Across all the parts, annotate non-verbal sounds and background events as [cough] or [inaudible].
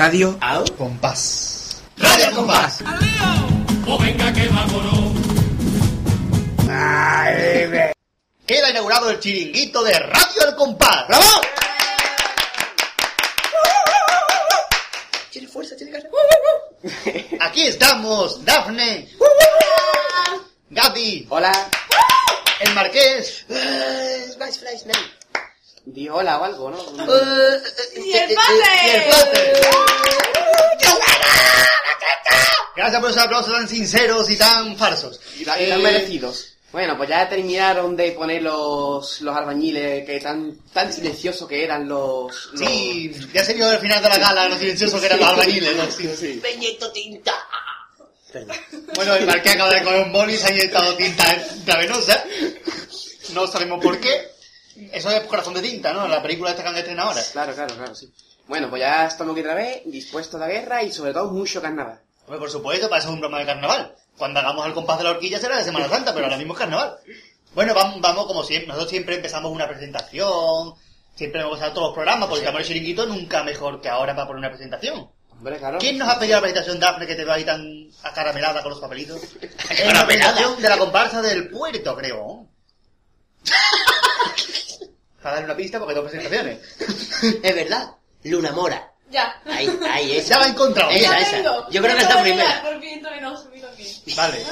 Radio Au. Compás. Radio al compás. O venga que vámonos. Queda inaugurado el chiringuito de Radio El Compás. ¡Bravo! Tiene fuerza, tiene ganas. Aquí estamos, Dafne, Gaby, Hola. el Marqués. Eh, Flash, no. Di hola o algo, ¿no? [laughs] Eh, ¡Y el padre! Y el Plater. Gracias por esos aplausos tan sinceros y tan falsos. Y tan, Eh, merecidos. Bueno, pues ya terminaron de poner los, los albañiles que tan, tan silenciosos que eran los... los- Sí, ya se vio al final de la gala lo silencioso que eran los albañiles. ¿no? sí, tinta. Bueno, el Marqués acaba de coger un boli y se ha inyectado tinta intravenosa. No sabemos por qué. Eso es corazón de tinta, ¿no? La película esta que han estrenado ahora. Claro, claro, claro, sí. Bueno, pues ya estamos aquí otra vez, dispuestos a la guerra y sobre todo mucho carnaval. Hombre, por supuesto, para eso es un broma de carnaval. Cuando hagamos el compás de la horquilla será de Semana [laughs] Santa, pero ahora mismo es carnaval. Bueno, vamos, vamos como siempre. Nosotros siempre empezamos una presentación. Siempre hemos empezado todos los programas, porque en el chiringuito nunca mejor que ahora para poner una presentación. Hombre, claro. ¿Quién nos ha pedido la presentación, Dafne, que te veo ahí tan acaramelada con los papelitos? [laughs] Es la presentación de la comparsa del puerto, creo. [laughs] Para darle una pista, porque hay dos presentaciones. [laughs] Es verdad. Luna Mora. Ya. Ahí, ahí, [laughs] esa. Ya la he encontrado. Esa, Ya esa. tengo. Yo creo que está tengo primera. Por fin, todavía no, subí aquí. [laughs] Vale.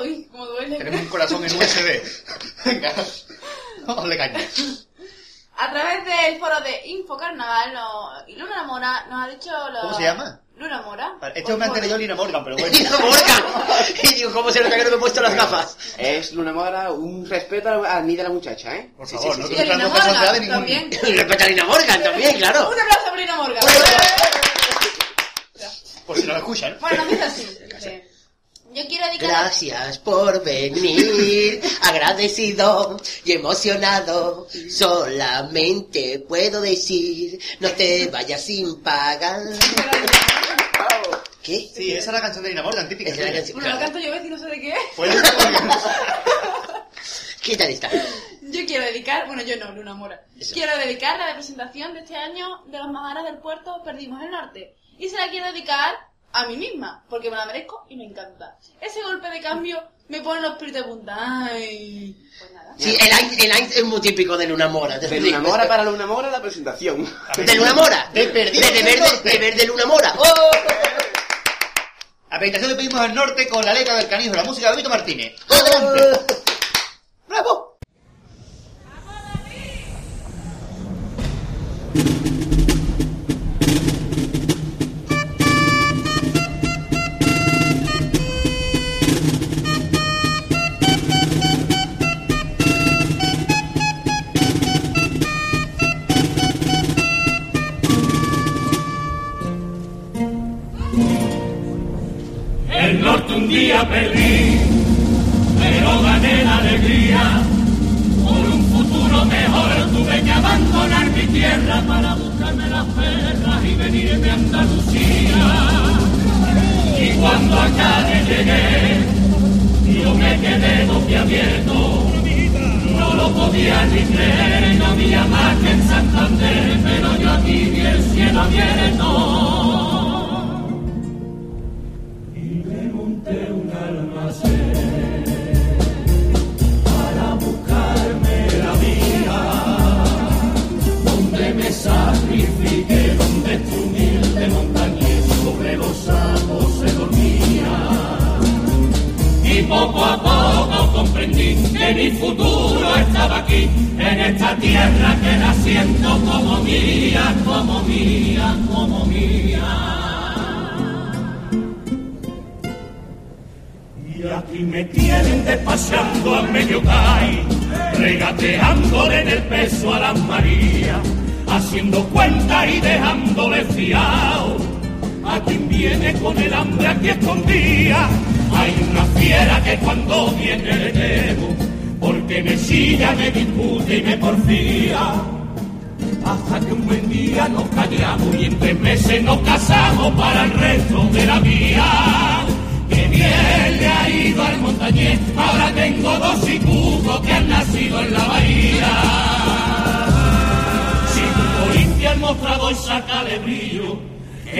Uy, como duele. Tenemos un corazón en USB. Venga. Vamos de caña. A través del foro de Info Carnaval, no, y Luna Mora nos ha dicho lo... ¿Cómo se llama? Luna Mora. Esto me ha enterado yo Lina Morgan, pero bueno. [laughs] Dijo Morgan. [laughs] Y digo, ¿cómo se nota que no me he puesto las gafas? Es Luna Mora, un respeto al, al mí de la muchacha, ¿eh? Por Sí, favor, sí, no a Lina personalidad de Morgan ningún... también. [laughs] Y respeta a Lina Morgan también, claro. Un aplauso para Lina Morgan. Por si no lo escuchan. Bueno, dice así. Dice, Yo quiero dedicar... Gracias por venir, [laughs] agradecido y emocionado. Solamente puedo decir, no te vayas sin pagar. ¿Qué? Sí, esa es la canción de Lina Morgan, típica. Esa es la canción. Bueno, lo canto yo, y no sé de qué es. Pues- [laughs] ¿Qué tal está? Yo quiero dedicar, bueno, yo no, Luna Mora. Eso. Quiero dedicar la representación de este año de los Maharas del puerto Perdimos el Norte. Y se la quiero dedicar a mí misma, porque me la merezco y me encanta. Ese golpe de cambio me pone los pies de punta. Ay. Pues nada. Sí, el Ain, el es muy típico de Luna Mora. te De explico. Luna Mora para Luna Mora la presentación. ¿De Luna Mora? De perdido de, verde, de verde Luna Mora. ¡Oh! A presentación le pedimos al norte con la letra del canijo, la música de Vito Martínez. ¡Adelante! ¡Bravo! Perdí, pero gané la alegría. Por un futuro mejor tuve que abandonar mi tierra para buscarme las perras y venirme a Andalucía. Y cuando a Cádiz llegué, yo me quedé boquiabierto. No lo podía ni creer, no había más que en Santander, pero yo aquí vi el cielo abierto.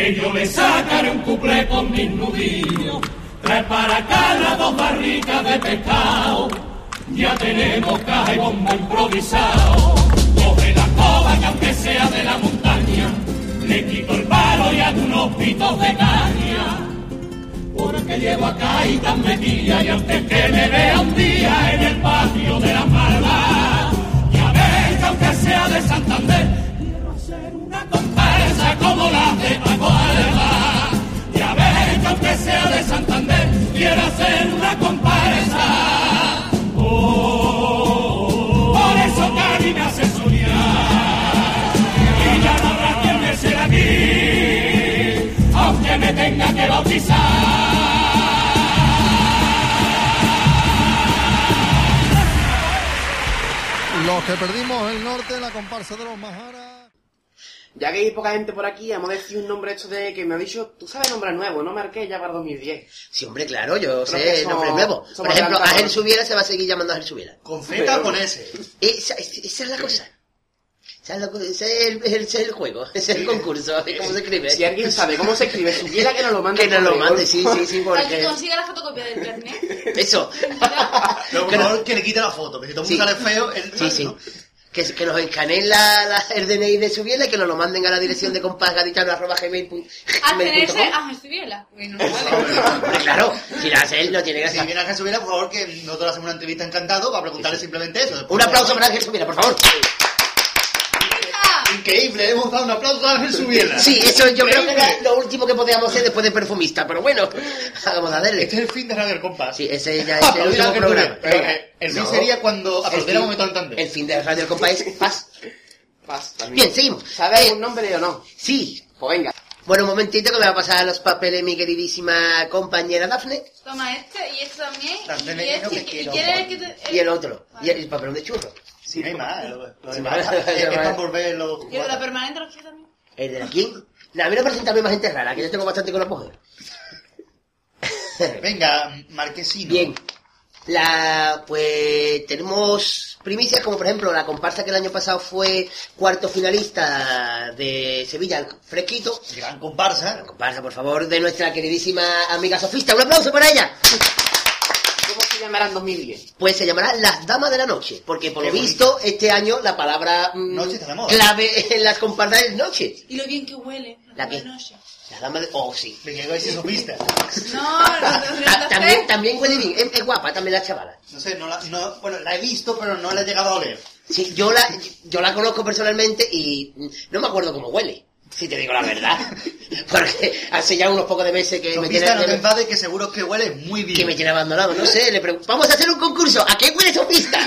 Que yo le sacaré un cuplé con mis nudillos. Trae para las dos barricas de pescado, ya tenemos caja y bomba improvisado. Coge la coba que aunque sea de la montaña, le quito el palo y hago unos pitos de caña. Porque llevo acá y tan metida y antes que me vea un día en el patio de la palma, ya ves que aunque sea de Santander, una comparsa. Oh, por eso Cari me hace soñar. Y ya no habrá quien me sea aquí, aunque me tenga que bautizar. Los que perdimos el norte, la comparsa de los Majaras. Ya que hay poca gente por aquí, vamos a decir un nombre hecho de que me ha dicho, tú sabes nombre nuevo, no marqué ya para 2010. Sí, hombre, claro, yo Creo sé que nombre nuevo. Por ejemplo. Ángel Subiera se va a seguir llamando Ángel Subiera. ¿Con Z o con S? Esa, esa es la cosa. Esa es la cosa, ese es el, es el juego, ese es el concurso, ¿cómo se escribe? Si alguien sabe cómo se escribe, supiera que nos lo mande. Que nos lo mande, sí, sí, sí, porque... consiga la fotocopia del carnet. Eso. Favor que le quite la foto, que si todo el mundo Sí. sale feo, él Sí, sí. Que, que nos escaneen la, la- el DNI de Subiela y que nos lo manden a la dirección de [laughs] compasgaditano.gmail.com a Jesubiela. Bueno, vale. Hombre, claro, si la hace él no tiene Si gracia. viene Ángel Subiera, por favor, que nosotros le hacemos una entrevista encantado para preguntarle simplemente eso. Un aplauso para Ángel Subiela, por favor. Increíble, hemos dado un aplauso a Ángel Subiera. Sí, eso yo creo que era lo último que podíamos hacer después de perfumista, pero bueno, vamos a darle. Este es el fin de Radio El Compás. Sí, ese ya es el [laughs] a último programa. Pero, eh, el fin No. sería cuando El aplaudiera un fin- momento en El fin de Radio El Compás es paz. Paz, también. Bien, seguimos. ¿Sabe Eh, algún nombre o no? Sí. Pues venga. Bueno, un momentito que me va a pasar los papeles mi queridísima compañera Dafne. Toma este y este también. Dante Y este. que ¿Y quiero, quieres que te.? Y el otro. Y el, el papelón de churro. Sí, no hay más. Lo, lo Sí, demás [laughs] los ¿Y el de la permanente lo también? ¿El de aquí? No, a mí no presentarme más gente rara, que yo tengo bastante con la mujer. [laughs] Venga, Marquesino. Bien. La, pues tenemos primicias como por ejemplo la comparsa que el año pasado fue cuarto finalista de Sevilla, el Fresquito. Gran comparsa. La comparsa, por favor, de nuestra queridísima amiga Sofista. Un aplauso para ella. ¿Cómo se llamará en 2010? Pues se llamará Las Damas de la Noche, porque por Qué lo visto este año la palabra mm, Noche está de moda. clave [laughs] en las comparsas es noche. Y lo bien que huele. ¿La de qué? noche. Las Damas de... Oh, sí. Venga, que si sopista. No, no, no, no, Ta- no, también, también huele bien. Es, es guapa también la chavala. No sé, no la, no, bueno, la he visto, pero no la he llegado a oler. Sí, yo la, yo la conozco personalmente y no me acuerdo cómo huele, si te digo la verdad. [laughs] Porque hace ya unos pocos de meses que me tiene, no te enfades, que seguro que huele muy bien. que me tiene abandonado. No sé, le pregunto, vamos a hacer un concurso. ¿A qué huele Sofista?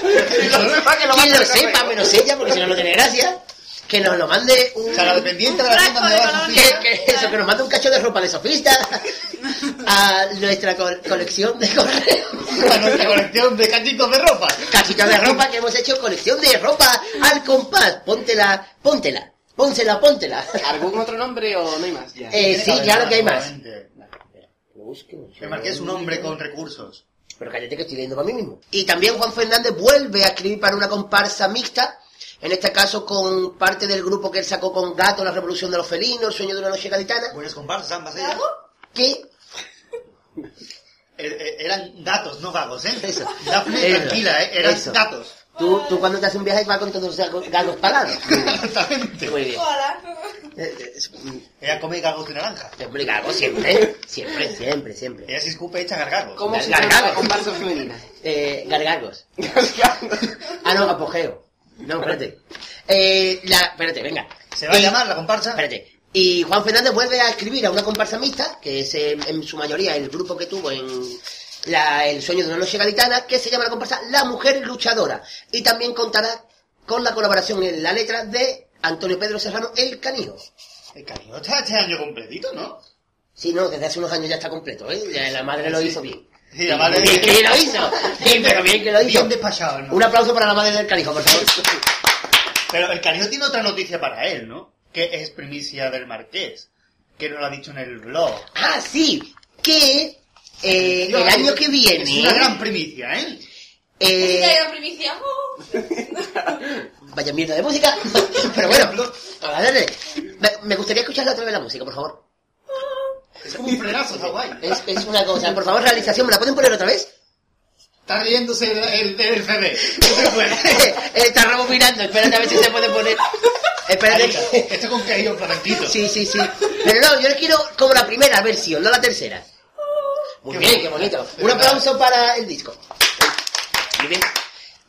Quien lo sepa, menos ella, porque si no, no tiene gracia. Que nos lo mande un... O sea, la dependiente de la tienda de donde va colonia. Sofista. que, que eso, que nos mande un cacho de ropa de Sofista a nuestra co- colección de correo. A nuestra colección de cachitos de ropa. Cachita de ropa que hemos hecho colección de ropa al compás. Póntela, póntela, pónsela, póntela. ¿Algún otro nombre o no hay más? Ya. Eh, sí, claro que hay más. Lo sé. Que Marqués es un hombre con recursos. Pero cállate que estoy leyendo para mí mismo. Y también Juan Fernández vuelve a escribir para una comparsa mixta. En este caso con parte del grupo que él sacó con Gato, La Revolución de los Felinos, El Sueño de una Noche Gaditana. Buenas comparsas ambas ellas. Que [laughs] Er- er- Eran gatos, no gagos, ¿eh? Eso. Dafne, tranquila, ¿eh? Eran Eso. gatos. Tú, tú cuando te haces un viaje vas con todos los gatos parados. [laughs] Exactamente. Muy bien. Eh, eh, Ella come gagos de naranja. Hombre, gago siempre, siempre, siempre, siempre. Ella si escupe echa gargagos. ¿Cómo se llama la comparsa femenina? Eh, gargagos. Ah, no, apogeo. No, espérate. Eh, la, espérate, venga. ¿Se va a llamar la comparsa? Espérate. Y Juan Fernández vuelve a escribir a una comparsa mixta, que es en, en su mayoría el grupo que tuvo en la- El sueño de una noche gaditana, que se llama la comparsa La Mujer Luchadora. Y también contará con la colaboración en la letra de Antonio Pedro Serrano, El Canijo. El cariño está este año completito, ¿no? Sí, no, desde hace unos años ya está completo, ¿eh? Ya la madre lo hizo bien. Sí, la madre- Bien que lo hizo. Sí, pero bien que lo hizo. Bien despachado, ¿no? Un aplauso para la madre del canijo, por favor. Pero el cariño tiene otra noticia para él, ¿no? Que es primicia del marqués. Que nos lo ha dicho en el blog. Ah, sí, que eh, el año que Es una viene, gran primicia, ¿eh? Eh, Música de primicia. ¡Oh! [laughs] vaya mierda de música. [laughs] Pero bueno, a ver, me, gustaría escucharle otra vez la música, por favor. Es como un frenazo, está guay. Es, es una cosa. Por favor, realización, ¿me la pueden poner otra vez? Está riéndose el, el, el CD. [laughs] Está rebobinando, espérate a ver si se puede poner. Espérate. Esto con que hay un flamenquito. Sí, sí, sí. Pero no, yo le quiero como la primera versión, no la tercera. Muy Qué bien, qué bonito. Un verdad. aplauso para el disco. Muy bien.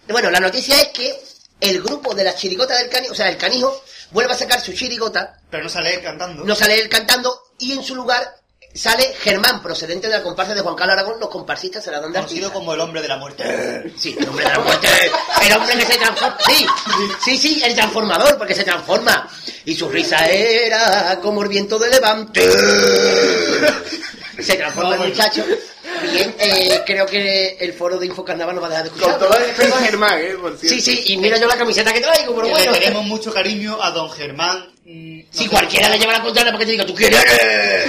Bueno, la noticia es que el grupo de la chirigota del canijo, o sea, el canijo, vuelve a sacar su chirigota, Pero no sale él cantando. no sale él cantando, y en su lugar sale Germán, procedente de la comparsa de Juan Carlos Aragón, los comparsistas se la dan de Conocido como el hombre de la muerte. Sí, el hombre de la muerte. El hombre que se transforma. Sí, sí, sí, el transformador, porque se transforma. Y su risa era como el viento de levante. Se transforma el muchacho. Bien, eh, creo que el foro de Infocarnaval no va a dejar de Con escuchar. todo el respeto a Germán, ¿eh? Por cierto. Sí, sí, y mira yo la camiseta que traigo, pero Que bueno. Le tenemos mucho cariño a don Germán. mm, no Si cualquiera le lleva la contraria porque te diga, ¿tú quién eres?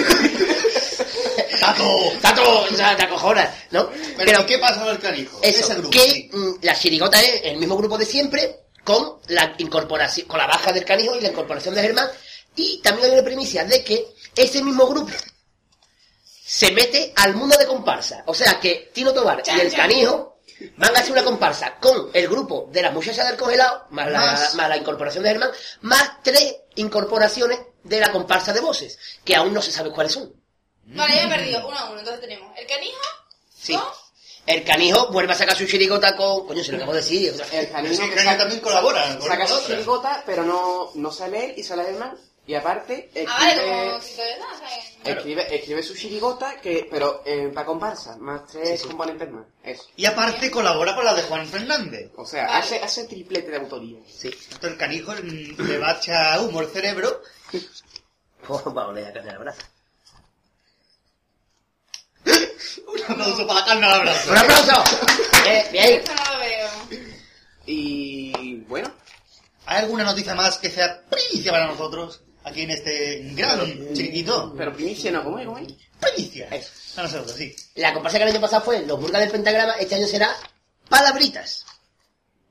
Tato. Tato, o sea, te acojonas, ¿no? Pero, ¿qué pasa con el canijo? Eso, Ese grupo. que sí. mm, la chirigota es el mismo grupo de siempre, con la incorporación, con la baja del canijo y la incorporación de Germán, y también hay una primicia de que ese mismo grupo se mete al mundo de comparsa. O sea que Tino Tobar y el chan. canijo van a hacer una comparsa con el grupo de las muchachas del congelado, más la, Más. más la incorporación de Germán, más tres incorporaciones de la comparsa de voces, que aún no se sabe cuáles son. Vale, ya he perdido. Uno a uno. Entonces tenemos el canijo. Sí. con- El canijo vuelve a sacar su chirigota con... Coño, se lo acabo de decir. o sea, El canijo sí, que el canijo saca, también colabora. con saca su chirigota, pero no, no sale él y sale Germán. Y aparte, Ah, vale, escribe, ¿sabes? escribe, escribe su chirigota, que, pero eh, para comparsa, más tres componentes más. Eso. Y aparte colabora con la de Juan Fernández. O sea, Vale. hace, hace triplete de autoría. sí. Esto el canijo mm, le va a echar humo al cerebro. [laughs] Pues voy a el brazo. [laughs] Un aplauso para la carne al abrazo. ¡Un aplauso! [laughs] Eh, bien. Esto no lo veo. Y bueno, ¿Hay alguna noticia más que sea primicia para nosotros? Aquí en este gran chiquito. pero primicia no, ¿cómo es? ¿Cómo es? Primicia. A nosotros, sí. La comparsa que el año pasado fue Los Burgas del Pentagrama, este año será Palabritas.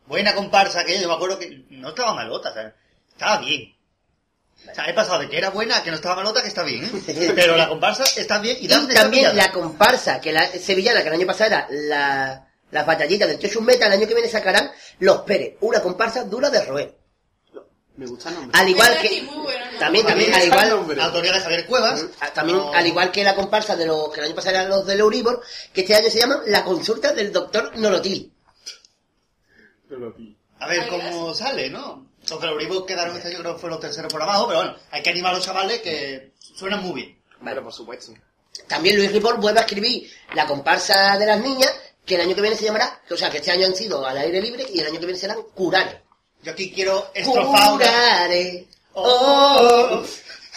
Buena comparsa que yo me acuerdo que no estaba malota, o sea, estaba bien. O sea, he pasado de que era buena que no estaba malota, que está bien, ¿eh? [laughs] Pero la comparsa está bien y, Y Dafne está también la comparsa que la sevillana, que el año pasado era la, las batallitas del Chochus Meta, el año que viene sacarán Los Pérez, una comparsa dura de roer. Me gusta el nombre. Al igual Pero que... bueno. También, también, al igual... Autoría de Javier Cuevas. Ah, También, No. al igual que la comparsa de los que el año pasado eran los del Euribor, que este año se llama La Consulta del Doctor Nolotil. A ver cómo sale, ¿no? Los los Euribor quedaron este año, creo que fue los terceros por abajo, pero bueno, hay que animar a los chavales que suenan muy bien. Pero por supuesto. También Luis Ripoll vuelve a escribir la comparsa de las niñas, que el año que viene se llamará, o sea, que este año han sido al aire libre y el año que viene serán Curare. Yo aquí quiero estrofar una... Curare, oh,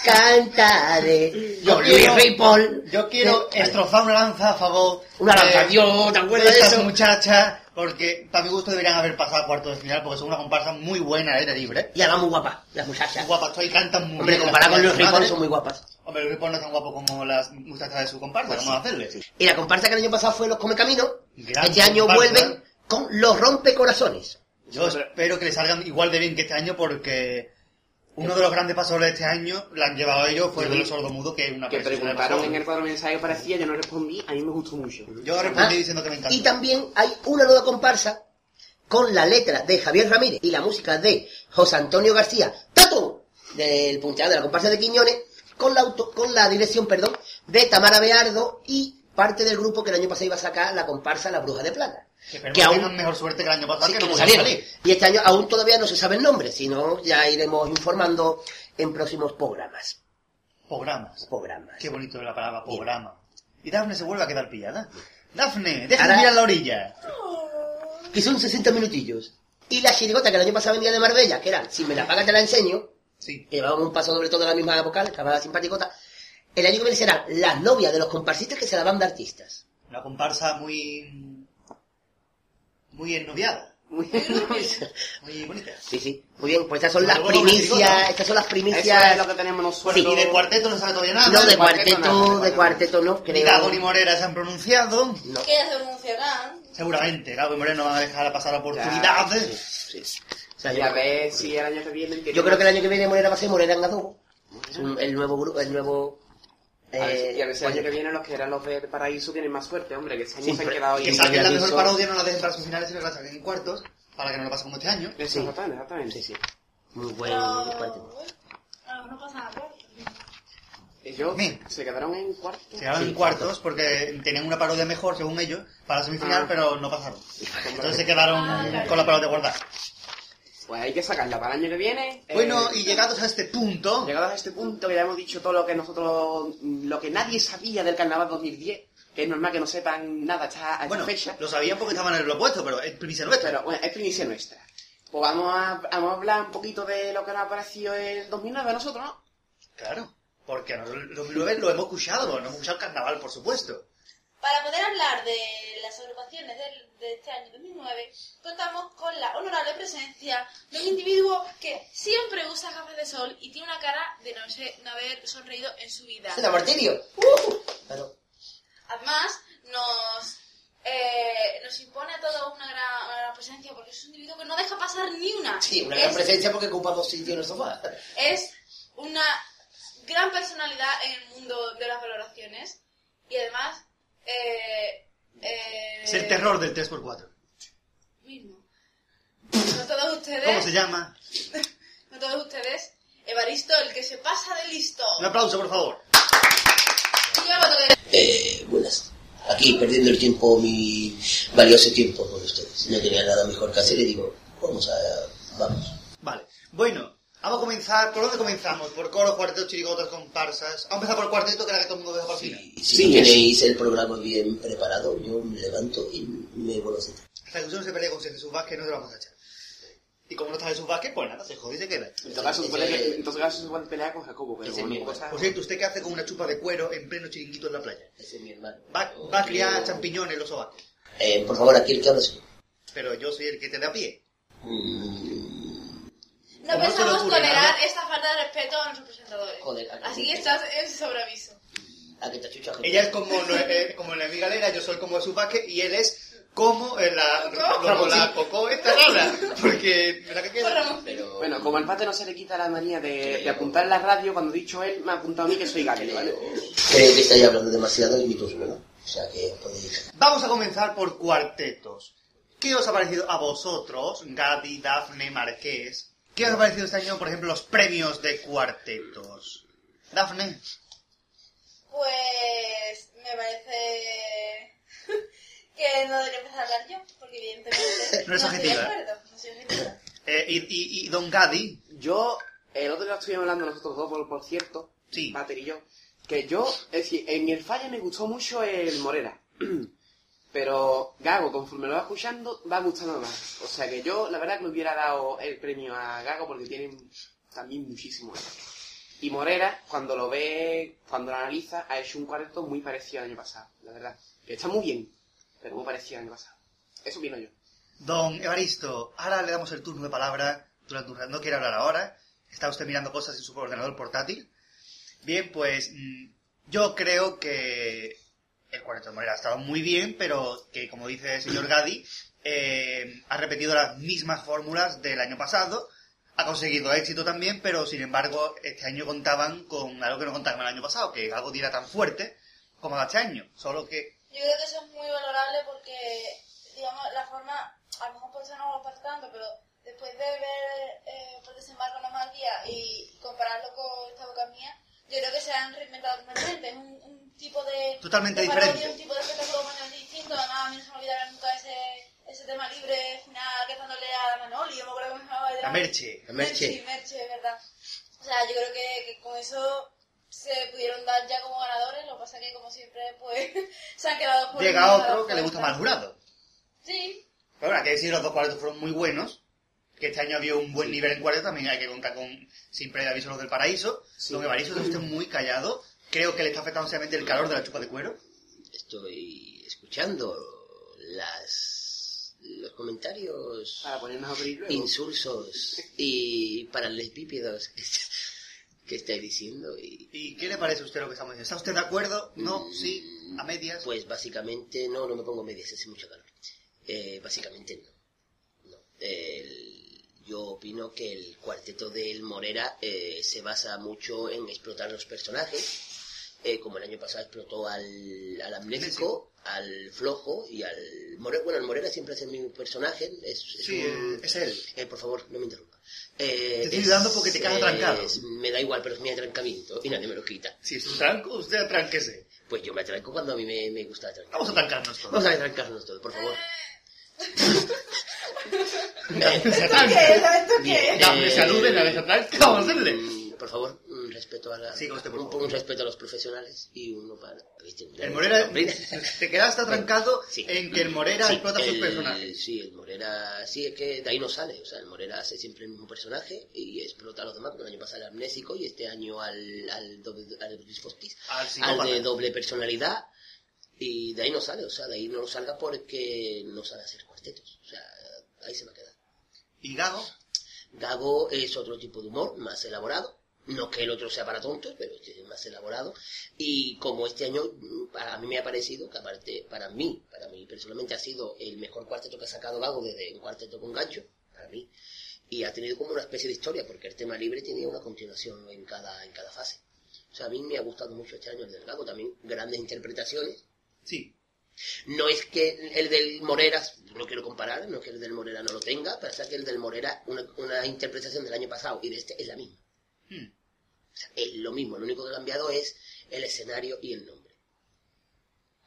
cantaré. Yo Luis quiero- Ripoll. Yo quiero Eh, estrofar una lanza a favor Una lanza, de- Dios, ¿te acuerdas de estas muchachas, porque para mi gusto deberían haber pasado a cuartos de final, porque son una comparsa muy buena al aire libre. Y además muy guapas, las Muy muchachas. guapas, todas y cantan muy Hombre, bien. comparado con Luis Ripoll son muy guapas. Hombre, Luis Ripoll no es tan guapo como las muchachas de su comparsa, vamos a hacerle. Y la comparsa que el año pasado fue Los Come Camino, Gran este año vuelven con Los Rompecorazones. Yo espero que le salgan igual de bien que este año, porque uno de los grandes pasadores de este año, la han llevado ellos, fue el sordo mudo, que es una Que persona de preguntaron en el cuadro mensaje que parecía, yo no respondí, a mí me gustó mucho. Yo respondí Ah, diciendo que me encantó. Y también hay una nueva comparsa con la letra de Javier Ramírez y la música de José Antonio García, Tato, del punteado de la comparsa de Quiñones, con la, auto- con la dirección, perdón, de Tamara Beardo y parte del grupo que el año pasado iba a sacar la comparsa La Bruja de Plata. Que, que aún- mejor suerte que el año pasado, Sí, que que no salieron. salir. Y este año aún todavía no se sabe el nombre, sino ya iremos informando en próximos programas. Programas. Programas. Qué bonito la palabra programa. Y Dafne se vuelve a quedar pillada. Dafne, deja de Ahora- mirar la orilla. Que son 60 minutillos. Y la chirigota que el año pasado venía de Marbella, que era Si me la pagas te la enseño, Sí. que llevaban un paso sobre todo de la misma vocal, estaba simpaticota. El año que viene serán las novias de los comparsistas que se la van de artistas. Una comparsa muy... muy ennoviada. Muy Muy bonita. Sí, sí. Muy bien, pues estas son las primicias, estas son las Eso primicias. es lo que tenemos nosotros. Y de cuarteto no sabe todavía nada. No, de cuarteto cuarteto, no, de cuarteto no, Ni creo. Gago ni Morera se han pronunciado. No. Que ya se pronunciarán. Seguramente, Gago y Morera no van a dejar pasar la oportunidad. Sí. O sea, Y a yo, ver si el año que viene... yo creo que el año que viene Morera va a ser Morera en un- el nuevo grupo, el nuevo... A ver, eh, y a ver si el año pues, que viene los que eran los de Paraíso tienen más suerte, hombre, que este año se han quedado Que ahí. saquen la mejor parodia, no la dejen para sus finales, sino que la saquen en cuartos, para que no lo pase como este año. Eso, Sí. exactamente, exactamente. Sí, sí. Muy bueno, a lo mejor pasa nada. Ellos Bien. se quedaron en cuarto. Se quedaron Sí, en cuartos porque tenían una parodia mejor, según ellos, para la semifinal, Ah. pero no pasaron. Entonces se quedaron Ah, con la parodia guardada. Pues hay que sacarla para el año que viene. Bueno, Eh, y llegados a este punto, Llegados a este punto que ya hemos dicho todo lo que nosotros, lo que nadie sabía del carnaval 2010, que es normal que no sepan nada hasta a esta bueno, fecha, lo sabían porque estaban en el opuesto, pero es primicia nuestra. pero bueno, es primicia nuestra. Pues vamos a, vamos a hablar un poquito de lo que nos ha parecido el 2009 a nosotros, ¿no? Claro, porque nosotros el 2009 lo hemos escuchado, lo hemos escuchado el carnaval, por supuesto. Para poder hablar de las agrupaciones del- de este año 2009, contamos con la honorable presencia de un individuo que siempre usa gafas de sol y tiene una cara de no, sé, no haber sonreído en su vida. ¡Da martirio! ¡Uh! Claro. Además, nos, eh, nos impone a todos una gran, una gran presencia porque es un individuo que no deja pasar ni una. Sí, una es, gran presencia porque ocupa dos sitios en el sofá. es una gran personalidad en el mundo de las valoraciones y además... Eh, eh, Es el terror del 3x4. mismo. No todos ustedes, ¿Cómo se llama? [laughs] no todos ustedes, Evaristo, el que se pasa de listo. Un aplauso, por favor. Eh, buenas. Aquí perdiendo el tiempo, mi valioso tiempo con ustedes. No tenía nada mejor que hacer y digo, vamos a... vamos. Vale. Bueno, vamos a comenzar. ¿Por dónde comenzamos? ¿Por coros, cuartetos, chirigotas, comparsas? Vamos a empezar por el cuarteto, que era que todo el mundo deja el final. Si Sí, tenéis el programa bien preparado, yo me levanto y me vuelvo a sentar. Hasta que usted no se pelea con Jesús Vázquez, no se lo vamos a echar. Y como no está Jesús Vázquez, pues nada, se jode y se queda. En todo caso, se puede pelear con Jacobo, pero cosa- Por cierto, ¿usted qué hace con una chupa de cuero en pleno chiringuito en la playa? Ese es mi hermano. Va, va a criar champiñones los sobacos. Eh, por favor, aquí el que habla yo. Pero yo soy el que te da pie. Mm, No pensamos tolerar nada. esta falta de respeto a nuestros presentadores. Joder, a que Así sí. que estás en sobreaviso. a que te chucha Ella es como, eh, como la amiga Galera, yo soy como Jesús Vázquez y él es como la, ¿Coco? como la Coco esta rara. Porque, ¿verdad que queda? Pero... Bueno, como al pate no se le quita la manía de, de apuntar en la radio, cuando he dicho él, me ha apuntado a mí que soy Gary, ¿vale? Creo que estáis hablando demasiado y mi turno, ¿no? O sea que podéis... Vamos a comenzar por cuartetos. ¿Qué os ha parecido a vosotros, Gadi, Dafne, Marqués? ¿Qué os ha parecido este año, por ejemplo, los premios de cuartetos? Dafne, Pues me parece [laughs] que no debería empezar a hablar yo, porque evidentemente [laughs] No eres estoy de objetiva. acuerdo. No soy objetiva. eh, y, y- y Don Gadi, Yo, el otro día estuvimos hablando nosotros dos, por, por cierto, Sí. Pater y yo, que yo, es decir, en el fallo me gustó mucho el Morera. [clears throat] Pero Gago, conforme lo va escuchando, va gustando más. O sea que yo, la verdad, que le hubiera dado el premio a Gago porque tiene también muchísimo. Y Morera, cuando lo ve, cuando lo analiza, ha hecho un cuarteto muy parecido al año pasado, la verdad. Está muy bien, pero muy parecido al año pasado. Eso opino yo. Don Evaristo, ahora le damos el turno de palabra durante un. No quiere hablar ahora. Está usted mirando cosas en su ordenador portátil. Bien, pues mm, yo creo que el cuarteto de Morera ha estado muy bien, pero que, como dice el señor Gadi, eh, ha repetido las mismas fórmulas del año pasado. Ha conseguido éxito también, pero sin embargo, este año contaban con algo que no contaban el año pasado, que algo diera tan fuerte como este año. Solo que Yo creo que eso es muy valorable porque, digamos, la forma, a lo mejor por eso no lo comparto tanto, pero después de ver eh, por desembarco no más día y compararlo con esta boca mía, yo creo que se han reinventado completamente. Es un, un tipo de. Totalmente de diferente. Un tipo de espectáculo completamente distinto. Además, a mí no se me olvidará nunca ese, ese tema libre final que dándole a la Manoli, yo me acuerdo cómo se llamaba. la Merche. La Merche. Merche, Merche, es verdad. O sea, yo creo que, que con eso se pudieron dar ya como ganadores, lo que pasa que como siempre pues [laughs] se han quedado por Llega de otro que le gusta más jurado. Sí, Pero bueno, hay que decir los dos cuartetos fueron muy buenos. Que este año había un buen nivel en cuarteto. También hay que contar con sin previo aviso los del paraíso. Sí. Don Evaristo está usted muy callado. Creo que le está afectando seriamente el calor de la chupa de cuero. Estoy escuchando las los comentarios Para ponernos a insulsos [laughs] y paralelepípedos que estáis diciendo y ¿Y qué le parece a usted lo que estamos diciendo? ¿Está usted de acuerdo? ¿No? ¿Sí? ¿A medias? pues básicamente no, no me pongo medias, hace mucho calor. Eh, básicamente no. no. El- yo opino que el cuarteto del Morera eh, se basa mucho en explotar los personajes, eh, como el año pasado explotó al, al amnésico, al flojo y al Morera. Bueno, el Morera siempre es el mismo personaje, es, es Sí, un- es él. Eh, por favor, no me interrumpa. Eh, Te estoy ayudando porque te quedas atrancado. me da igual, pero es mi atrancamiento y nadie me lo quita. Si es un tranco, usted atránquese. Pues yo me atranco cuando a mí me, me gusta atrancar. Vamos a trancarnos todos. Vamos a atrancarnos todos, por favor. [laughs] ¿Esto qué es? ¿Esto qué es? Dame salud en la desatranca, vamos a hacerle. Por favor, un respeto a la, usted, por un, un respeto a los profesionales y uno para... ¿viste? El Morera, te [laughs] quedaste atrancado Sí. en que el Morera Sí, explota sus el- personajes. Sí, el Morera, sí, es que de ahí no sale. O sea, el Morera hace siempre el mismo personaje y explota a los demás. porque El año pasado al amnésico y este año al, al, doble, al Fostis, Al al de doble personalidad. Y de ahí no sale, o sea, de ahí no salga porque no sabe hacer cuartetos. O sea, ahí se va a quedar. ¿Y Gago? Gago es otro tipo de humor, más elaborado. No que el otro sea para tontos, pero este es más elaborado. Y como este año, mm, a mí me ha parecido que aparte, para mí, para mí personalmente ha sido el mejor cuarteto que ha sacado Gago desde un cuarteto con gancho, para mí. Y ha tenido como una especie de historia, porque el tema libre tenía una continuación en cada, en cada fase. O sea, a mí me ha gustado mucho este año el del Gago, también grandes interpretaciones. Sí. No es que el del Morera, no quiero comparar, no es que el del Morera no lo tenga, pero es que el del Morera, una, una interpretación del año pasado y de este es la misma. Hmm. Sea, es lo mismo, lo único que ha cambiado es el escenario y el nombre.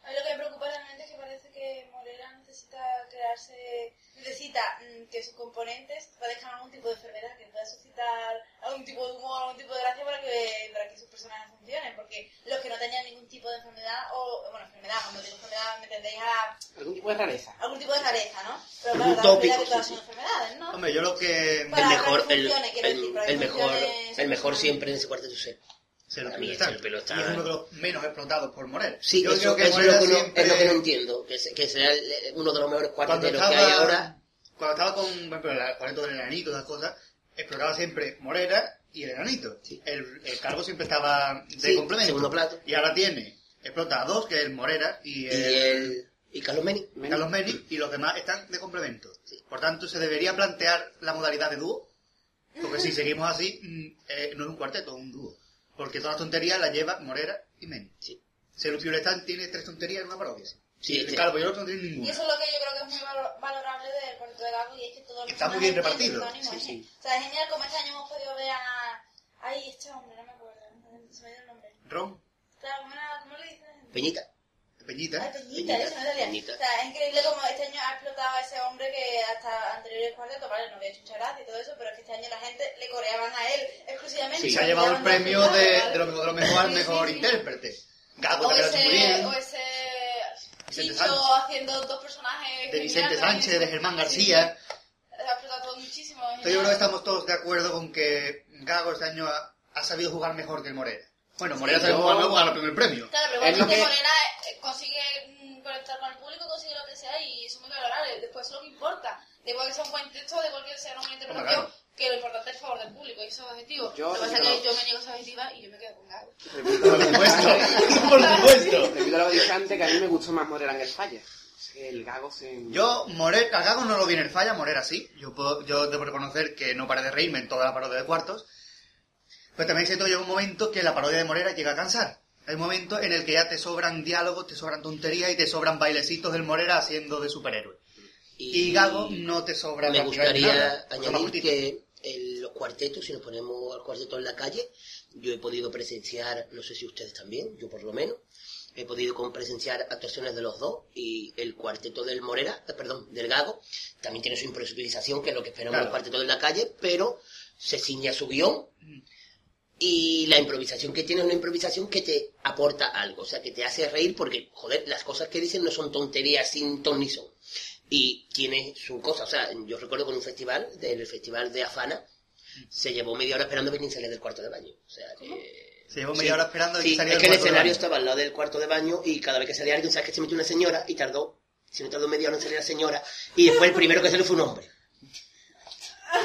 A mí lo que me preocupa realmente es que parece que Morera necesita crearse, necesita mm, que sus componentes padezcan algún tipo de enfermedad, que pueda suscitar algún tipo de humor, algún tipo de gracia para que, para que sus personajes funcionen, porque los que no tenían ningún tipo de enfermedad, o, bueno, enfermedad, cuando digo enfermedad me entendéis a Algún tipo de rareza. algún tipo de rareza, ¿no? Pero claro, la Tópico, que todas sí, son enfermedades, ¿no? Hombre, yo lo que... Para el que mejor, el, funcione, quiero el- decir, para que el mejor, el mejor siempre en ese cuarteto es. Se lo el Y es uno de los menos explotados por Morel. Sí, Yo eso, creo que eso es, lo que no, siempre- es lo que no entiendo, que, se- que sea el- uno de los mejores cuarteteros estaba, que hay ahora. cuando estaba con, ejemplo, el cuarteto del enanito esas cosas, exploraba siempre Morera y el enanito. Sí. El, el cargo siempre estaba de Sí, complemento. segundo plato. Y ahora tiene, explota a dos, que es el Morera y Y el, el... Y Carlos Meni. Carlos Meni, y los demás están de complemento. Sí. Por tanto, se debería plantear la modalidad de dúo, porque si [laughs] seguimos así, mm, eh, no es un cuarteto, es un dúo. Porque todas las tonterías las lleva Morera y Meni. Sí. Serupio Letán tiene tres tonterías en una parodia. Sí, y este- Calvo y el otro no Y ninguna. eso es lo que yo creo que es muy valo- valorable del cuarteto de Gago y es que todo el Está muy bien repartido. Sí, ¿eh? sí. O sea, es genial como este año hemos podido ver a... Ay, este hombre, no me acuerdo, se me dio el nombre. Ron, Claro, ¿cómo, era- cómo le dicen? Peñita. Peñita. Ay, Peñita, Peñita, eso no. Peñita. O sea, es increíble como este año ha explotado a ese hombre que hasta anteriores cuartetos, vale, no había hecho gracia y todo eso, pero es que este año la gente le coreaban a él exclusivamente. Sí, se ha llevado el premio de, de lo mejor, de lo mejor al Sí, mejor intérprete. Gago O ese, bien. o ese Vicente Chicho Sánchez. haciendo dos personajes. De Vicente Sánchez, de Germán García. Ha explotado todo muchísimo. yo creo que estamos todos de acuerdo con que Gago este año ha, ha sabido jugar mejor que el Morera. Bueno, yo- jugar mejor, ganó el primer premio. Claro, pero Es lo igualmente que- Morena eh, consigue mm, conectar con el público, consigue lo que sea y eso es muy valorable. Después eso es lo que importa. De igual que sea un buen texto, de cualquier sea una buena interpretación, claro. que lo importante es el favor del público y eso es objetivo. Yo- lo que pasa es que yo me niego a esa objetiva y yo me quedo con Gago. Por supuesto, por supuesto. Debido a lo que dije antes, que a mí me gustó más Morera en el falla. Es que el gago se... Yo, Morera, Gago no lo vi en el falla, Morera sí. Yo, puedo, yo debo reconocer que no paré de reírme en toda la parodia de cuartos. Pero también siento llega un momento que la parodia de Morera llega a cansar. Hay un momento en el que ya te sobran diálogos, te sobran tonterías y te sobran bailecitos del Morera haciendo de superhéroe. Y Gago no te sobra Me gustaría nada. Añadir que en los cuartetos, si nos ponemos al cuarteto en la calle, yo he podido presenciar, no sé si ustedes también, yo por lo menos, he podido presenciar actuaciones de los dos y el cuarteto del Morera, eh, perdón, del Gago, también tiene su improvisación, que es lo que esperamos Claro. los cuartetos en la calle, pero se ciña su guion y la improvisación que tiene es una improvisación que te aporta algo, o sea, que te hace reír porque, joder, las cosas que dicen no son tonterías sin ton ni son. Y tiene su cosa, o sea, yo recuerdo con un festival, del festival de Afana, se llevó media hora esperando que salía del cuarto de baño. O sea, que... Se llevó media hora esperando a que Sí, saliera es del que el escenario estaba al lado del cuarto de baño y cada vez que salía alguien, sabes que se metió una señora y tardó Si no tardó media hora en salir la señora. Y después el primero que salió fue un hombre.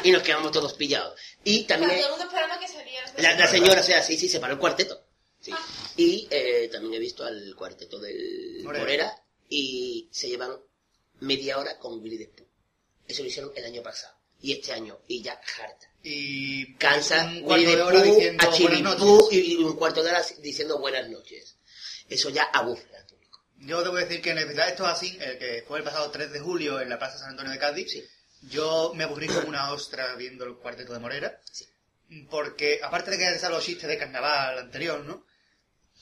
Y nos quedamos todos pillados. Y Claro, también... todo el mundo esperando que saliera. La, la señora, o sea, sí, sí, se paró el cuarteto. Sí. Ah. Y eh, también he visto al cuarteto del Morera. Morera y se llevan media hora con Willy the Pooh. Eso lo hicieron el año pasado. Y este año. Y ya harta. Y Cansa un cuarto the de hora Pooh diciendo a noches. y, un cuarto de hora diciendo buenas noches. Eso ya aburre al público. Yo debo decir que en el festival Esto es así, el que fue el pasado 3 de julio en la Plaza San Antonio de Cádiz, Sí. Yo me aburrí como una ostra viendo el cuarteto de Morera. Sí. Porque, aparte de que ya los chistes de carnaval anterior, ¿no?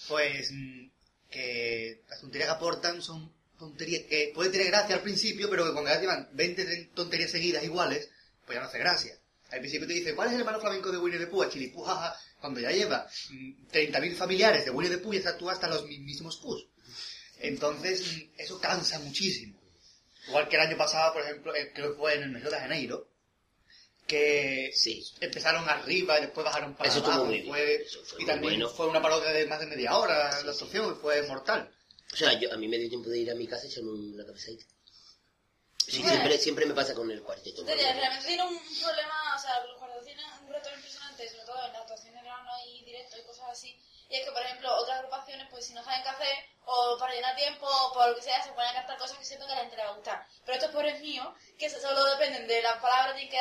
Pues mm, que las tonterías que aportan son tonterías que pueden tener gracia al principio, pero que cuando ya llevan 20 tre- tonterías seguidas iguales, pues ya no hace gracia. Al principio te dice, ¿cuál es el hermano flamenco de Winnie the Pooh? Chilipú, jaja. Cuando ya lleva mm, 30.000 familiares de Winnie the Pooh y está tú hasta los mismísimos Poohs. Entonces, mm, eso cansa muchísimo. Igual que el año pasado, por ejemplo, eh, creo que fue en el mes de Janeiro, que Sí. empezaron arriba y después bajaron para Eso abajo. y fue- Eso fue y también bueno. fue una parodia de más de media hora la actuación y fue mortal. O sea, yo, a mí me dio tiempo de ir a mi casa y echarme una cabezadita. Sí, Bueno. siempre, siempre me pasa con el cuarteto. Entonces, ya, realmente tiene un problema, o sea, los cuartetos tienen un reto impresionante, sobre todo en las actuaciones de verano y directo y cosas así. Y es que, por ejemplo, otras agrupaciones, pues si no saben qué hacer, o para llenar tiempo, o por lo que sea, se ponen a cantar cosas que siento que a la gente le va a gustar. Pero estos pobres míos, que solo dependen de las palabras, tienen que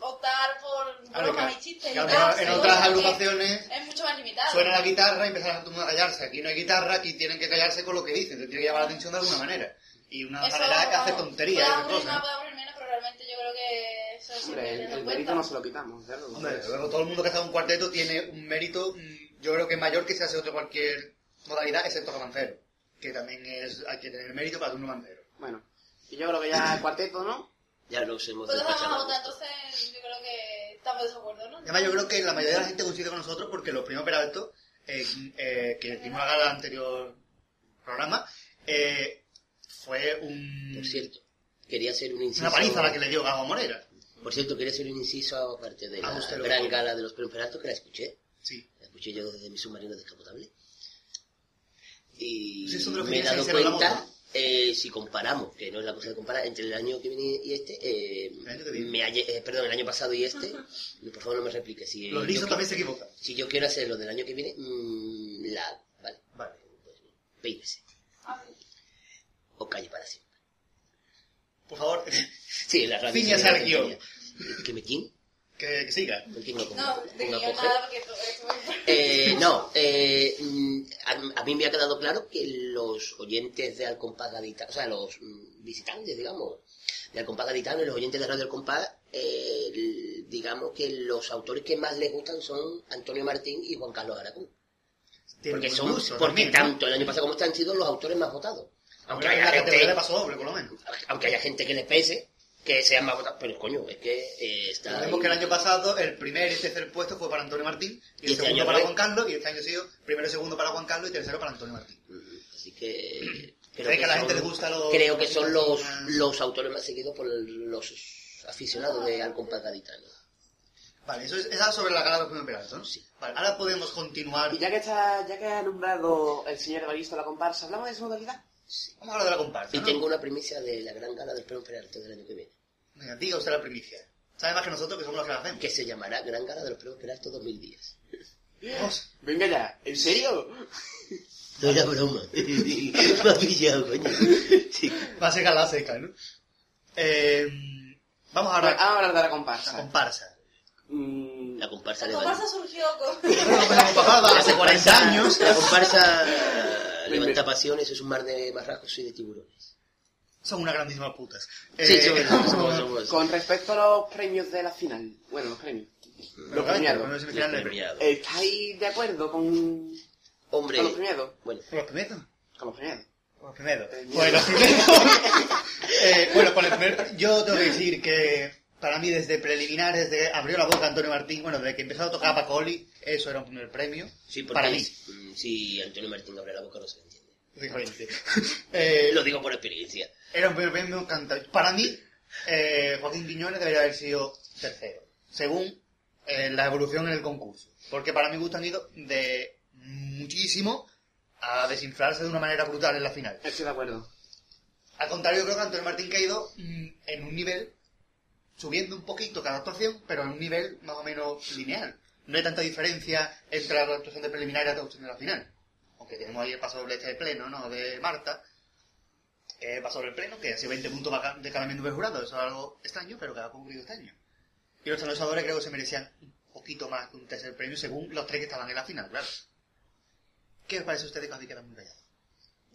optar por Claro, bromas que- y chistes que y tal. en otras que agrupaciones Es mucho más limitado. suena la guitarra y empiezan a todo el mundo a callarse. Aquí no hay guitarra, aquí tienen que callarse con lo que dicen, te tienen que llamar la atención de alguna manera. Y una Eso, manera es hacer vamos, tonterías y cosas. más, aburrir menos, pero realmente yo creo que eso es Hombre, el, el mérito no se lo quitamos, ¿verdad? Hombre, luego todo el mundo que está en un cuarteto tiene un mérito, mm, yo creo que mayor que si hace otro cualquier modalidad, excepto romancero. Que también es, hay que tener mérito para ser un romancero. Bueno, y yo creo que ya el cuarteto, ¿no? Ya nos hemos Pues vamos a votar, entonces yo creo que estamos de acuerdo, ¿no? Además, yo creo que la mayoría de la gente coincide con nosotros porque los primos Peralto, eh, eh, que hicimos la gala del anterior programa, eh, fue un, Por cierto, quería hacer un inciso. una paliza la que le dio Gago Morera. Por cierto, quería hacer un inciso aparte de Ah, la usted lo gran gala de los premios Peralto, que la escuché. Sí. Escuché yo desde mi submarino descapotable. Y que me he dado cuenta, eh, si comparamos, que no es la cosa de comparar, entre el año que viene y este, eh, me eh, perdón, el año pasado y este, por favor no me replique. Si Los yo lisos qui- también se equivocan. Si yo quiero hacer lo del año que viene, mm, la... Vale, Vale. pues peínese. O calle para siempre. Por favor, [laughs] Sí, la radio. Al guion. tontería. ¿Que me quién? Que, que siga. No. Eh, no, eh, mm, a, a mí me ha quedado claro que los oyentes de Alcompás Gaditano, o sea, los mm, visitantes, digamos, de Alcompás Gaditano y los oyentes de Radio Alcompás, eh, l- digamos que los autores que más les gustan son Antonio Martín y Juan Carlos Aracún. Tiene Porque son, gusto porque también, ¿no? tanto el año pasado como este han sido los autores más votados. Aunque haya, gente, paso doble, por lo menos. aunque haya gente que les pese, que sean más votados, pero coño, es que eh, está... Que el año pasado el primer y tercer puesto fue para Antonio Martín, y el Y este segundo año para fue- Juan Carlos, y este año ha sido primero y segundo para Juan Carlos y tercero para Antonio Martín. Ujú, Así que... [clears throat] ¿Cree que a la gente le gusta los- Creo que son los, los autores más seguidos por los aficionados de Al Compás Gaditano. Vale, eso es esa sobre la gala de los premios Peralta, ¿no? Sí. Vale, ahora podemos continuar. Y ya que está, ya que ha nombrado el señor Evaristo la comparsa, ¿hablamos de su modalidad? Vamos a hablar de la comparsa, Y ¿no? tengo una primicia de la gran gala del premio Peralta del año que viene, diga usted la primicia. Sabe más que nosotros que somos los que la hacemos. que se llamará Gran Gala de los premios Peralta 2010. Vamos. Venga ya, ¿en serio? No [laughs] era broma. [laughs] Me ha pillado, coño. Sí. Va a ser gala seca, ¿no? Eh, vamos Ahora, ahora vamos a hablar de la a la comparsa. comparsa. Mm, La comparsa La levanta... comparsa surgió con... [laughs] La comparsa hace 40 años. La comparsa levanta pasiones, es un mar de marrajos y de tiburones. Son unas grandísimas putas. Sí, Eh, somos, somos, somos. Con respecto a los premios de la final, bueno, los premios, los Los premiados, premiados. ¿estáis de acuerdo con, Hombre, con los premiados? bueno, ¿Con los primeros? Con los premiados. Con los primeros. Eh, Pues los primeros. [laughs] Eh, bueno, con el primer. Yo tengo que decir que para mí, desde preliminares, desde que abrió la boca Antonio Martín, bueno, desde que empezó a tocar a Pacoli, eso era un primer premio. sí, porque para mí. mm, si Antonio Martín abre la boca no se le entiende. [laughs] Eh, Lo digo por experiencia. Era un premio encantador. Para mí, eh, Joaquín Quiñones debería haber sido tercero, según eh, la evolución en el concurso. Porque para mi gusto han ido de muchísimo a desinflarse de una manera brutal en la final. Estoy de acuerdo. Al contrario, creo que Antonio Martín que ha ido mm, en un nivel, subiendo un poquito cada actuación, pero en un nivel más o menos lineal. No hay tanta diferencia entre la actuación de preliminar y la actuación de la final. Aunque tenemos ahí el paso doble este de pleno, ¿no? De Marta. Eh, paso doble pleno, que ha sido 20 puntos de cada menú de jurado. Eso es algo extraño, pero que ha concluido este año. Y los anunciadores creo que se merecían un poquito más que un tercer premio según los tres que estaban en la final, claro. ¿Qué os parece a ustedes que habéis quedado muy callados?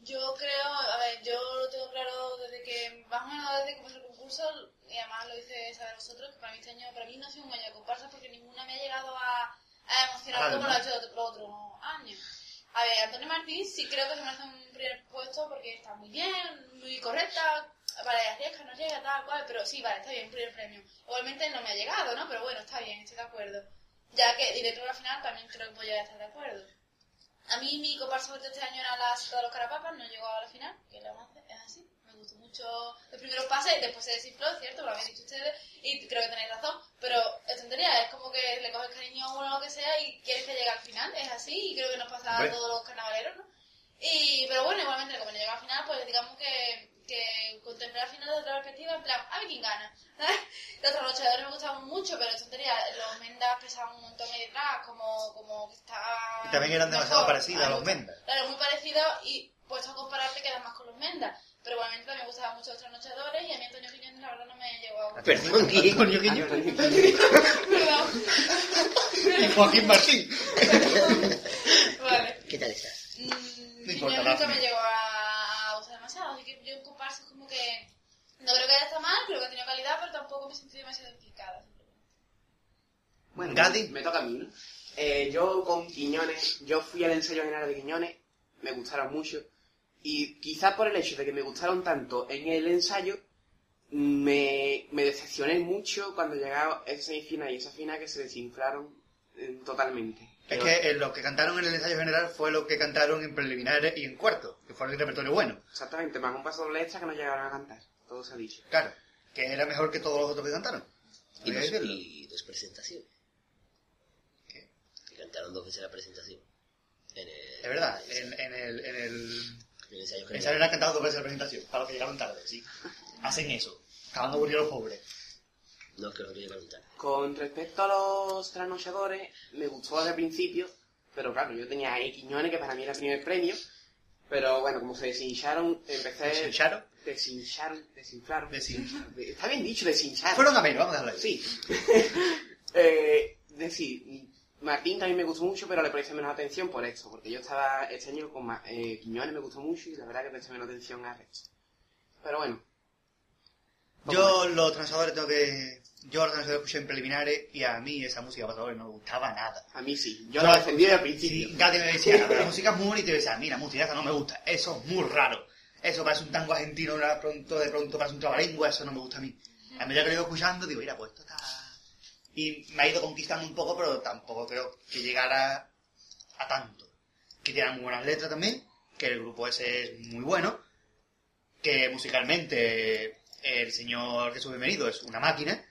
Yo creo, a ver, yo lo tengo claro desde que, más o menos desde que empezó el concurso, y además lo hice saber vosotros, que para mí este año, para mí no ha sido un año de comparsas porque ninguna me ha llegado a, a emocionar Vale, como lo ha hecho los otros años. A ver, Antonio Martín sí creo que se merece un primer puesto porque está muy bien, muy correcta, vale, arriesga, no llega, tal cual, pero sí, vale, está bien, primer premio. Igualmente no me ha llegado, ¿no? Pero bueno, está bien, estoy de acuerdo. Ya que directo de la final también creo que voy a estar de acuerdo. A mí mi comparsa favorita este año era la Sota de los Carapapas, no llegó a la final, que le vamos a hacer, es así. Me gustó mucho los primeros pases, después se desinfló, es cierto, lo habéis dicho ustedes, y creo que tenéis razón, pero es tontería, es como que le coges cariño a uno o lo que sea y quieres que llegue al final, es así, y creo que nos pasa a todos los carnavaleros, ¿no? Y, pero bueno, igualmente, como no llega al final, pues digamos que, que contemplé la final desde otra perspectiva, en plan, a ver quién gana. [laughs] los trasnochadores me gustaban mucho, pero es tontería, los mendas pesaban un montón ahí detrás, como, como que está... Y también eran demasiado mejor. parecidos a los mendas. Claro, muy parecidos y puesto a compararte quedan más con los mendas. Pero igualmente también me gustaban mucho los trasnochadores y a mí Antonio Quiñones la verdad no me llegó a gustar. Perdón, Gui. Antonio Quiñones [laughs] Perdón. y Joaquín Martín. vale. ¿Qué tal estás? Mm, No importa, Quiñones nunca me llegó a, a gustar demasiado, así que yo en comparsa es como que... No creo que haya estado mal, creo que ha tenido calidad, pero tampoco me sentido demasiado implicada. Bueno, Gadi. me toca a mí, ¿no? Eh, yo con Quiñones, yo fui al ensayo general de Quiñones, me gustaron mucho, y quizás por el hecho de que me gustaron tanto en el ensayo, me, me decepcioné mucho cuando llegaba esa semifinal y esa final que se desinflaron eh, totalmente. Es que eh, lo que cantaron en el ensayo general fue lo que cantaron en preliminares y en cuarto, que fue el repertorio bueno. Exactamente, más un paso doble extra que no llegaron a cantar, todo se ha dicho. Claro, que era mejor que todos los otros que cantaron. Y dos, y dos presentaciones. ¿Qué? Que cantaron dos veces la presentación. En el, Es verdad, en, en el, en el general. ensayo han cantado dos veces la presentación, para los que llegaron tarde, sí. Hacen eso. Acaban aburridos los pobres. No, que lo que yo preguntar. Con respecto a los trasnochadores, me gustó desde el principio, pero claro, yo tenía ahí Quiñones, que para mí era el primer premio, pero bueno, como se deshincharon, empecé... ¿Deshincharon? Deshincharon, desinflaron. Desin- Está bien dicho, deshincharon. Fueron a menos, vamos a dejarlo ahí. Sí. [laughs] eh, decir, Martín también me gustó mucho, pero le presté menos atención por esto, porque yo estaba este año con Ma- eh, Quiñones, me gustó mucho y la verdad que presté menos atención al resto. Pero bueno, Yo los transadores tengo que... Yo los transadores escuché en preliminares y a mí esa música pasadores no me gustaba nada. a mí sí. Yo lo defendí desde el principio. Sí, me decía, la [laughs] música es muy bonita y yo decía, mira, música esa no me gusta, eso es muy raro. Eso parece un tango argentino, de pronto, de pronto parece un trabalengua, eso no me gusta a mí. A medida que lo ido escuchando, digo, mira, pues esto está... Y me ha ido conquistando un poco, pero tampoco creo que llegara a tanto. Que tiene muy buenas letras también, que el grupo ese es muy bueno, que musicalmente el señor Jesús Bienvenido es una máquina,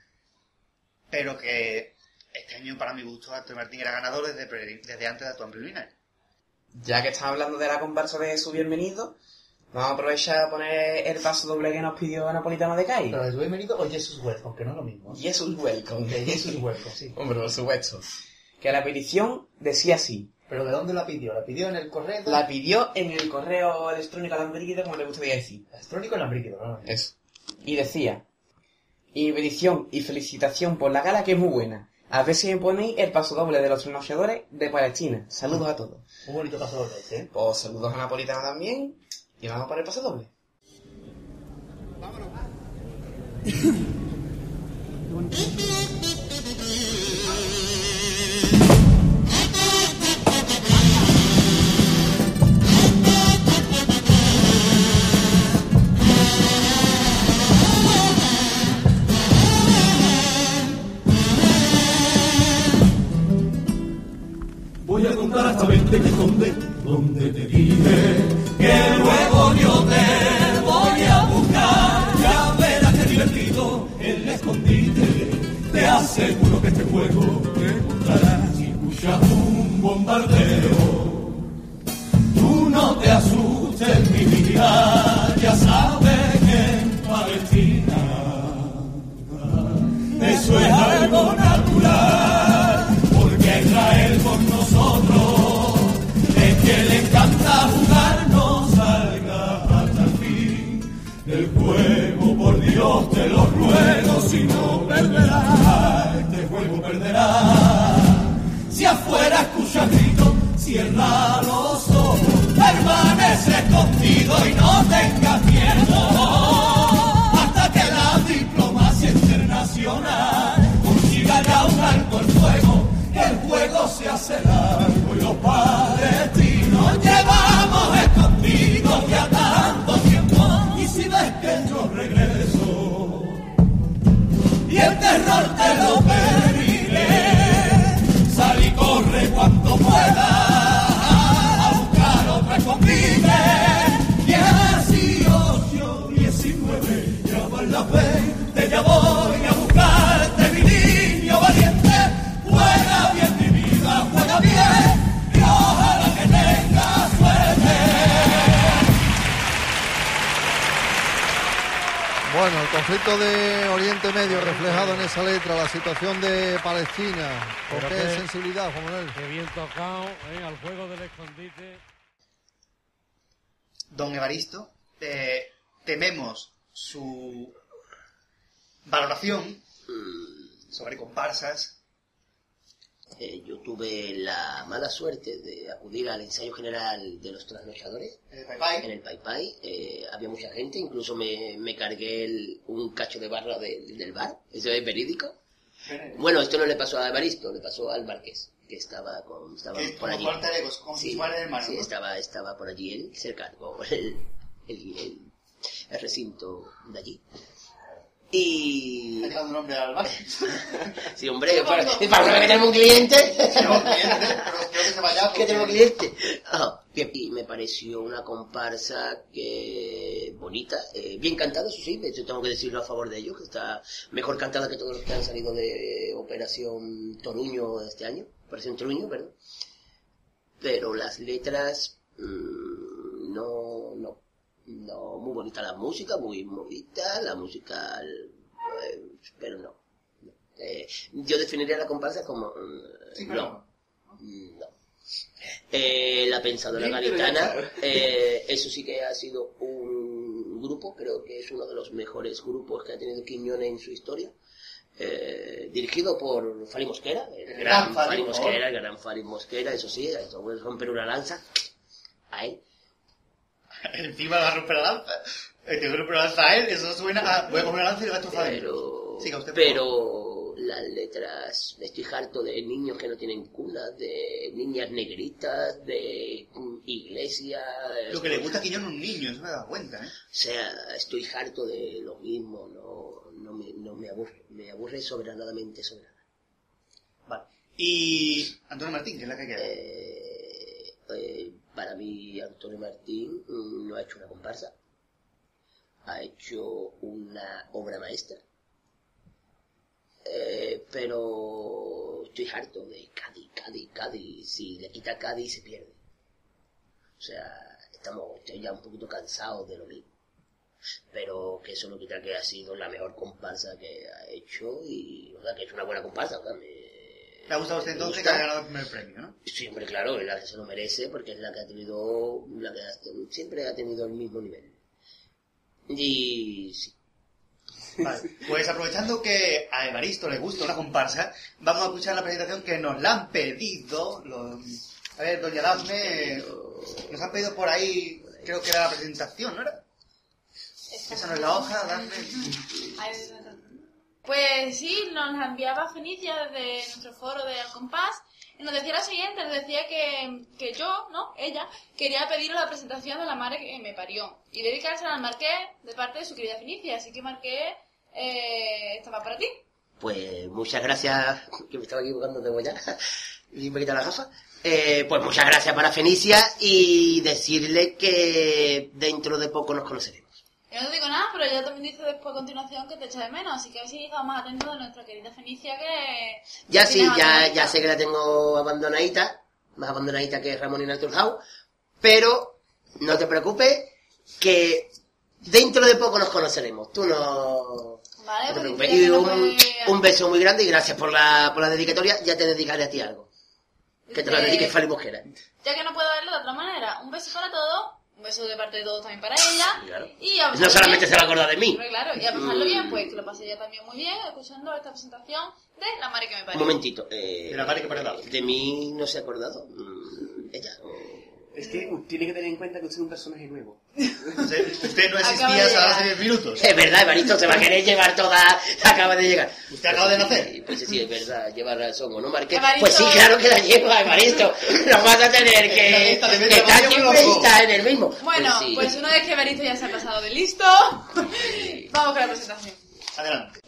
pero que este año para mi gusto Antonio Martín era ganador desde, desde antes de actuar preliminar. Ya que estamos hablando de la comparsa de su bienvenido, vamos a aprovechar a poner el paso doble que nos pidió Napolitano de Cai. Jesús Bienvenido o Jesús Welcome, que no es lo mismo. Jesus welcome. Jesús Welcome, sí. Hombre, por supuesto. Que la petición decía así. ¿Pero de dónde la pidió? ¿La pidió en el correo? La pidió en el correo electrónico alambriquito, como le gustaría decir. Electrónico en la ¿no? Eso. Y decía, y petición y felicitación por la gala que es muy buena. A ver si me ponéis el paso doble de los trasnochadores de Palestina. Saludos a todos. Un bonito paso doble este, ¿eh? Pues saludos a Napolitano también. Y vamos por el paso doble. Voy a contar hasta 20 que esconde donde te dije que luego yo te voy a buscar. Ya verás que divertido el escondite. Te aseguro que este juego te gustará. Si escuchas un bombardeo, tú no te asustes, mi vida. Ya sabes que en Palestina eso es algo natural. Si no perderás, este juego perderá. Si afuera escuchas gritos, cierra los ojos, permanece escondido y no tengas miedo. Hasta que la diplomacia internacional consiga ya un alto el fuego, el juego se hace largo y conflicto de Oriente Medio reflejado en esa letra, la situación de Palestina. ¿Con Pero qué que- sensibilidad, Juan Manuel? Qué bien tocado ¿eh? al juego del escondite. Don Evaristo, eh, tememos su valoración sobre comparsas. Eh, yo tuve la mala suerte de acudir al ensayo general de los trasnochadores en el Pai Pai. Eh, había mucha gente, incluso me, me cargué el- un cacho de barra de- del bar. Eso es verídico. Bueno, esto no le pasó a Evaristo, le pasó al Marqués, que estaba, con, estaba Que por allí. cuarta de- como si fuera el hermano, sí, ¿no? estaba, estaba por allí él, cerca, [laughs] el- el recinto de allí. Y... Ha llegado un hombre al bar. [laughs] Sí, hombre, para, para una vez que tenemos un cliente. Tenemos cliente, pero creo que se vaya [laughs] que tenemos cliente. Ah, bien, y me pareció una comparsa que bonita, eh, bien cantada, eso sí, de hecho tengo que decirlo a favor de ellos, que está mejor cantada que todos los que han salido de Operación Toruño este año, Operación Toruño, perdón. Pero las letras, mm, no, no, muy bonita la música, muy movida, la música, eh, pero no. no. Eh, yo definiría la comparsa como, mm, Sí, no, no. Eh, la pensadora está. [laughs] eh, eso sí que ha sido un grupo, creo que es uno de los mejores grupos que ha tenido Quiñones en su historia. Eh, dirigido por Fali Mosquera, el gran gran por Mosquera, el gran Fali Mosquera, eso sí, eso romper una lanza a él. [laughs] Encima va a romper la lanza. El que rompe la lanza a él, eso suena a... Voy a comer la lanza y le va a destrozar. Pero, Siga usted, pero las letras, estoy harto de niños que no tienen cuna, de niñas negritas, de mm, iglesia. Lo que le gusta a Quiñón es un niño, eso me da cuenta, ¿eh? O sea, estoy harto de lo mismo, no, no, me, no me aburre, me aburre soberanadamente soberana. Vale. Y Antonio Martín, que es la que queda. Eh, eh, para mí, Antonio Martín mm, no ha hecho una comparsa, ha hecho una obra maestra. Eh, pero estoy harto de Cádiz, Cádiz, Cádiz. Si le quita Cádiz, se pierde. O sea, estamos estoy ya un poquito cansados de lo mismo. Pero que eso no quita que ha sido la mejor comparsa que ha hecho y, ¿verdad? Que es una buena comparsa. Me- ¿Le ha gustado usted entonces que haya ganado el primer premio, no? Sí, hombre, claro, es la que se lo merece porque es la que ha tenido, la que ha- siempre ha tenido el mismo nivel. Y sí, Vale. [laughs] Pues aprovechando que a Evaristo le gusta una comparsa, vamos a escuchar la presentación que nos la han pedido. los- A ver, doña Dafne, nos han pedido por ahí, creo que era la presentación, ¿no era? Esa no es la hoja, Dafne. Pues sí, nos la enviaba Fenicia desde nuestro foro de Al Compás y nos decía lo siguiente, nos decía que, que yo, ¿no? Ella, quería pedirle la presentación de la madre que me parió y dedicársela al Marqués de parte de su querida Fenicia, así que Marqués eh, estaba para ti. pues muchas gracias, que me estaba equivocando de ya, [laughs] y me quita la gafa. Eh, pues muchas gracias para Fenicia y decirle que dentro de poco nos conoceremos. Yo no digo nada, pero ella también dice después a continuación que te echa de menos, así que a ver si estamos más atentos de nuestra querida Fenicia que... Ya sí, ya, ya sé que la tengo abandonadita, más abandonadita que Ramón y Naturhaus, pero no te preocupes que Dentro de poco nos conoceremos. Tú no... Vale, no te preocupes. Y un, un beso muy grande y gracias por la, por la dedicatoria. Ya te dedicaré a ti algo. Que te lo Eh, dedique Fali Mosquera. Ya que no puedo verlo de otra manera, un beso para todos, un beso de parte de todos también para ella. Claro. Y a No pasarlo solamente bien. se va a acordar de mí. Claro, y a pasarlo Mm. bien, pues que lo pasé yo también muy bien escuchando esta presentación de La Mari que me Un parió. momentito. Eh, De la Mari que parió la- De mí no se ha acordado. Mm, Ella. Es que tiene que tener en cuenta que usted es un personaje nuevo. Usted, no existía hace 10 minutos. Es verdad, Evaristo se va a querer llevar toda. Acaba de llegar. ¿Usted acaba de nacer? Sí, Pues sí, es verdad, lleva razón, ¿o no, Marqués? Evaristo- Pues sí, claro que la lleva, Evaristo. No vas a tener que, que estar siempre en el mismo. Bueno, sí. pues una vez que Berito ya se ha pasado de listo, vamos con la presentación. Adelante.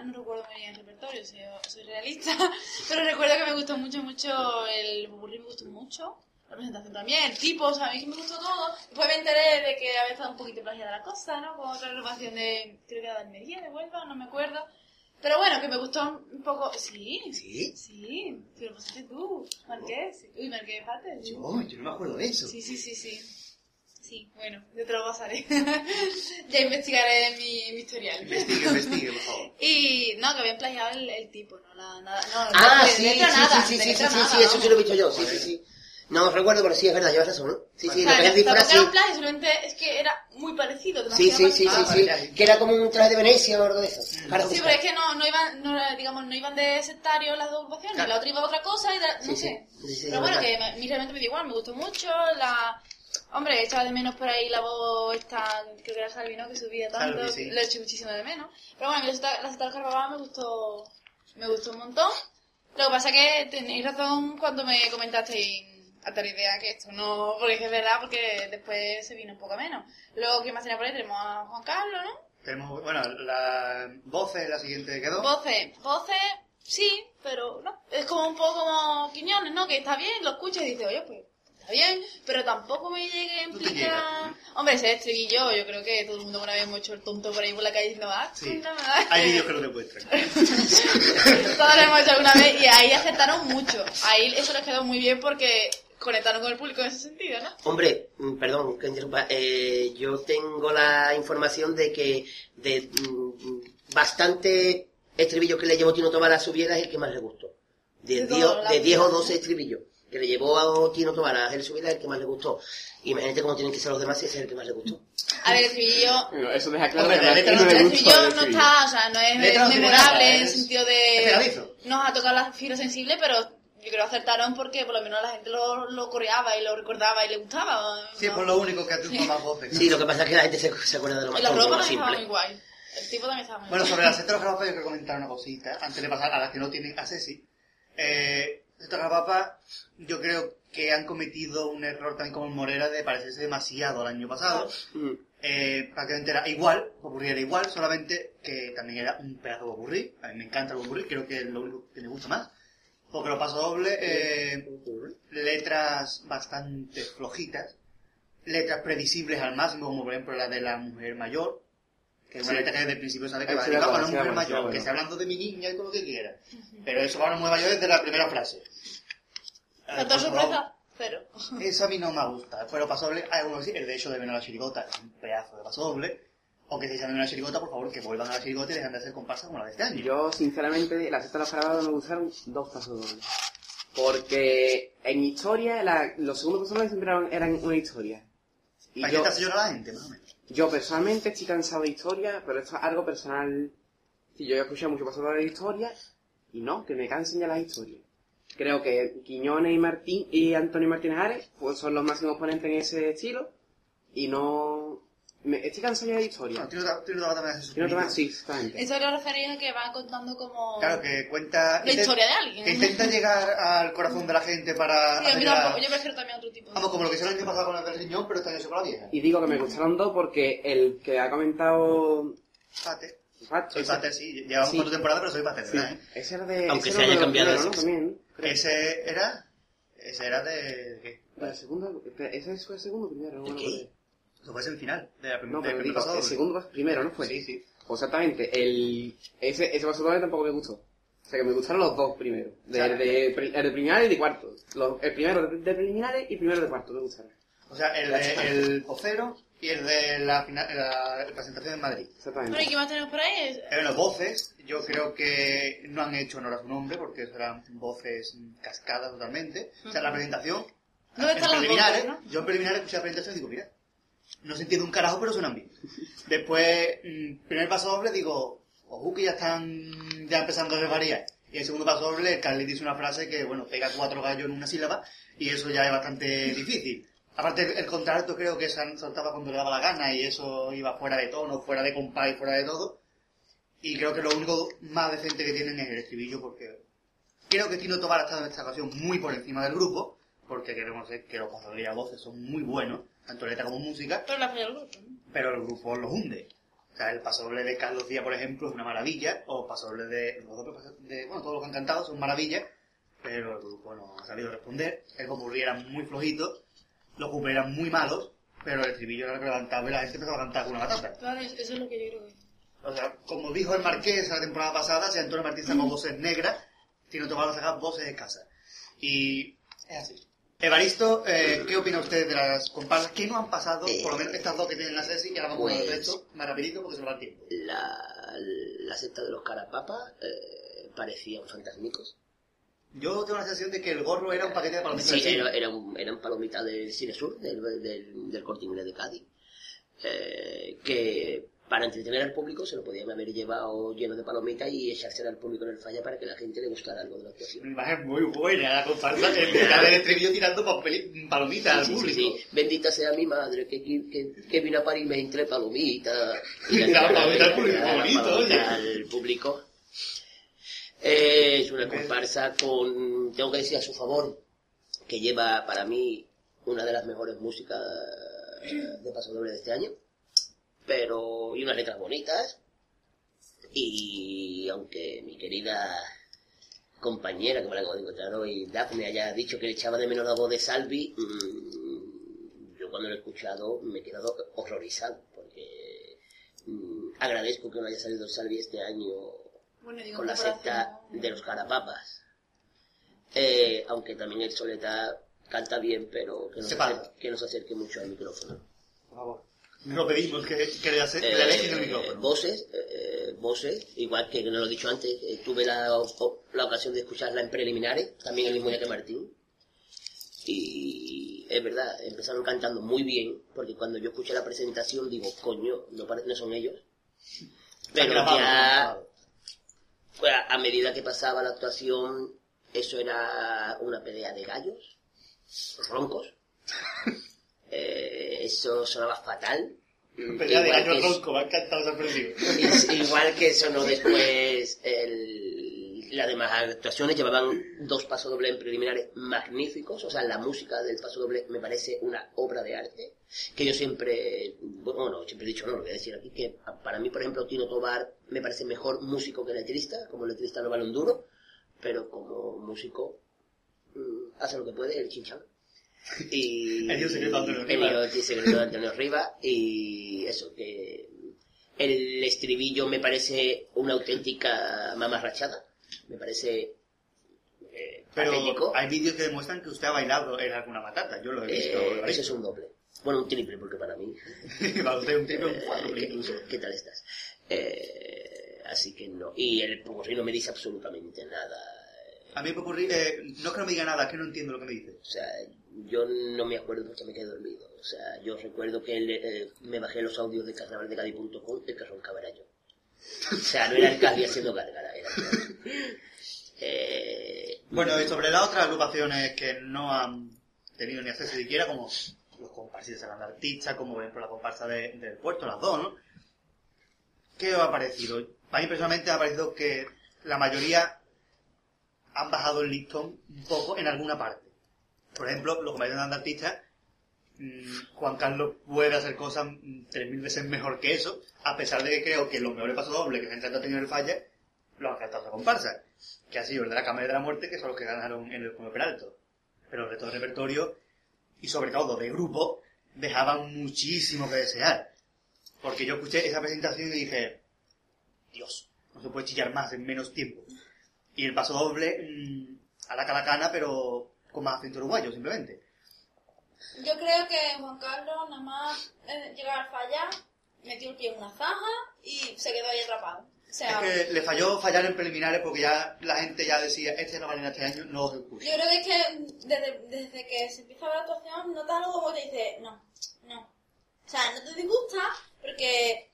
No recuerdo muy bien el repertorio, soy, soy realista, [laughs] pero recuerdo que me gustó mucho, mucho, el burri me gustó mucho, la presentación también, el tipo, o sea, a mí que me gustó todo. Después me enteré de que había estado un poquito plagiada la cosa, ¿no? Con otra agrupación de, creo que era de Almería, de Huelva, no me acuerdo. Pero bueno, que me gustó un poco, sí, ¿Sí? sí, que lo pasaste tú, Marqués, uy, Marqués, parte, Yo, yo no me acuerdo de eso. Sí, sí, sí, sí. Sí, bueno, yo te lo pasaré. [laughs] ya investigaré mi, mi historial. Investigue, investigue, por favor. [laughs] Y no, que habían plagiado el, el tipo, no la, nada, no, Ah, sí, sí, nada, sí, sí, sí, sí, nada, sí, eso sí lo he visto yo, sí, sí, sí. No recuerdo, pero sí, es verdad, llevas razón, ¿no? Sí, sí, O lo que es disfraz, sí. era un plagio, simplemente es que era muy parecido. Sí, sí, sí, sí, Ah, sí. vale. Que era como un traje de Venecia o algo de eso. Sí, pero es que no, no iban, no, digamos, no iban de sectario las dos agrupaciones, la otra iba a otra cosa y da- no sé. Pero bueno, que me- a mí realmente me dio igual, me gustó mucho la... Hombre, echaba de menos por ahí la voz esta, creo que era Salvi, ¿no? Que subía tanto, Salvi, sí. lo eché muchísimo de menos. Pero bueno, la del Carnaval me gustó, me gustó un montón. Lo que pasa es que tenéis razón cuando me comentasteis a tal idea que esto no, porque es verdad, porque después se vino un poco menos. Luego, ¿qué más tenía por ahí? Tenemos a Juan Carlos, ¿no? Tenemos, bueno, la voces, la siguiente que quedó. Voces, voces, sí, pero no. Es como un poco como Quiñones, ¿no? Que está bien, lo escuchas y dices, oye, pues está bien, pero tampoco me llegue a No implicar... Hombre, ese estribillo, yo creo que todo el mundo alguna vez hemos hecho el tonto por ahí por la calle diciendo, ah, Sí. no me da. Hay vídeos que lo demuestran. [laughs] Todos lo hemos hecho alguna vez y ahí aceptaron mucho. Ahí eso les quedó muy bien porque conectaron con el público en ese sentido, ¿no? Hombre, mm, perdón que interrumpa, eh, yo tengo la información de que de mm, bastante estribillos que le llevó Tino Tobar a su vida es el que más le gustó. De De 10 todos los de 10 o lados. 12 estribillos. Que le llevó a Tino Tobar a hacer su vida el que más le gustó. Imagínate cómo tienen que ser los demás si ese es el que más le gustó. A ver, el estribillo... Bueno, eso deja claro Hombre, que la letra no- le El estribillo no está, o sea, no es Letra no memorable nada, en el es- sentido es de... Nos ha tocado la fibra sensible, pero yo creo que acertaron porque por lo menos la gente lo, lo coreaba y lo recordaba y le gustaba. Sí, ¿no? por lo único que ha triunfado más voces. Sí, lo que pasa es que la gente se, se acuerda de lo más Y la ropa también estaba muy guay. El tipo también estaba muy Bueno, sobre la secta de los yo quiero comentar una cosita, antes de pasar a las que no tienen a Ceci. Eh, de garrapapas, yo creo que han cometido un error también como el Morera de parecerse demasiado al año pasado. Mm. Eh, prácticamente era igual, Popurrí era igual, solamente que también era un pedazo de Popurrí. A mí me encanta el Popurrí, creo que es lo único que me gusta más. Porque lo paso doble, eh, letras bastante flojitas, letras previsibles al máximo, como por ejemplo la de la mujer mayor, que es una Sí. letra que desde el principio sabe que va dedicada la a una mujer mayor, bueno. que está hablando de mi niña y todo lo que quiera. Pero eso va a una mujer mayor desde la primera frase. Por favor. sorpresa, cero. Eso a mí no me gusta. Pero pasoble, hay algunos que sí, el de hecho de venir a la chirigota es un pedazo de pasoble. O que si se llamen a la chirigota, por favor, que vuelvan a la chirigota y dejen de hacer comparsas como la de este año. Yo, sinceramente, las sexta de los grabados me gustaron dos pasos dobles. Porque en historia, la- los segundos pasos dobles siempre eran, eran una historia. Y ¿Para yo, qué te hace llorar la gente, más o menos? Yo personalmente estoy cansado de historia, pero esto es algo personal. Si yo he escuchado mucho dobles de historia, y no, que me cansen ya las historias. Creo que Quiñones y Martín y Antonio Martínez Ares pues son los máximos ponentes en ese estilo. Y no... Me, estoy cansado ya de historia. Bueno, Tino Tino Tabata también hace sus Y no te vas- pinitos. sí, exactamente. Eso lo refería a que va contando como... Claro, que cuenta... La historia de alguien. Que intenta llegar al corazón de la gente para... [laughs] Sí, a hacer mí la- tampoco, yo prefiero también otro tipo. de- Vamos, como lo que hizo el año pasado con el del riñón, pero este año se con la vieja. Y digo que me gustaron dos porque el que ha comentado... Pate. Pat- Soy ese- Pate, sí. Llevamos Sí. cuatro temporadas, pero soy Pate, Sí, ¿verdad? eh? ese era de... Aunque ese se haya cambiado de ¿no? También, creo. Ese era... Ese era de... ¿Qué? La segunda... Ese fue el segundo o primero, no me qué? Eso fue semifinal de la prim- No, pero primer digo, pasado. el segundo primero, ¿no fue? Sí, sí. Pues exactamente, el... Ese, ese paso doble tampoco me gustó. O sea que me gustaron los dos primero. De, pri- el de preliminares y de cuarto. Los- el primero de, de preliminares y primero de cuarto, me gustaron. O sea, el de el vocero y el de la, fina- la presentación en Madrid. Exactamente. Bueno, ¿y qué más tenemos por ahí? Eh, Bueno, voces, yo creo que no han hecho honor a su nombre, porque eran voces cascadas totalmente. O sea, la presentación... ¿Dónde en están las voces, no? Yo en preliminares escuché la presentación y digo, mira, no se entiende un carajo, pero suenan bien. Después, mm, primer paso doble, digo, ojo que ya están ya empezando a desvariar. Y el segundo paso doble, Carly dice una frase que, bueno, pega cuatro gallos en una sílaba, y eso ya es bastante difícil. Aparte, el, contralto creo que se soltaba cuando le daba la gana, y eso iba fuera de tono, fuera de compás y fuera de todo. Y creo que lo único más decente que tienen es el estribillo, porque creo que Tino Tobar estado en esta ocasión muy por encima del grupo, porque queremos decir que los pasadores a voces son muy buenos, tanto letra como música, Pero la del grupo, ¿no? pero el grupo los hunde. O sea, el pasodoble de Carlos Díaz, por ejemplo, es una maravilla, o pasodoble de, de, bueno, todos los que han cantado son maravillas, pero el grupo no ha sabido responder. El popurrí era muy flojito, los cupés eran muy malos, pero el estribillo era lo que levantaba y la gente empezaba a cantar con una batata. Vale, eso es lo que yo creo que... O sea, como dijo el Marqués la temporada pasada, si Antonio Martín sacó voces negras, va a sacar voces escasas. Y es así. Evaristo, eh, ¿qué opina usted de las comparsas que no han pasado, por lo menos estas dos que tienen la Ceci, y ahora vamos Pues- resto, más rapidito porque se va el tiempo. La, la secta de los carapapas eh, parecían fantasmicos. Yo tengo la sensación de que el gorro era un paquete de palomitas Sí, era, era un- eran palomitas del Cine Sur, del, del, del Corte Inglés de Cádiz, eh, que para entretener al público se lo podían haber llevado lleno de palomitas y echárselo al público en el falla para que la gente le gustara algo de la actuación. Una imagen muy buena, la comparsa, del estribillo tirando palomitas al Sí, sí, público. sí, sí. Bendita sea mi madre que, que, que vino a parirme entre palomitas. Y daba palomitas al público, bonito, oye. al público. Eh, es una comparsa con, tengo que decir a su favor, que lleva para mí una de las mejores músicas de Paso Doble de este año. Pero, y unas letras bonitas. Y aunque mi querida compañera que me la acabo de encontrar hoy, Daphne, haya dicho que le echaba de menos la voz de Salvi, mm, yo cuando lo he escuchado me he quedado horrorizado, porque mm, agradezco que no haya salido Salvi este año Bueno, digo, con la secta ¿no? de los carapapas. Eh, aunque también el Soleta canta bien, pero que no, Se acerque, que no se acerque mucho al micrófono. Por favor. No pedimos que, que le, hace- que le Eh, alejen el micrófono. voces, eh, voces, igual que no lo he dicho antes, eh, tuve la, la ocasión de escucharla en preliminares, también el mismo día que Martín. Y es verdad, empezaron cantando muy bien, porque cuando yo escuché la presentación digo, coño, no, no son ellos. Pero grabado, ya, pues, a medida que pasaba la actuación, eso era una pelea de gallos, roncos. [laughs] Eh, eso sonaba fatal. Pelea de gallo ronco, me ha encantado igual que sonó después el, las demás actuaciones, llevaban dos pasodobles en preliminares magníficos, o sea, la música del pasodoble me parece una obra de arte, que yo siempre, bueno, siempre he dicho, no, lo voy a decir aquí, que para mí, por ejemplo, Tino Tobar me parece mejor músico que letrista, como letrista no vale un duro, pero como músico mm, hace lo que puede, el chinchán. Y, El dios secreto de Antonio el Rivas. dios secreto de Antonio Rivas, y eso, que el estribillo me parece una auténtica mamarrachada. Me parece eh, Pero patético. hay vídeos que demuestran que usted ha bailado en alguna matata. Yo lo he visto. Eh, eso es un doble. Bueno, un triple, porque para mí. [laughs] Para usted un triple, un eh, cuádruple ¿qué, incluso. qué tal estás? Eh, así que no. Y el popurrí no me dice absolutamente nada. A mí me ocurrió, eh, no es que no me diga nada, es que no entiendo lo que me dice. O sea, yo no me acuerdo porque me quedé dormido. O sea, yo recuerdo que eh, me bajé los audios de carnavaldecadi.com de era yo. O sea, no era el Cali haciendo gárgara, era. [laughs] Eh, Bueno, y sobre las otras agrupaciones que no han tenido ni acceso siquiera, como los comparsas de San Artista, como por ejemplo la comparsa de- del puerto, las dos, ¿no? ¿Qué os ha parecido? A mí personalmente me ha parecido que la mayoría han bajado el listón un poco en alguna parte. Por ejemplo, los compañeros de artistas, mm, Juan Carlos puede hacer cosas mm, tres mil veces mejor que eso, a pesar de que creo que los mejores pasos dobles que se han tratado en el falla, los han cantado a comparsa, que ha sido el de la Cámara de la Muerte, que son los que ganaron en el Come Peralto. Pero el resto del repertorio, y sobre todo de grupo, dejaban muchísimo que desear. Porque yo escuché esa presentación y dije, Dios, no se puede chillar más en menos tiempo. Y el paso doble, mm, a la calacana, pero con más acento uruguayo, simplemente. Yo creo que Juan Carlos nada más eh, llegar al fallar, metió el pie en una zaja y se quedó ahí atrapado. O sea, Es que le falló fallar en preliminares porque ya la gente ya decía, este no vale este año, no os escucho. yo creo que es que desde, desde que se empieza la actuación, notas algo como te dice, no, no. O sea, no te disgusta porque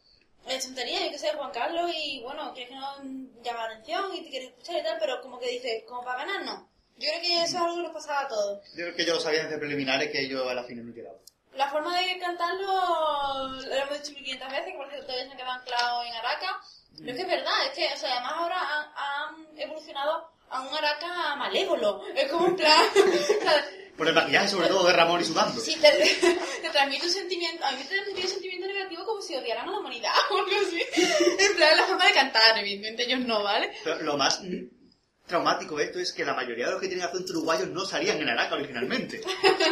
es tontería, yo que sé, Juan Carlos y bueno, quieres que no llama la atención y te quieres escuchar y tal, pero como que dice, como para ganar, no. Yo creo que eso es algo que nos pasaba a todos. Yo creo que yo lo sabía desde preliminares que yo a la final me he quedado. La forma de cantarlo, lo hemos dicho 1500 veces, que parece que todavía se quedado anclado en Araca. Pero es que es verdad, es que, o sea, además ahora han, han evolucionado a un Araca malévolo. Es como un plan. [laughs] Por el maquillaje, sobre todo, de Ramón y sudando. Sí, te, [laughs] te transmite un sentimiento, a mí te transmite un sentimiento negativo como si odiaran a la humanidad [laughs] o algo así. En plan, la forma de cantar, evidentemente ellos no, ¿vale? Pero lo más traumático de esto es que la mayoría de los que tienen acento uruguayo no salían en Araca originalmente.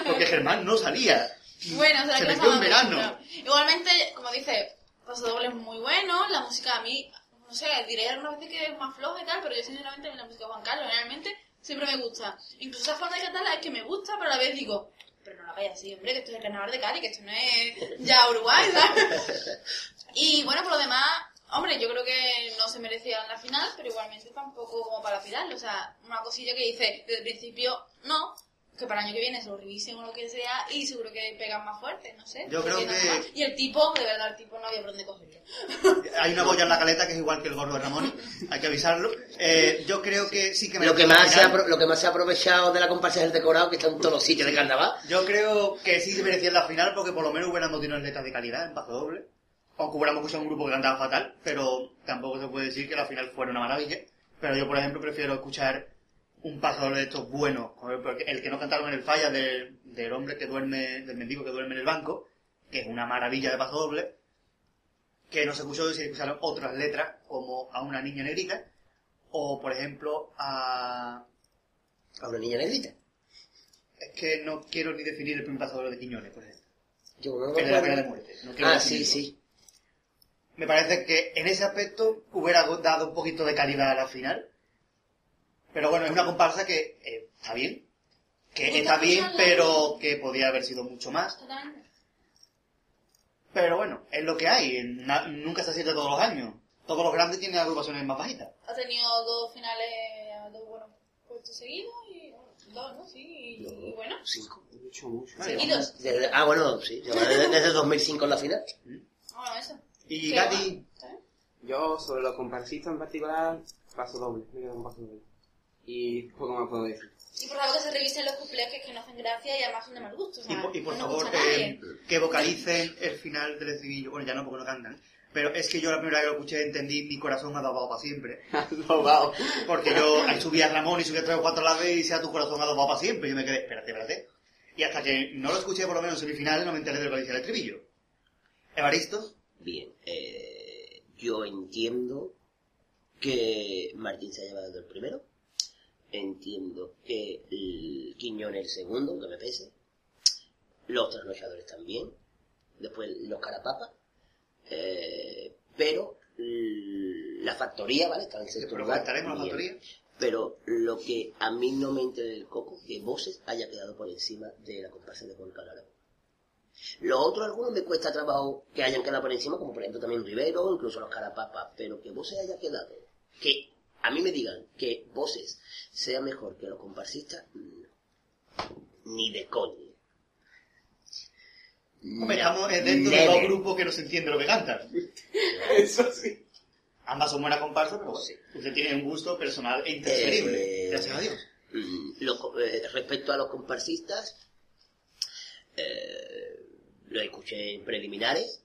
Porque Germán no salía. Bueno, o sea, Se que metió en no verano. Igualmente, como dice, Paso Doble es muy bueno, la música a mí, no sé, diré algunas veces que es más floja y tal, pero yo sinceramente la música de Juan Carlos realmente siempre me gusta. Incluso esa forma de cantarla es que me gusta, pero a la vez digo, pero no la vayas así, hombre, que esto es el carnaval de Cali, que esto no es ya Uruguay, ¿sabes? [laughs] Y bueno, por lo demás, hombre, yo creo que no se merecía la final, pero igualmente tampoco como para tirarlo. O sea, una cosilla que dice desde el principio, no, que para el año que viene se lo revisen o lo que sea y seguro que pegan más fuerte, no sé. Yo creo que- más. Y el tipo, de verdad, el tipo no había por dónde cogerlo. [laughs] Hay una boya en la caleta que es igual que el gordo de Ramón, [laughs] hay que avisarlo. Eh, yo creo que sí que lo, que más se ha, lo que más se ha aprovechado de la comparsa es el decorado que está en todos los sitios de carnaval. Yo creo que sí se merecía la final porque por lo menos hubiéramos tenido letras de calidad en paso doble. Aunque hubiéramos escuchado un grupo que cantaba fatal, pero tampoco se puede decir que la final fuera una maravilla. Pero yo, por ejemplo, prefiero escuchar un paso doble de estos buenos, el- que no cantaron en el falla del, del hombre que duerme, del mendigo que duerme en el banco, que es una maravilla de paso doble, que no se escuchó y se escucharon otras letras, como a una niña negrita, o por ejemplo a... A una niña negrita. Es que no quiero ni definir el primer paso doble de Quiñones, por ejemplo. Yo no El de la pena de muerte. No quiero Ah, sí, sí. Me parece que en ese aspecto hubiera dado un poquito de calidad a la final. Pero bueno, es una comparsa que eh, está bien. Que está bien, pero que podía haber sido mucho más. Totalmente. Pero bueno, es lo que hay. Na- nunca se siente todos los años. Todos los grandes tienen agrupaciones más bajitas. Ha tenido dos finales, dos buenos puestos seguidos y Dos, ¿no? Sí, y, y bueno. Cinco. Mucho, mucho. Seguidos. Desde- ah, bueno, sí. Desde, desde 2005 en la final. Bueno, eso. Y Qué Gati, ¿sabes? Yo, sobre los comparsistas en particular, paso doble. Me quedo un paso doble. Y poco más puedo decir. Y por favor que se revisen los cuplés que, es que no hacen gracia y además son de mal gusto. O sea, y por, y por no nos favor a que, vocalicen el final del estribillo. Bueno, ya no, porque no cantan. Pero es que yo la primera vez que lo escuché entendí mi corazón adobado para siempre. [laughs] Robado. Porque yo ahí subía a Ramón y subía tres o cuatro la vez y sea tu corazón adobado para siempre. Y yo me quedé, espérate, espérate. Y hasta que no lo escuché por lo menos en semifinales no me enteré de lo que decía el estribillo. Evaristo, Bien, eh, yo entiendo que Martín se ha llevado el primero. Entiendo que el Quiñones el segundo, aunque me pese. Los trasnochadores también. Después los carapapas. Eh, pero la factoría, ¿vale? Está en sexto pero lugar. la factoría. Pero lo que a mí no me entra del coco, que Voces haya quedado por encima de la comparsa de Juan Aragón. Los otros algunos me cuesta trabajo que hayan quedado por encima, como por ejemplo también Rivero, incluso los Carapapas, pero que Voces haya quedado, que a mí me digan que Voces sea mejor que los comparsistas, no. Ni de coña. No. estamos dentro de dos Never. grupos que no se entiende lo que cantan. [laughs] Eso sí. Ambas son buenas comparsas, pero Sí. usted tiene un gusto personal e intransferible. Eh, Gracias a Dios. Mm, lo- eh, respecto a los comparsistas, eh, lo escuché en preliminares,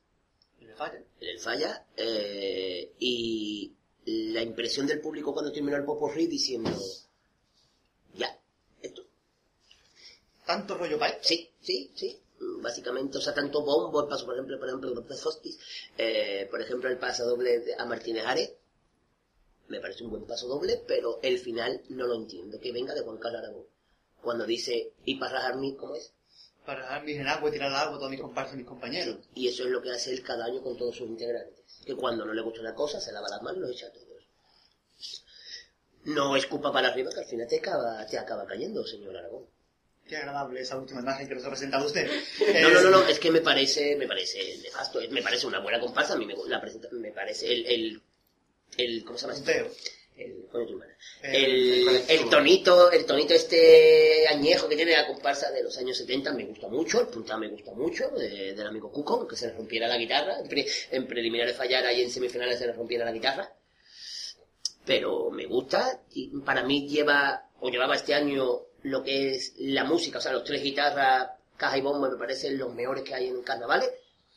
Y le falla. en el falla, y la impresión del público cuando terminó el Popurrí diciendo, ya, esto, Tanto rollo para sí, sí, sí, básicamente, o sea, tanto bombo, el paso, por ejemplo, por ejemplo, Hostis, eh, por ejemplo, el paso doble a Martínez Ares, me parece un buen paso doble, pero el final no lo entiendo, que venga de Juan Carlos Aragón, cuando dice, y para rajar mi, ¿cómo es? Para dejar mis en agua y tirar al agua a todos mis comparsas y mis compañeros. Y eso es lo que hace él cada año con todos sus integrantes. Que cuando no le gusta una cosa, se lava las manos y los echa a todos. No escupa para arriba, que al final te acaba, te acaba cayendo, señor Aragón. Qué agradable esa última imagen que nos ha presentado usted. [laughs] No, no, no, no, es que me parece, me parece nefasto, es- me parece una buena comparsa, a mí me, la presenta, me parece el, el, el, ¿cómo se llama? esto? El, madre. El- tonito, el tonito este añejo que tiene la comparsa de los años 70 me gusta mucho, el puntado me gusta mucho, de- del amigo Cuco, que se le rompiera la guitarra, en, pre- en preliminares fallara y en semifinales se le rompiera la guitarra. Pero me gusta, y para mí lleva, o llevaba este año lo que es la música, o sea, los tres guitarras, caja y bombo me parecen los mejores que hay en carnavales.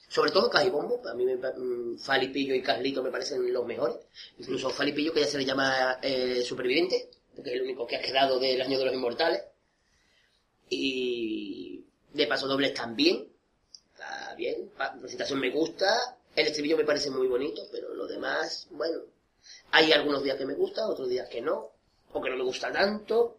Sobre todo caja y bombo, a mí me, mm, Fali Pillo y Carlito me parecen los mejores. Incluso Fali Pillo, que ya se le llama eh, superviviente, porque es el único que ha quedado del año de los inmortales. Y de paso dobles también. Está bien, la presentación me gusta, el estribillo me parece muy bonito, pero lo demás, bueno, hay algunos días que me gusta, otros días que no, o que no me gusta tanto.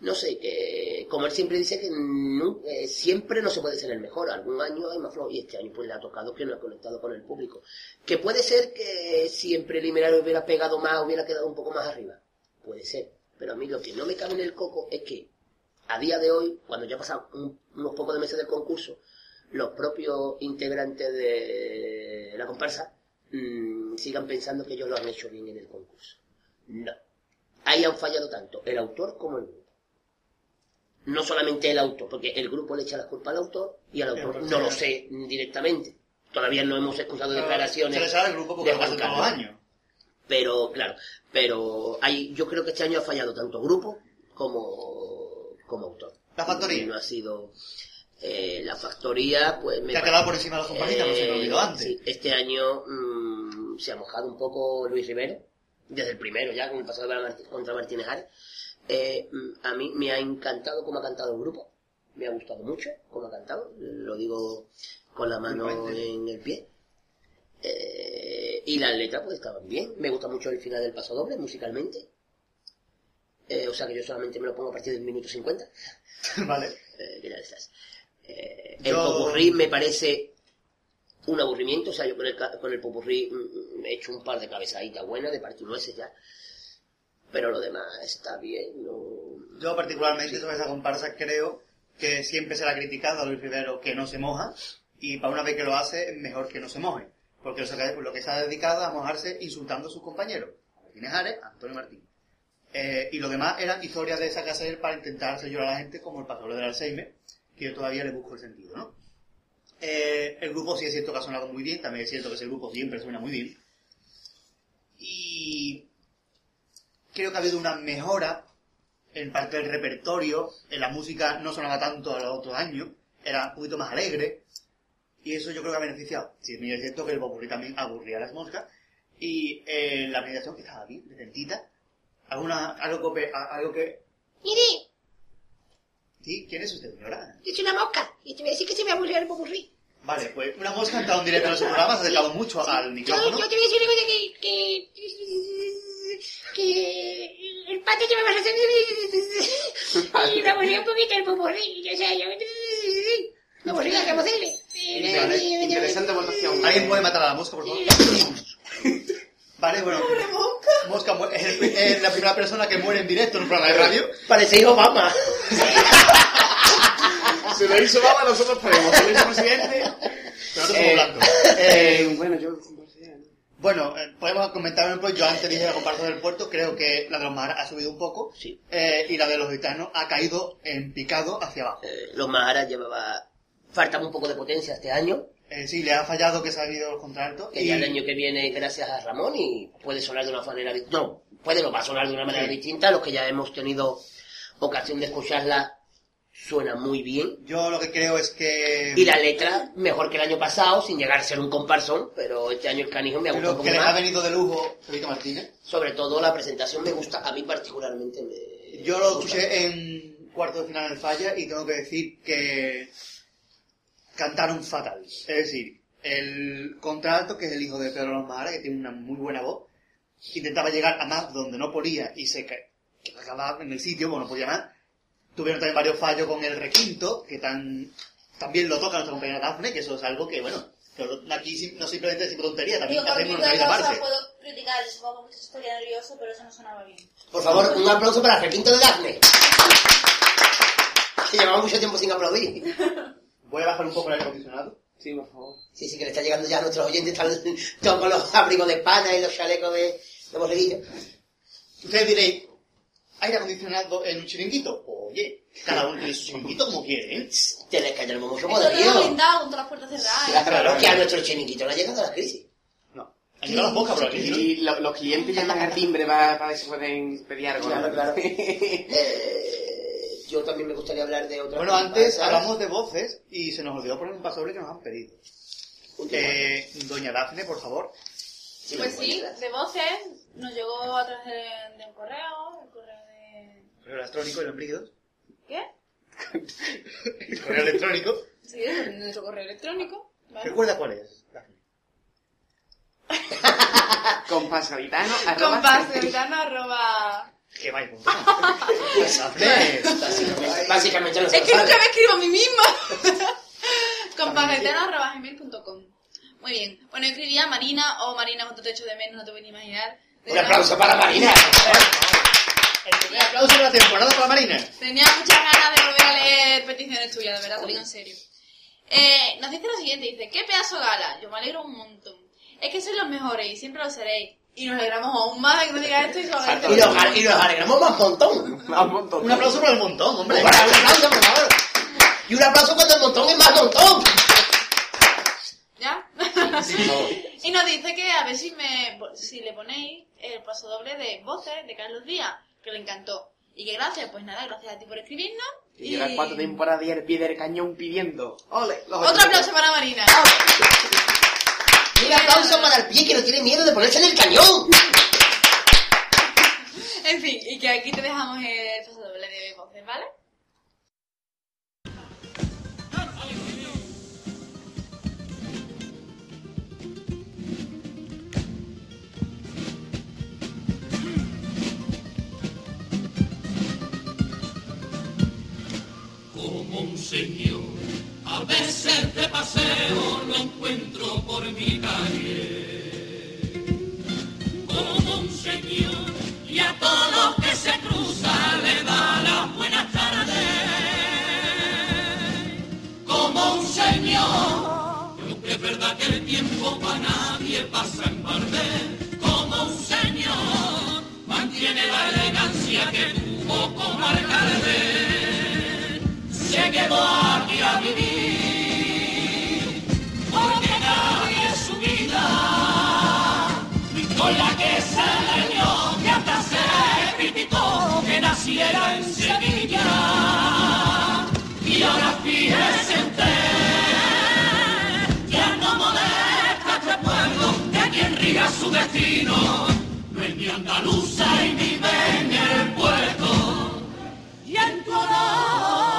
No sé, que como él siempre dice que eh, siempre no se puede ser el mejor, algún año hay más flow, y este año pues le ha tocado que no ha conectado con el público. Que puede ser que si en preliminar hubiera pegado más, hubiera quedado un poco más arriba. Puede ser. Pero a mí lo que no me cabe en el coco es que a día de hoy, cuando ya pasan un- unos pocos meses del concurso, los propios integrantes de la comparsa mm, sigan pensando que ellos lo han hecho bien en el concurso. No. Ahí han fallado tanto el autor como el grupo. No solamente el autor, porque el grupo le echa la culpa al autor y al autor no lo sé directamente. Todavía no hemos escuchado declaraciones. Se le el grupo porque de Juan Carlos. años. Pero, claro, pero hay, yo creo que este año ha fallado tanto grupo como, como autor. La factoría. No ha sido, eh, la factoría, pues me ha quedado por encima de los compañeros, no se me olvidó antes. sí, este año mm, se ha mojado un poco Luis Rivero, desde el primero ya, con el pasado contra Martínez Ares. Eh, a mí me ha encantado cómo ha cantado el grupo, me ha gustado mucho cómo ha cantado, lo digo con la mano en el pie. Eh, y las letras pues estaban bien. Me gusta mucho el final del paso doble musicalmente. Eh, o sea que yo solamente me lo pongo a partir del minuto 50. [laughs] vale. Eh, que ya estás. Eh, el Yo- me parece un aburrimiento. O sea, yo con el, con el popurrí mm, mm, he hecho un par de cabezaditas buenas de partir nueces ya. Pero lo demás está bien. No... Yo particularmente sobre esa comparsa creo que siempre se le ha criticado a Luis Rivero que no se moja y para una vez que lo hace es mejor que no se moje. Porque lo que, lo que se ha dedicado a mojarse insultando a sus compañeros. Martínez Ares, Antonio Martín. Eh, y lo demás eran historias de esa casa para intentar hacer llorar a la gente, como el patrón del Alzheimer, que yo todavía le busco el sentido, ¿no? Eh, el grupo sí es cierto que ha sonado muy bien, también es cierto que ese grupo siempre suena muy bien. Y creo que ha habido una mejora en parte del repertorio, en la música no sonaba tanto a los otros años, era un poquito más alegre, y eso yo creo que ha beneficiado. Sí, es cierto que el popurrí también aburría a las moscas, y eh, la meditación que estaba bien, decentita, alguna, algo algo que... Mire, ¿Sí? ¿Quién es usted, señora? yo soy una mosca. Y te voy a decir que se me aburrió el popurrí. Vale, pues una mosca ha entrado en directo en los programas, ha acercado mucho al micrófono. yo te voy a decir una cosa que... que... que... el pato se me va a hacer... y me aburrió un poquito el popurrí. Yo sé, yo... me aburrió la posible. Interesante votación. ¿Alguien puede matar a la mosca, por favor? [laughs] Vale, bueno. Mosca mu- es, es la primera persona que muere en directo en un programa de radio. Parece Obama. [laughs] Si lo hizo Obama, nosotros podemos. Si lo hizo presidente... Eh, blancos. eh, bueno, yo... Bueno, eh, podemos comentar un poco. Yo antes dije la comparsa del puerto, creo que la de los Maharas ha subido un poco. Sí. eh, y la de los gitanos ha caído en picado hacia abajo. Eh, los Maharas llevaba... Faltaba un poco de potencia este año. Eh, sí, le ha fallado que se ha habido los contraltos. Que y ya el año que viene, gracias a Ramón, y puede sonar de una manera distinta. No, puede no va a sonar de una manera Sí. distinta. Los que ya hemos tenido ocasión de escucharla, suena muy bien. yo lo que creo es que... Y la letra, mejor que el año pasado, sin llegar a ser un comparsón, pero este año el canijo me ha gustado poco que les ha venido de lujo Felipe Martínez. Sobre todo la presentación me gusta, a mí particularmente me... Yo lo escuché en cuarto de final en el Falla y tengo que decir que cantaron fatal. Es decir, el contralto, que es el hijo de Pedro Lomara, que tiene una muy buena voz, intentaba llegar a más donde no podía y se acababa en el sitio, bueno, no podía más. Tuvieron también varios fallos con el requinto, que tan, también lo toca nuestra compañera Dafne, que eso es algo que, bueno, aquí no simplemente decimos tontería, también Digo, por hacemos una vida aparte. puedo criticar, yo supongo que estaría nervioso, pero eso no sonaba bien. Por favor, un aplauso para el requinto de Daphne. Que llevamos mucho tiempo sin aplaudir. [laughs] Voy a bajar un poco el aire acondicionado. Sí, por favor. Sí, sí, que le está llegando ya a nuestros oyentes, están [laughs] todos con los abrigos de pana y los chalecos de, de borreguillo. Ustedes diréis, ¿aire acondicionado en un chiringuito? Oye, cada uno tiene su chiringuito como quiere, ¿eh? Tienes que tener mucho poderío. blindado con todas las puertas cerradas. ¿eh? Claro, que a nuestro chiniquito le ha llegado la crisis. No. Han llegado las moscas, pero aquí. Y lo- los clientes llaman al timbre para, para ver si pueden pedir algo. Claro, claro. [laughs] Eh, yo también me gustaría hablar de otra Bueno, antes hablamos de voces y se nos olvidó poner un pasoble que nos han pedido. Eh, Doña Dafne, por favor. Pues sí, de voces nos llegó a través de, de un correo, correo electrónico y los líquidos. ¿Qué? El [laughs] correo electrónico. Sí, es nuestro correo electrónico. ¿vale? ¿Recuerda cuál es, Dafne? [laughs] Compasgaditano, arroba... Compasgavitano arroba... Que vais Dafne. Básicamente, Es que nunca me escribo a mí misma. [laughs] Compasgavitano arroba gmail.com Muy bien. Bueno, yo escribía Marina o Marina con tu techo de menos, no te voy ni a imaginar. Un aplauso para Marina. El primer aplauso de la temporada para Marina. Tenía muchas ganas de volver a leer peticiones tuyas, de verdad, te digo en serio. Eh, nos dice lo siguiente, dice, ¿qué pedazo gala? Yo me alegro un montón. Es que sois los mejores y siempre lo seréis. Y nos alegramos aún más de que nos digas esto y sobre Y nos, y nos alegramos más montón. Un montón. Un aplauso para el montón, hombre. Un aplauso, por favor. Y un aplauso cuando el montón es más montón. ¿Ya? [laughs] y nos dice que a ver si me si le ponéis el paso doble de voces de Carlos Díaz, que le encantó. Y que gracias, pues nada, gracias a ti por escribirnos. Y lleva cuatro temporadas y el pie del cañón pidiendo. ¡Ole! Los Otro aplauso para Marina. Y un aplauso para el pie que no tiene miedo de ponerse en el cañón. En fin, y que aquí te dejamos el paso doble de voces, ¿vale? Como un señor. A veces de paseo lo encuentro por mi calle. Como un señor y a todos que se cruza le da las buenas tardes. Como un señor, y aunque es verdad que el tiempo para nadie pasa en balde. Como un señor, mantiene la elegancia vengo aquí a vivir, porque nadie su vida, con la que se le dio que hasta se criticó que naciera en Sevilla. Y ahora fíjese usted, ya no molesta este pueblo, que quien riga su destino, no es ni andaluza y ni ven el puerto, y en tu honor.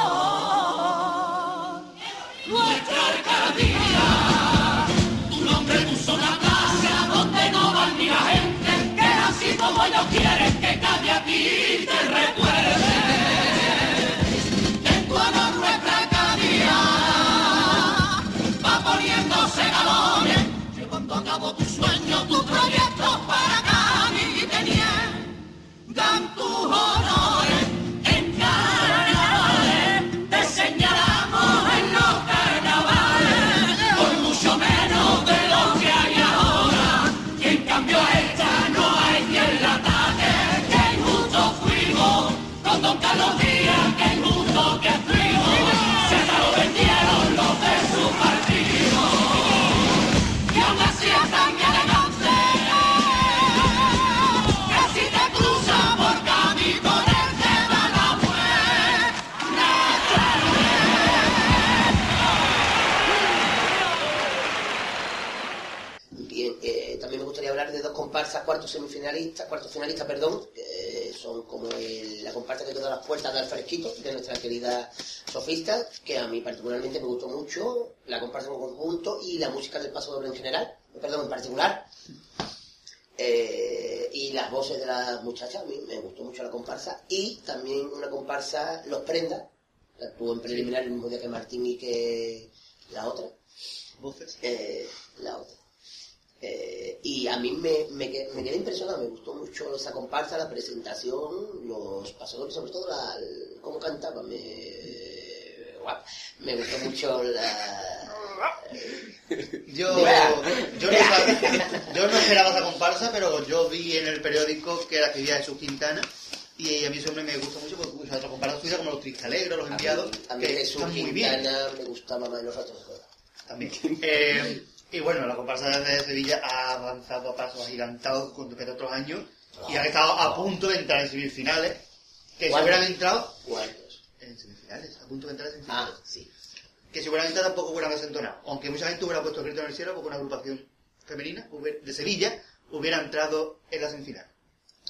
Quieren que nadie a ti te recuerde. En tu honor nuestra Arcadia va poniéndose galones, llevando a cabo tu sueño, tu proyecto para y tengan tus honores dos comparsas, cuartos semifinalistas, cuartos finalistas, perdón, que son como el- la comparsa que toda las puertas del fresquito, de nuestra querida sofista, que a mí particularmente me gustó mucho, la comparsa en conjunto y la música del paso doble en general, perdón, en particular. Eh, y las voces de las muchachas, a mí me gustó mucho la comparsa. Y también una comparsa, Los Prendas, que actuó en preliminar el mismo día que Martín y que la otra. Voces. Eh, la otra. Eh, y a mí me, me, me quedé impresionado, me gustó mucho esa comparsa, la presentación, los pasadores, sobre todo la, el- cómo cantaba, me, me gustó mucho la... [laughs] Yo, yo, no, yo no esperaba esa comparsa, pero yo vi en el periódico que la escribía Jesús Quintana y a mí hombre me gusta mucho porque usa otra comparsa suya como los Tristalegros, los enviados, A mí que Jesús están muy bien. Me gustaba más de los ratos de juego. También. Eh, y bueno, la comparsa de Sevilla ha avanzado a pasos agigantados con respecto a otros años y han estado a punto de entrar en semifinales, que si ¿Cuántos? hubieran entrado ¿Cuántos? en semifinales, a punto de entrar en semifinales. Ah, sí. que seguramente tampoco hubieran desentonado. Aunque mucha gente hubiera puesto el grito en el cielo porque una agrupación femenina de Sevilla hubiera entrado en la semifinal.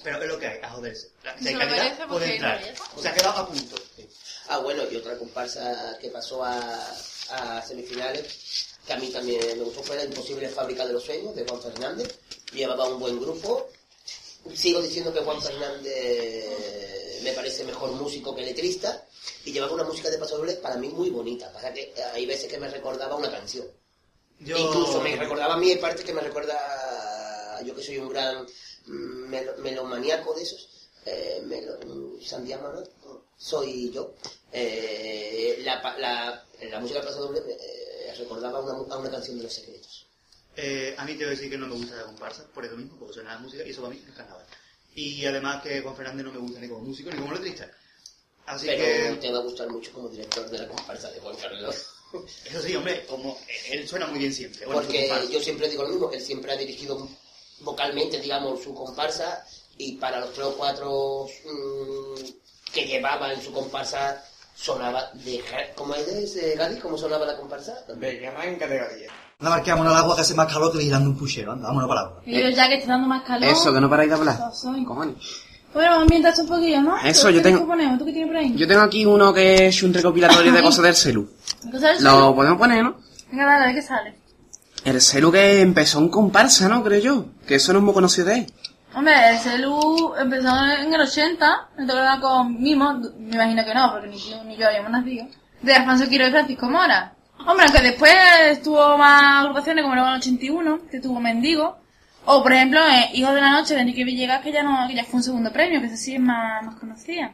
Pero es lo que hay, a joderse. La, si Se hay lo calidad, merece porque puede entrar. Se ha quedado a punto. Ah, bueno, y otra comparsa que pasó a, a semifinales, que a mí también me gustó, fue la Imposible Fábrica de los Sueños, de Juan Fernández. Llevaba un buen grupo. Sigo diciendo que Juan Fernández me parece mejor músico que letrista. Y llevaba una música de paso doble para mí muy bonita. Pasa que hay veces que me recordaba una canción. Yo, Incluso me recordaba a mí, hay partes que me recuerda, yo que soy un gran mm, melo- melomaníaco de esos, eh, melo, mm, Santiago, ¿no? soy yo. Eh, la, la, la música del paso doble me eh, recordaba a una, a una canción de los secretos. eh, a mí te voy a decir que no me gusta la comparsa, por eso mismo, porque suena la música y eso para mí es carnaval. Y además que Juan Fernández no me gusta ni como músico ni como letrista. Así Pero que, te va a gustar mucho como director de la comparsa de Juan Carlos. [laughs] eso sí, hombre, como él suena muy bien siempre. Bueno, Porque yo siempre digo lo mismo, él siempre ha dirigido vocalmente, digamos, su comparsa y para los tres o cuatro mm, que llevaba en su comparsa sonaba de... ¿Cómo es de Gadi? ¿Cómo sonaba la comparsa? De guerra en categoría. Anda, marquémonos al agua que hace más calor que vigilando un puchero. Anda, vámonos para el agua. Y yo ya que está dando más calor. Eso, que no paráis de hablar. Cojones. Bueno, vamos a ambientar esto un poquillo, ¿no? Eso, ¿Tú yo tengo- te ponemos? ¿Tú qué tienes por ahí? Yo tengo aquí uno que es un recopilatorio de cosas del celu. Entonces, Lo podemos poner, ¿no? Venga, dale, a ver qué sale. El celu que empezó en comparsa, ¿no? Creo yo. Que eso no es muy conocido de él. Hombre, el celu empezó en el 80, me tocaba con Mimo, me imagino que no, porque ni, tú ni yo habíamos nacido, de Alfonso Quiro y Francisco Mora. Hombre, aunque después tuvo más agrupaciones, como luego en el 81, que tuvo Mendigo, o por ejemplo, eh, Hijos de la Noche de Enrique Villegas, que ya no, que ya fue un segundo premio, que ese sí es más, más conocida.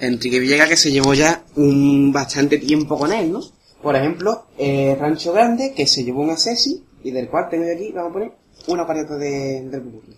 Enrique Villegas que se llevó ya un bastante tiempo con él, ¿no? Por ejemplo, eh, Rancho Grande, que se llevó un Acesi, y del cual tengo aquí, vamos a poner, una parte de, del Bubulli.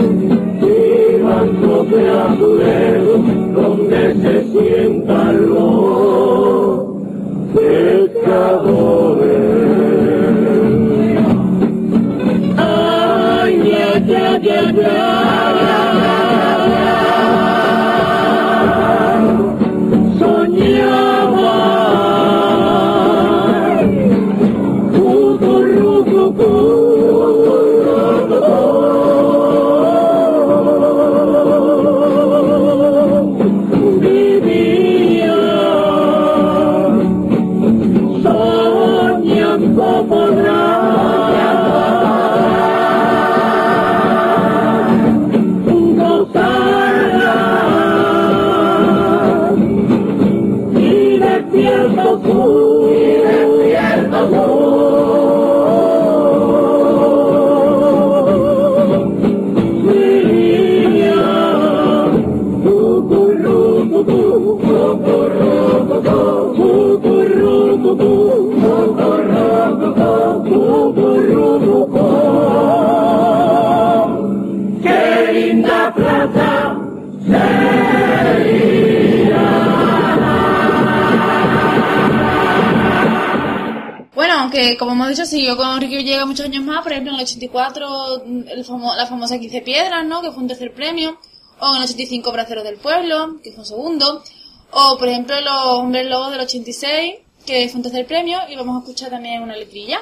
tablero donde se sientan los pecadores. Ay, ay, ay, ay, ay. Como hemos dicho, siguió con Ricky Villegas muchos años más, por ejemplo en el 84 mm, el famo- la famosa 15 Piedras, ¿no? Que fue un tercer premio, o en el 85 Braceros del Pueblo, que fue un segundo, o por ejemplo Los Hombres Lobos del 86, que fue un tercer premio, y vamos a escuchar también una letrilla.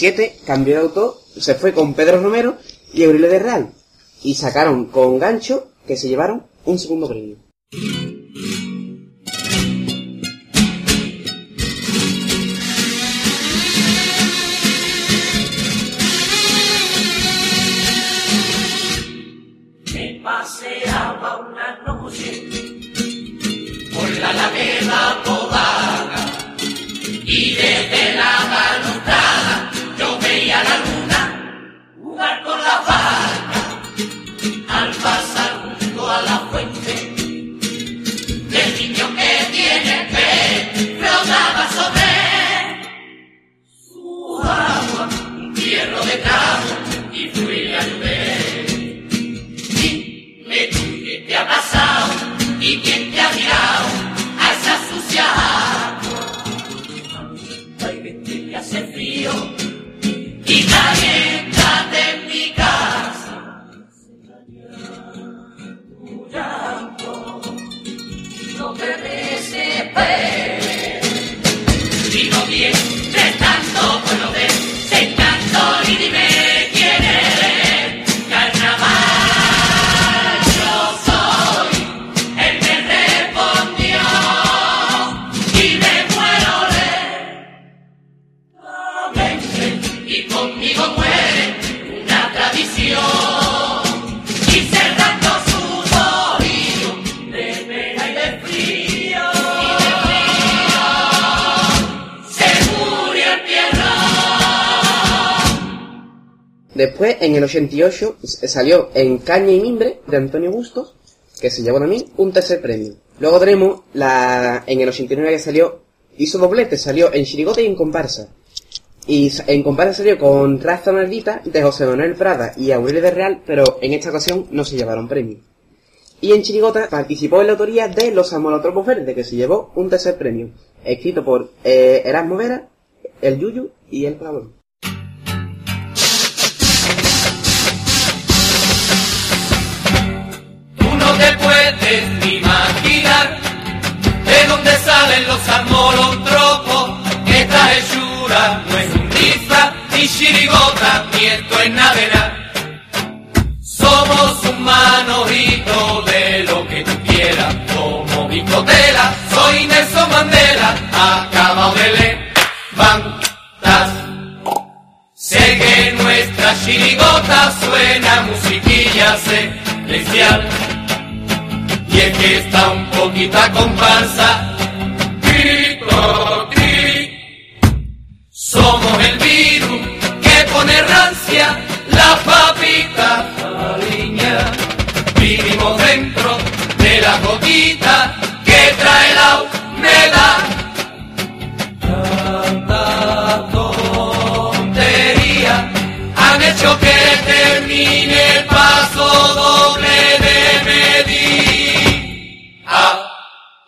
2017 cambió de autor, se fue con Pedro Romero y Eurile de Real. Y sacaron con gancho que se llevaron un segundo premio. En el 88, s- salió En Caña y Mimbre, de Antonio Bustos, que se llevó también un tercer premio. Luego tenemos la, en el 89 que salió, hizo doblete, salió en Chirigote y en Comparsa. Y en Comparsa salió con Raza Maldita de José Manuel Prada y Aurelio de Real, pero en esta ocasión no se llevaron premio. Y en Chirigota participó en la autoría de Los Amolotropos Verdes, que se llevó un tercer premio, escrito por eh, Erasmo Vera, el Yuyu y el Pablo. Puedes ni imaginar de dónde salen los amolotropos. Esta hechura no es un disfraz, ni chirigota, ni esto es. Somos un manojito de lo que tú quieras, como bicotela, soy Nelson Mandela, acabado de levantar. Sé que nuestra chirigota suena musiquilla celestial. Y es que está un poquito a comparsa. Somos el virus que pone rancia la papita. Vivimos dentro de la gotita que trae la humedad. Tanta tontería han hecho que termine el paso doble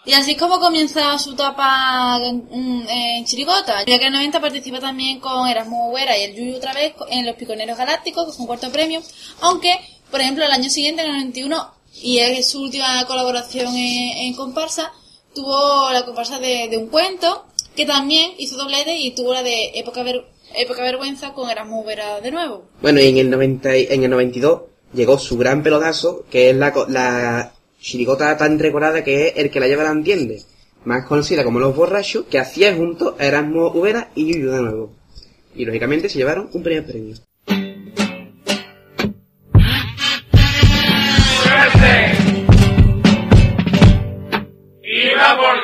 Y así es como comienza su etapa en, en Chirigota. Ya que en el 90 participa también con Erasmo Huera y el Yuyu otra vez en Los Piconeros Galácticos, que fue un cuarto premio. Aunque, por ejemplo, el año siguiente, en el 91, y es su última colaboración en, en comparsa, tuvo la comparsa de, un cuento, que también hizo doblete y tuvo la de Época, Ver- Época Vergüenza con Erasmo Huera de nuevo. Bueno, y en el, 90, y- en el 92 llegó su gran pelotazo, que es la, la chirigota tan recordada que es El que la lleva la entiende, más conocida como Los Borrachos, que hacía junto a Erasmo Ubera y Yuyu de nuevo. Y lógicamente se llevaron un primer premio. Iba por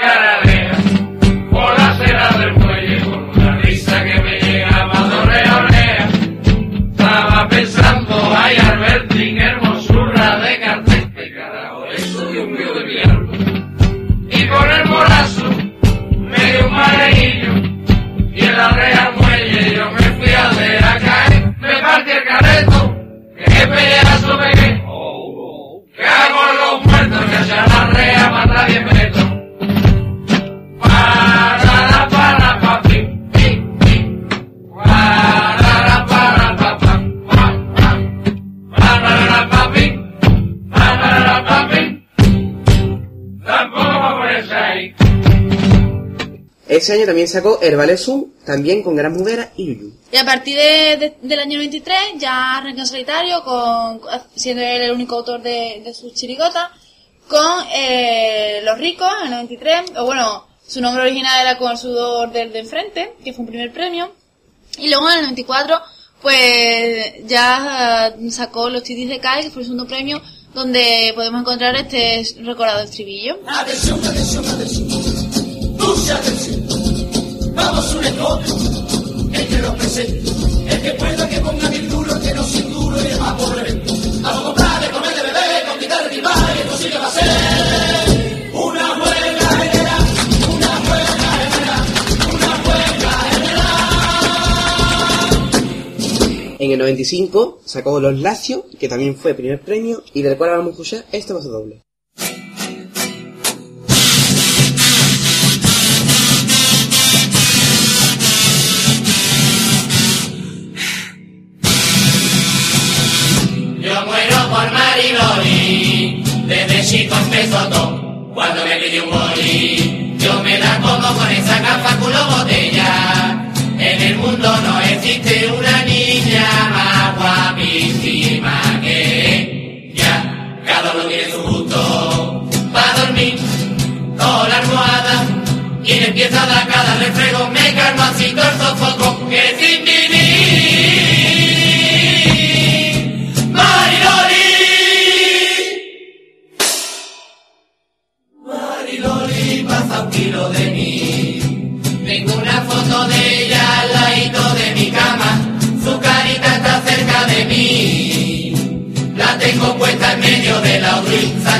Ese año también sacó Herbales Zoom, también con Erasmo Ubera y Yuyu. Y a partir de- de- del año 93 ya arrancó en solitario, con, siendo él el único autor de, de sus chirigotas, con eh, Los Ricos en el 93, o bueno, su nombre original era Con el sudor del de enfrente, que fue un primer premio, y luego en el 94 pues ya sacó Los Titis de Kai, que fue el segundo premio, donde podemos encontrar este recordado estribillo. Atención, atención, atención. Mucha atención. Vamos un escote. El que lo presente. El que pueda que ponga duros, el que no sin duro y demás por revento. En el 95 sacó Los Lacios, que también fue primer premio, y del cual vamos a escuchar este paso doble. Desde chico empezó todo. Cuando me pide un boli, yo me la como con esa capa culo botella. En el mundo no existe una niña más guapísima que ella. Cada uno tiene su gusto para dormir con la almohada. Le empieza a dar cada refrego, me calmo así todo el sofoco que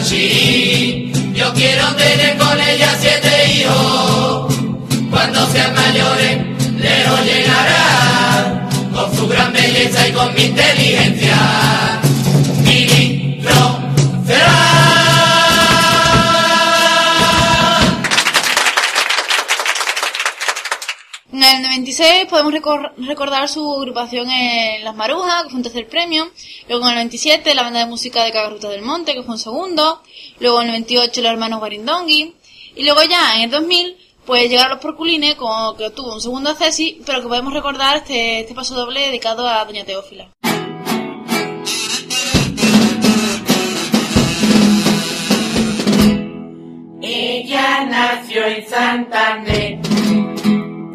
Sanchi. Yo quiero tener con ella siete hijos. Cuando sean mayores, lejos llegará. Con su gran belleza y con mi inteligencia. 96 podemos recor- recordar su agrupación en Las Marujas, que fue un tercer premio. Luego en el 97 la banda de música de Cagarruta del Monte, que fue un segundo. Luego en el 98 los hermanos Guarindongui. Y luego ya en el 2000 pues llegaron los Porculines, como que obtuvo un segundo Cesi, pero que podemos recordar este, este paso doble dedicado a Doña Teófila. Ella nació en Santander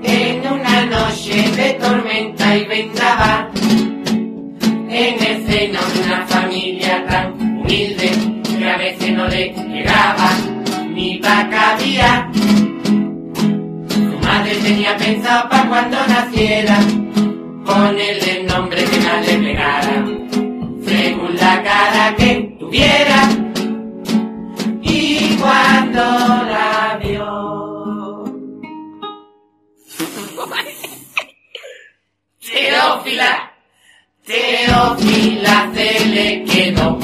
en una noche de tormenta y vendaval en el seno una familia tan humilde que a veces no le llegaba ni vaca había. Su madre tenía pensado para cuando naciera ponerle el nombre que más le pegara según la cara que tuviera y cuando Teófila, Teófila se le quedó.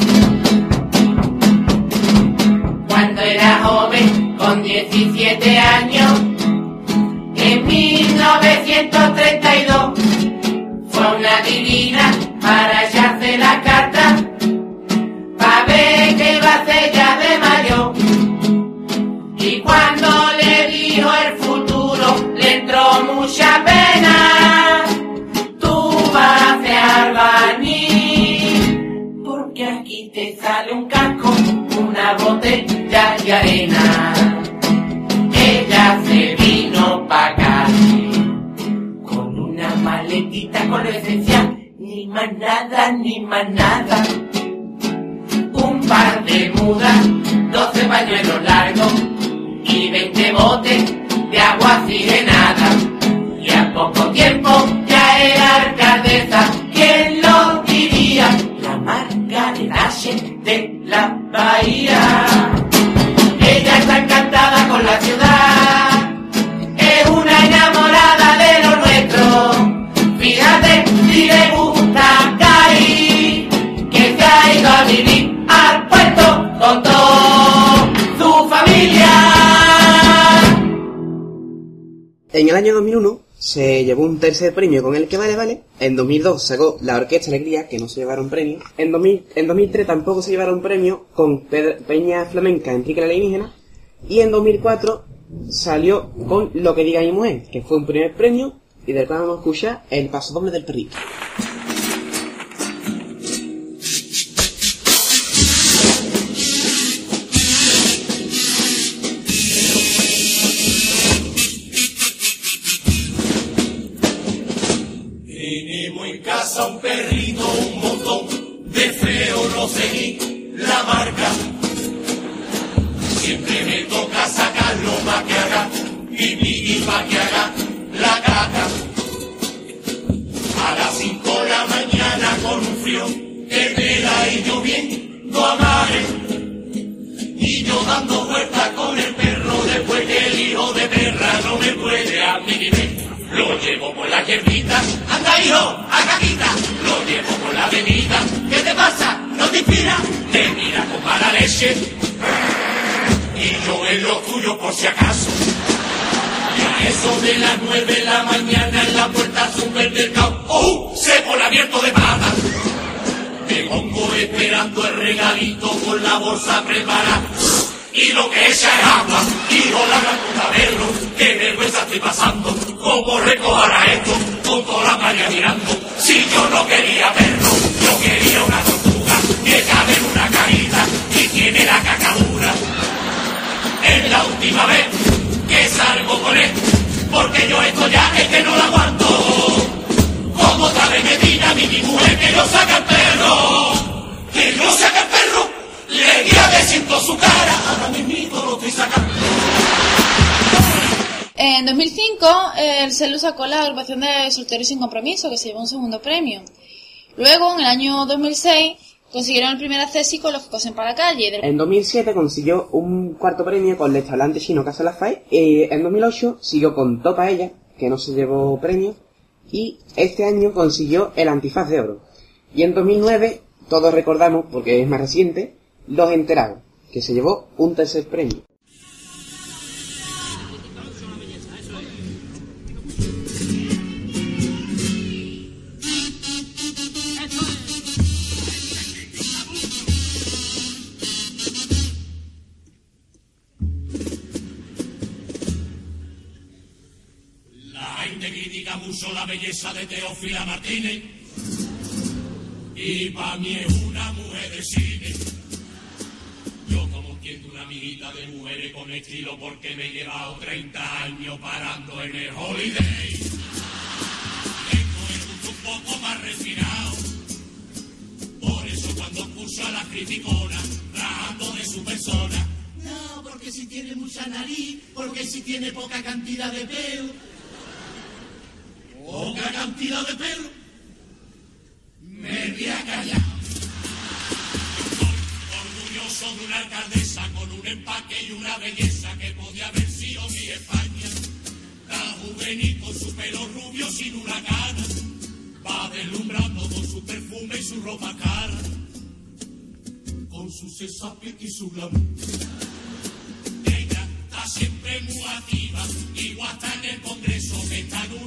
Cuando era joven, con 17 años, en 1932, fue una divina para echarse la carta, pa' ver que va a ser ya de mayo. Y cuando le dijo el futuro, le entró mucha pena. Te sale un casco, una botella de arena. Ella se vino pa' acá con una maletita con lo esencial, ni más nada, ni más nada. Un par de mudas, 12 pañuelos largos y 20 botes de agua oxigenada. Y a poco tiempo ya era alcaldesa, se llevó un tercer premio con el que vale vale. En 2002 sacó la Orquesta Alegría, que no se llevaron premio. En, 2000 en 2003 tampoco se llevaron premio con Peña Flamenca Enrique la Alienígena. Y en 2004 salió con Lo que diga mi mujer, que fue un primer premio y del cual vamos a escuchar el paso doble del perrito. Llevo por la hierbita, anda hijo, a caquita. Lo llevo por la avenida, ¿qué te pasa? ¿No te inspira? Te mira con mala leche. Y yo en lo tuyo por si acaso. Y a eso de las nueve de la mañana en la puerta supermercado, ¡oh! Se pone abierto de patas. Me pongo esperando el regalito con la bolsa preparada. Y lo que echa es agua, hijo la gran puta perro, qué vergüenza estoy pasando, cómo recoger a esto, con toda la maña mirando, si yo no quería perro, yo quería una tortuga, que cabe en una carita y tiene la cacadura. Es la última vez que salgo con él, porque yo esto ya es que no lo aguanto. Como otra vez me mi mujer que no saca el perro, que no saca el perro, le guía de siento su cara, ahora mismo lo estoy sacando. En 2005, el CELU sacó la agrupación de Solteros sin Compromiso, que se llevó un segundo premio. Luego, en el año 2006, consiguieron el primer acceso con los que cosen para la calle. En 2007 consiguió un cuarto premio con el restaurante chino Casa Lafayette. Y en 2008 siguió con Topa Ella, que no se llevó premio. Y este año consiguió el Antifaz de Oro. Y en 2009, todos recordamos, porque es más reciente, Los Enterados, que se llevó un tercer premio. La belleza de Teófila Martínez. Y pa' mí es una mujer de cine. De mujeres con estilo porque me he llevado 30 años parando en el holiday. Tengo el gusto un poco más refinado. Por eso cuando escucho a la criticona, rajando de su persona. No, porque si tiene mucha nariz, porque si tiene poca cantidad de pelo. Poca cantidad de pelo. Me voy a callar. De una alcaldesa con un empaque y una belleza que podía haber sido mi España. Tan juvenil con su pelo rubio sin una cara. Va deslumbrando con su perfume y su ropa cara. Con su cesapié y su glamour. Ella está siempre muy activa, igual está en el Congreso que está en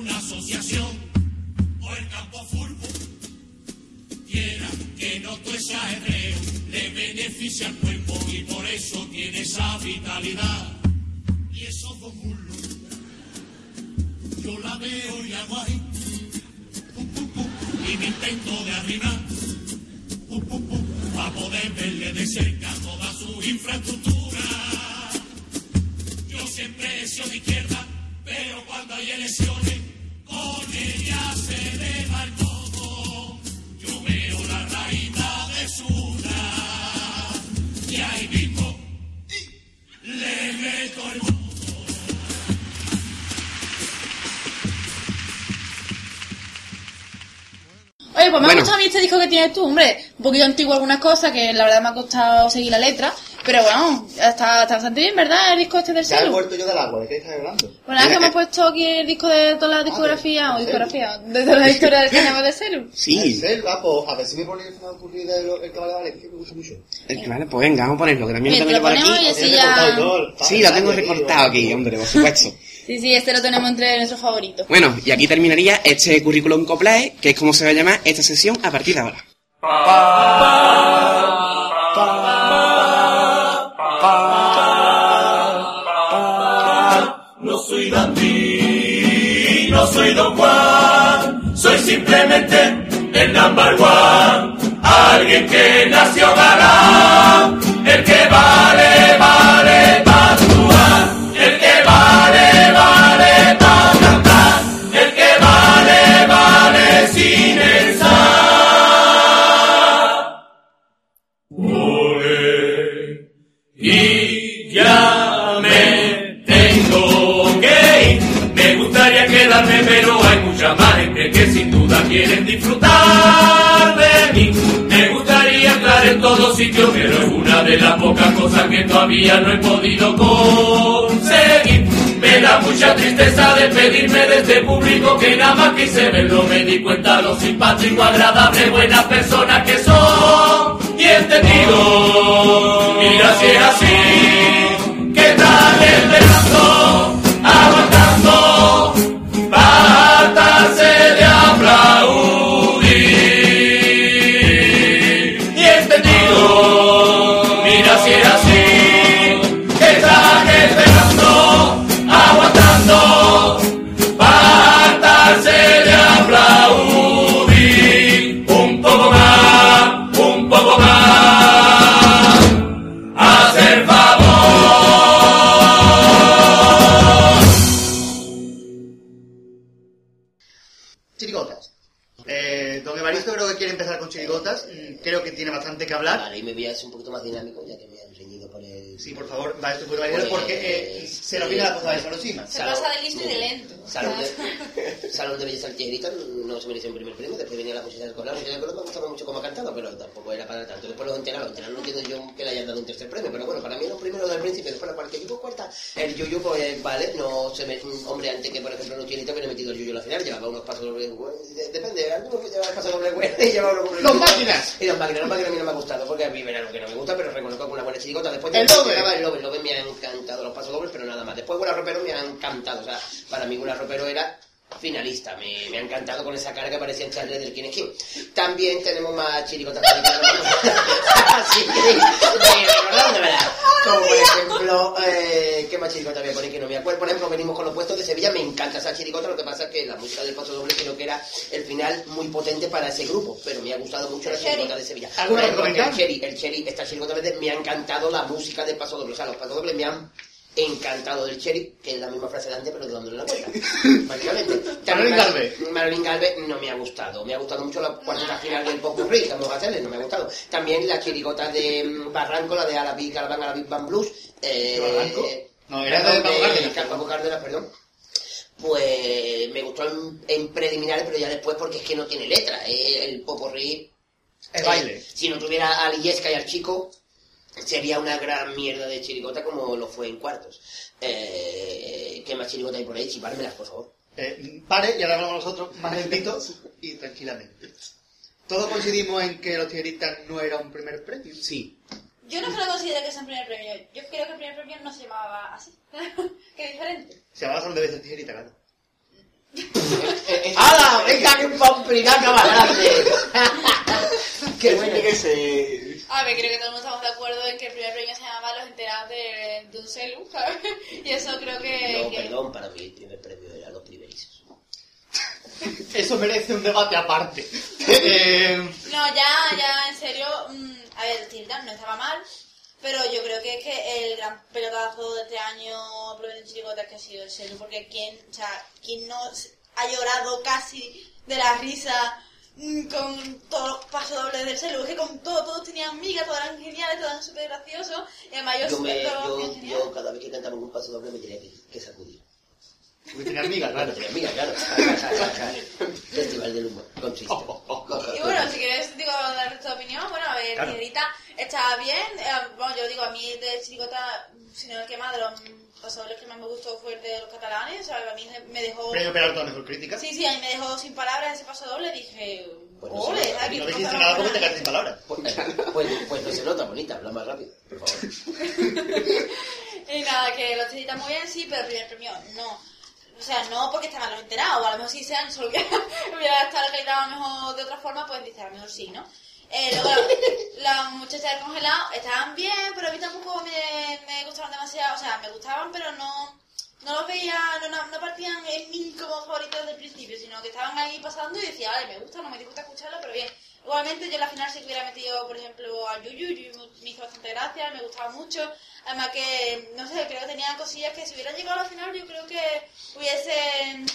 beneficia al cuerpo y por eso tiene esa vitalidad. Y esos dos muslos. Yo la veo y hago ahí, pum, y me intento de pum, para poder verle de cerca toda su infraestructura. Yo siempre he sido de izquierda, pero cuando hay elecciones, con ella se deja Oye, pues me Bueno. ha gustado a mí este disco que tienes tú, hombre. Un poquito antiguo algunas cosas, que la verdad me ha costado seguir la letra. Pero bueno, está, está bastante bien, ¿verdad? El disco este del Ya he celu. vuelto yo del agua, ¿de qué estás hablando? Bueno, es que hemos puesto aquí el disco de toda la discografía, o discografía, de toda la [laughs] historia del carnaval de celu. Sí. Selva, pues a ver si me pone el final ocurrido el, el caballo de Valencia, que me gusta mucho. Eh, Vale, pues venga, vamos a ponerlo, que también lo tengo por aquí. así ya... Sí, lo tengo recortado aquí, hombre, por supuesto. [laughs] Sí, sí, este lo tenemos entre nuestros favoritos. Bueno, y aquí terminaría este currículum coplae, que es como se va a llamar esta sesión a partir de ahora. Soy Don soy simplemente el number one. Alguien que nació galán, el que vale, vale actuar, el que vale, sitios, pero es una de las pocas cosas que todavía no he podido conseguir. Me da mucha tristeza despedirme de este público que nada más quise verlo. Me di cuenta lo simpático, agradable, buenas personas que son y entendido. Mira si es así, Creo que tiene bastante que hablar. Vale, y me voy a hacer un poquito más dinámico, ya que por el... Sí, por favor, va esto puede valer porque eh, se nos viene la cosa de Sarosima. Se pasa de listo y de lento. Salón de, [laughs] Salón de no se mereció un primer premio, después venía la música del colar, la música del colar me gustaba mucho como ha cantado, pero tampoco era para tanto. Después los enterados, los enterados no entiendo yo que le hayan dado un tercer premio, pero bueno, para mí los primeros del principio, después la cualquier tipo cuarta, el yuyu, pues vale, no se me, un hombre antes que por ejemplo no tiene hubiera metido el yuyu a la final, llevaba unos pasos de- depende, algunos llevaba el paso doble, güey, y llevaba unos ¡Los máquinas! Y los máquinas, los máquinas a mí no me ha gustado, porque a mí verá lo que no me gusta, pero reconozco que una buena chiricota, después El Lobe. llegaba el Lobe, el me ha encantado los pasos dobles, pero nada más. Después Buena Ropero me ha encantado, o sea, para mí Buena Ropero era finalista, me, me ha encantado con esa cara que parecía en Charlie del King es King. También tenemos más chiricotas Así que, [laughs] de verdad, de verdad. Como por ejemplo, eh, ¿qué más chiricota había por ahí que no me acuerdo? Por ejemplo, venimos con los puestos de Sevilla, me encanta esa chiricota, lo que pasa es que la música del paso doble creo que era el final muy potente para ese grupo, pero me ha gustado mucho la El chiricota de Sevilla. ¿Alguna el Cherry, el Cherry, esta chiricota verde, me ha encantado la música del paso doble, o sea, los pasos dobles me han encantado del Cherry, que es la misma frase de antes, pero dándole la vuelta. [laughs] Básicamente. Marilyn Galvez. Marilyn Galvez no me ha gustado. Me ha gustado mucho la cuarta final del Pop que vamos a hacerle, no me ha gustado. También la chirigota de mm, Barranco, la de Alabi Galván, Alabi Van Blues. Eh, ¿De Barranco? No, era de Paco Cárdenas, perdón. Pues me gustó en, en preliminares, pero ya después porque es que no tiene letra. Eh, el Poporri Es baile. eh, si no tuviera a Lillesca y al chico, sería una gran mierda de chirigota como lo fue en cuartos. Eh, ¿Qué más chirigota hay por ahí? Chipármelas, por favor. Eh, pare, y ahora hablamos nosotros más lentitos y tranquilamente. Todos coincidimos en que los tijeritas no era un primer premio. Sí. Yo no creo que considere que sea un primer premio. Yo creo que el primer premio no se llamaba así. [laughs] Qué diferente. Se llamaba solo de veces tijerita, claro. [laughs] ¡Hala! ¡Venga, que pampinaca más grande! [laughs] ¡Qué bueno! que se... A ver, creo que todos estamos de acuerdo en que el primer premio se llamaba Los enterados de, de un celu, ¿sabes? [laughs] Y eso creo que... No, que- perdón, para mí el primer premio era los primerizos. Eso merece un debate aparte. [laughs] No, ya, ya, en serio, mm, a ver, Tilda no estaba mal, pero yo creo que es que el gran pelotazo de este año, en Chirigotas, que ha sido el celu, porque quien, o sea, quien no ha llorado casi de la risa con todos los pasos dobles del celu, que con todo, todos tenían migas, todos eran geniales, todos eran súper graciosos, y además yo, Yo, me, yo, yo cada vez que cantaba un paso doble me tenía que, que sacudir. porque tenía amigas, claro. Claro, mira, claro. Festival del humor. Con chiste. Y bueno, si quieres, digo, dar tu opinión, bueno, a ver, Claro. Está bien. eh, bueno, yo digo, a mí de Chiricota, si no el que más, de los pasadores que más me gustó fue el de los catalanes, o sea, a mí me dejó... Premio Peralta mejor crítica. Sí, sí, a mí me dejó sin palabras ese paso doble, dije, Pues no ole, no dijiste nada porque te quedaste sin palabras. Pues, pues, pues no se nota, bonita, habla más rápido, por favor. [laughs] Y nada, que los Chiritas muy bien, sí, pero el primer premio no. O sea, no porque están mal enterados, o a lo mejor si sean, solo hubiera, hubiera estado acreditado a lo mejor de otra forma, pues dice, a lo mejor sí, ¿no? Eh, luego, las muchachas del congelado estaban bien, pero a mí tampoco me, me gustaban demasiado, o sea, me gustaban, pero no, no los veía, no, no, partían en mí como favoritos desde el principio, sino que estaban ahí pasando y decía, vale, me gusta, no me disgusta escucharlo, pero bien. Igualmente yo en la final que hubiera metido, por ejemplo, al Yuyu, Yuyu me hizo bastante gracia, me gustaba mucho. Además que, no sé, creo que tenían cosillas que si hubieran llegado a la final yo creo que hubiesen,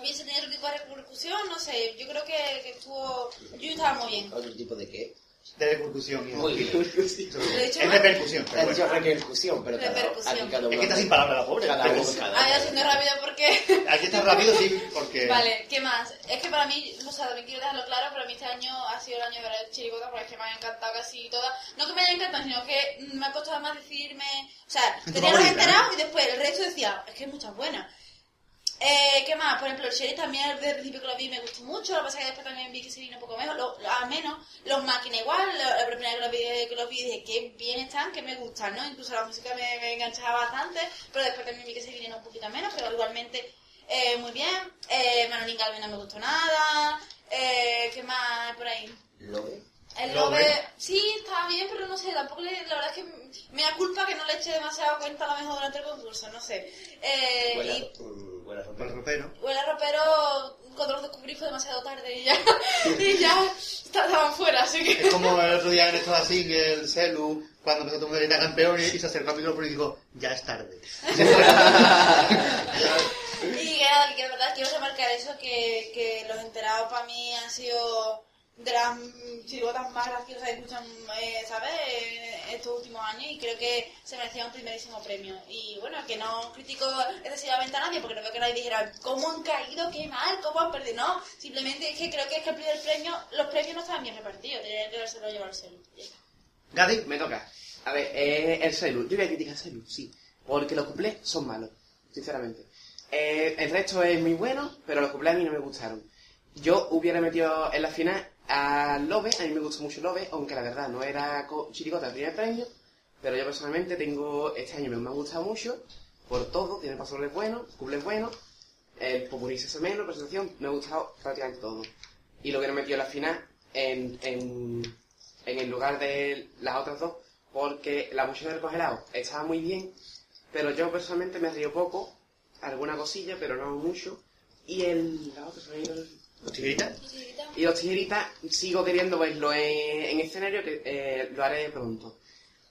hubiese tenido otro tipo de repercusión, no sé, yo creo que, que estuvo, Yuyu estaba muy bien. ¿Otro tipo de qué? De repercusión. hijo. Muy bien. Lo he dicho Es repercusión, Ha pero dicho repercusión, pero Repercusión. aquí cada. Es que está sin palabras la pobre. Cada uno, cada haciendo rápido porque... Aquí está rápido, sí, porque... Vale, ¿qué más? Es que para mí, o sea, también quiero dejarlo claro, para mí este año ha sido el año de ver chirigota porque es que me ha encantado casi todas. No que me haya encantado, sino que me ha costado más decirme... O sea, tenía los enterados y después el resto decía, es que hay muchas buenas. Eh, ¿Qué más? Por ejemplo, el Sheriff también desde el principio que lo vi me gustó mucho, lo que pasa es que después también vi que se vino un poco mejor, lo, lo- menos, los máquinas igual, la, la primera que los vi, que los vi dije que bien están, que me gustan, ¿no? Incluso la música me, enganchaba bastante, pero después también vi que se vinieron un poquito menos, pero igualmente eh, muy bien. Eh, Manolín Galvin no me gustó nada, eh, ¿qué más por ahí? ¿Lo El Lo ve. sí, estaba bien, pero no sé, tampoco le, la verdad es que me da culpa que no le eche demasiado cuenta a lo mejor durante el concurso, no sé. Eh, Buena, y ropa. Bueno, ropero. Huele ropero cuando los descubrí fue demasiado tarde y ya, [laughs] y ya estaban fuera, así que... Es como el otro día en esto así, el Celu, cuando empezó a tomar grita campeón y se acercó al micrófono y dijo, ya es tarde. [laughs] Y que nada, que de verdad quiero recalcar eso, que, que los enterados para mí han sido de las chirigotas más graciosas que escuchan, eh, ¿sabes?, Eh, estos últimos años y creo que se merecía un primerísimo premio. Y bueno, que no critico excesivamente a nadie porque no veo que nadie dijera cómo han caído, qué mal, cómo han perdido. No, simplemente es que creo que es que el premio, los premios no estaban bien repartidos, tenía que haberse llevar el celu. Gadi, me toca. A ver, eh, el celu. Yo voy a criticar el celu, sí. Porque los cuplés son malos, sinceramente. Eh, el resto es muy bueno, pero los cuplés a mí no me gustaron. Yo hubiera metido en la final a Lobe, a mí me gustó mucho Lobe, aunque la verdad no era co- chiricota el primer premio, pero yo personalmente tengo, este año me, ha gustado mucho, por todo, tiene pasoles buenos, cuplés buenos, el populista menos, presentación, me ha gustado prácticamente todo. Y lo hubiera metido en la final en, en, en el lugar de las otras dos, porque la mochila del congelado estaba muy bien, pero yo personalmente me río poco, alguna cosilla, pero no mucho, y el... La otra, se ¿Los tijeritas? y los tijeritas sigo queriendo verlo en, en escenario, que eh, lo haré pronto.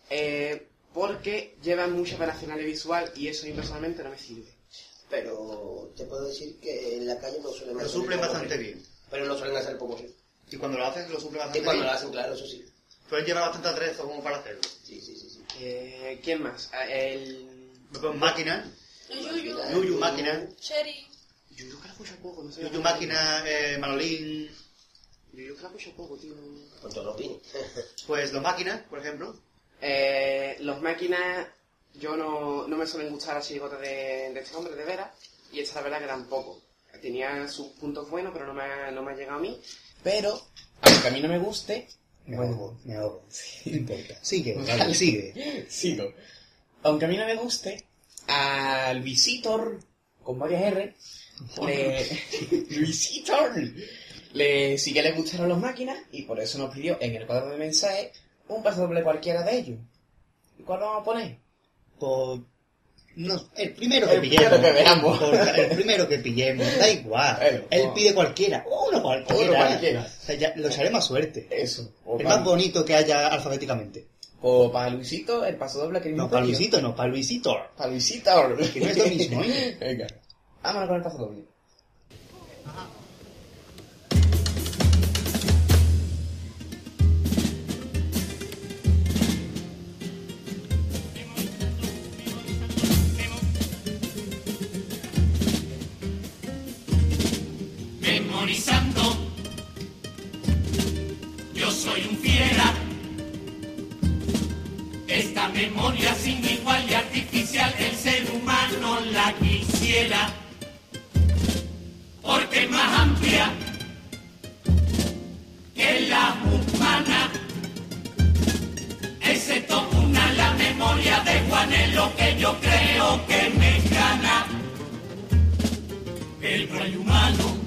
Eh, porque llevan mucha parafernalia visual y eso a mí personalmente no me sirve. Pero te puedo decir que en la calle no suelen Lo hacer suplen poco bastante bien. Pero no suelen hacer poco. Y cuando lo hacen, lo suplen bastante Y cuando bien. lo hacen, claro, eso sí. Suelen llevar bastante atrezo como para hacerlo. Sí, sí, sí. sí. Eh, ¿Quién más? Ah, El... Máquina, Yuyu, Yuyu máquina, Sherry, Yo creo que la escucho poco, no sé. Yuyu máquina, eh, Manolín, Yo creo que la escucho poco, tío. Con todo lo pini. [laughs] pues los máquinas, por ejemplo. Eh, los máquinas, yo no, no me suelen gustar las chirigotas de, de este hombre, de veras, y esta la verdad que tampoco. Tenía sus puntos buenos, pero no me, ha, no me ha llegado a mí. Pero, aunque a mí no me guste, Me ahogo, me ahogo. [laughs] no importa. Sigue, vale, sigue. [laughs] Sigo. Aunque a mí no me guste, al Visitor, con varias R, le... Visitor, [laughs] le sí que le gustaron las máquinas y por eso nos pidió en el cuadro de mensajes un paso doble cualquiera de ellos. ¿Y cuál vamos a poner? Por... No, el primero que El pillemos. primero que veamos. Por- el primero que pillemos, da igual. [laughs] Él pide cualquiera. Uno cualquiera. Uno cualquiera. O sea, ya, lo echaré más suerte. Eso. O El más bonito que haya alfabéticamente. o para Luisito, el paso doble que No, para Luisito, no, para Luisito. Para Luisito. Que no es lo mismo, ¿eh? [laughs] Venga. Vámonos con el paso doble. memorizando. Yo soy un fiera. Esta memoria sin igual y artificial el ser humano la quisiera. Es más amplia que la humana. Excepto una, la memoria de Juan es lo que yo creo que me gana. El braille humano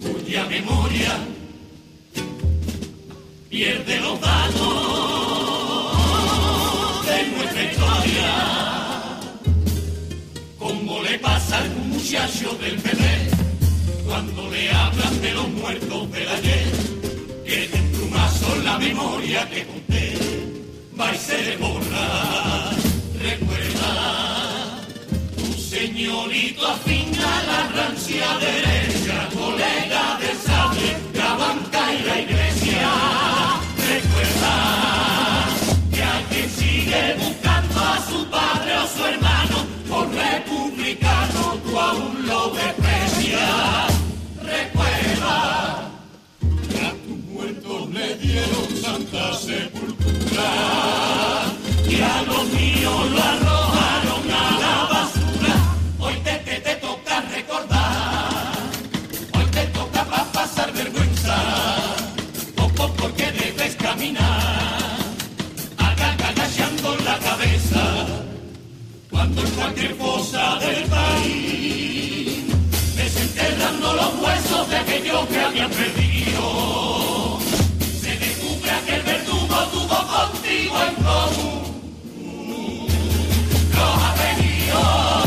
cuya memoria pierde los datos de nuestra historia. Como le pasa al muchacho del bebé cuando le hablan de los muertos del ayer, que de un plumazo la memoria que conté va y se le borra. Recuerda tu señorito afín a la rancia derecha, colega del sable, aún lo desprecias. Recuerda que a tus muertos le dieron santa sepultura y a los míos lo arrojaron a la basura. Hoy te, te, te toca recordar, hoy te toca pa' pasar vergüenza, poco porque debes caminar, agachando la cabeza, cuando en cualquier fosa del país, desenterrando los huesos de aquellos que habían perdido, se descubra que el verdugo tuvo contigo en común los apellidos.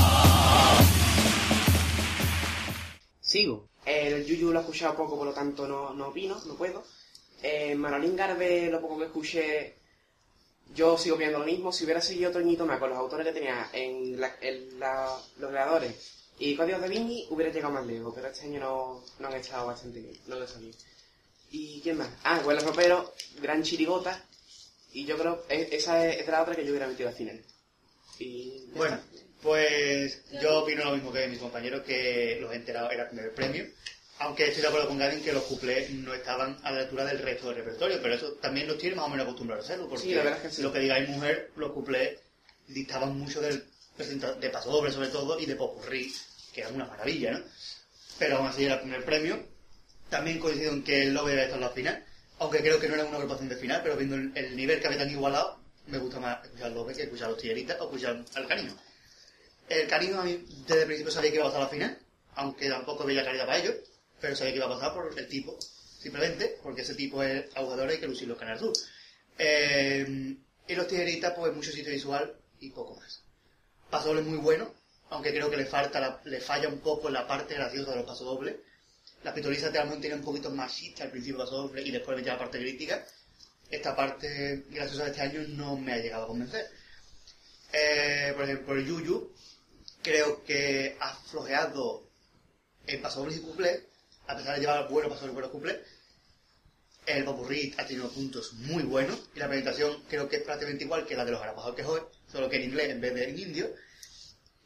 Sigo. El Yuyu lo he escuchado poco, por lo tanto no, no opino, no puedo. Eh, Manolín Garbe, lo poco que escuché, yo sigo viendo lo mismo. Si hubiera seguido Toñito más con los autores que tenía en, la- en la- los creadores Y Códigos de Vinci hubiera llegado más lejos, pero este año no, no han estado bastante bien, no lo sabía. ¿Y quién más? Ah, Huele Ropero, Gran Chirigota, y yo creo, e- esa es, es la otra que yo hubiera metido al final. Y Bueno, pues yo opino lo mismo que mis compañeros, que los enterados era el primer premio. Aunque estoy de acuerdo con Gavin que los cuplés no estaban a la altura del resto del repertorio, pero eso también los tiene más o menos acostumbrados a hacerlo, porque Sí, la verdad es que sí. lo que digáis mujer, los cuplés dictaban mucho del de paso doble sobre todo y de popurrí, que era una maravilla, ¿no? Pero aún así era el primer premio. También coincido que el Lobe debe estar en la final, aunque creo que no era una agrupación de final, pero viendo el, el nivel que había tan igualado, me gusta más escuchar al Lobe que escuchar los tilleritas o escuchar al Canino. El Canino a mí desde el principio sabía que iba a pasar a la final, aunque tampoco veía calidad para ellos, pero sabía que iba a pasar por el tipo, simplemente, porque ese tipo es jugador y que lucirlo en Canal Sur. Eh, y los tijeritas, pues mucho sitio visual y poco más. Paso es muy bueno, aunque creo que le falta, la- le falla un poco la parte graciosa de los pasodobles. La pitoliza de tiene un poquito más chiste al principio pasodoble y después metía la parte crítica. Esta parte graciosa de este año no me ha llegado a convencer. Eh, por ejemplo, el Yuyu creo que ha flojeado en pasodobles y cuplés, a pesar de llevar buenos pasodobles y buenos cuplés. El Popurrí ha tenido puntos muy buenos y la presentación creo que es prácticamente igual que la de los Arapados que hoy, solo que en inglés en vez de en indio.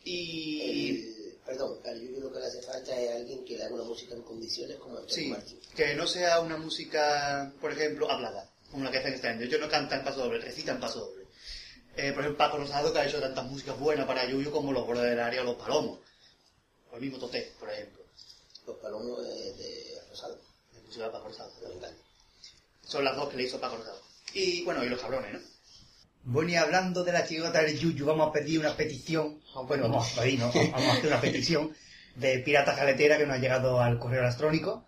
Y El- perdón, Yuyu lo que le hace falta es alguien que le haga una música en condiciones como Antonio sí, Martín. que no sea una música, por ejemplo, hablada, como la que hacen este año. Ellos no cantan paso doble, recitan paso doble. Eh, por ejemplo, Paco Rosado que ha hecho tantas músicas buenas para Yuyu como Los Bordes del Área o Los Palomos. O el mismo Toté, por ejemplo. Los palomos de, de Rosado. La música de Paco Rosado. Son las dos que le hizo Paco Rosado. Y bueno, y los cabrones, ¿no? Bueno, y hablando de la chirigota del Yuyu, vamos a pedir una petición. Bueno, vamos a pedir, ¿no? [laughs] Vamos a hacer una petición de Pirata Jaletera que nos ha llegado al correo electrónico.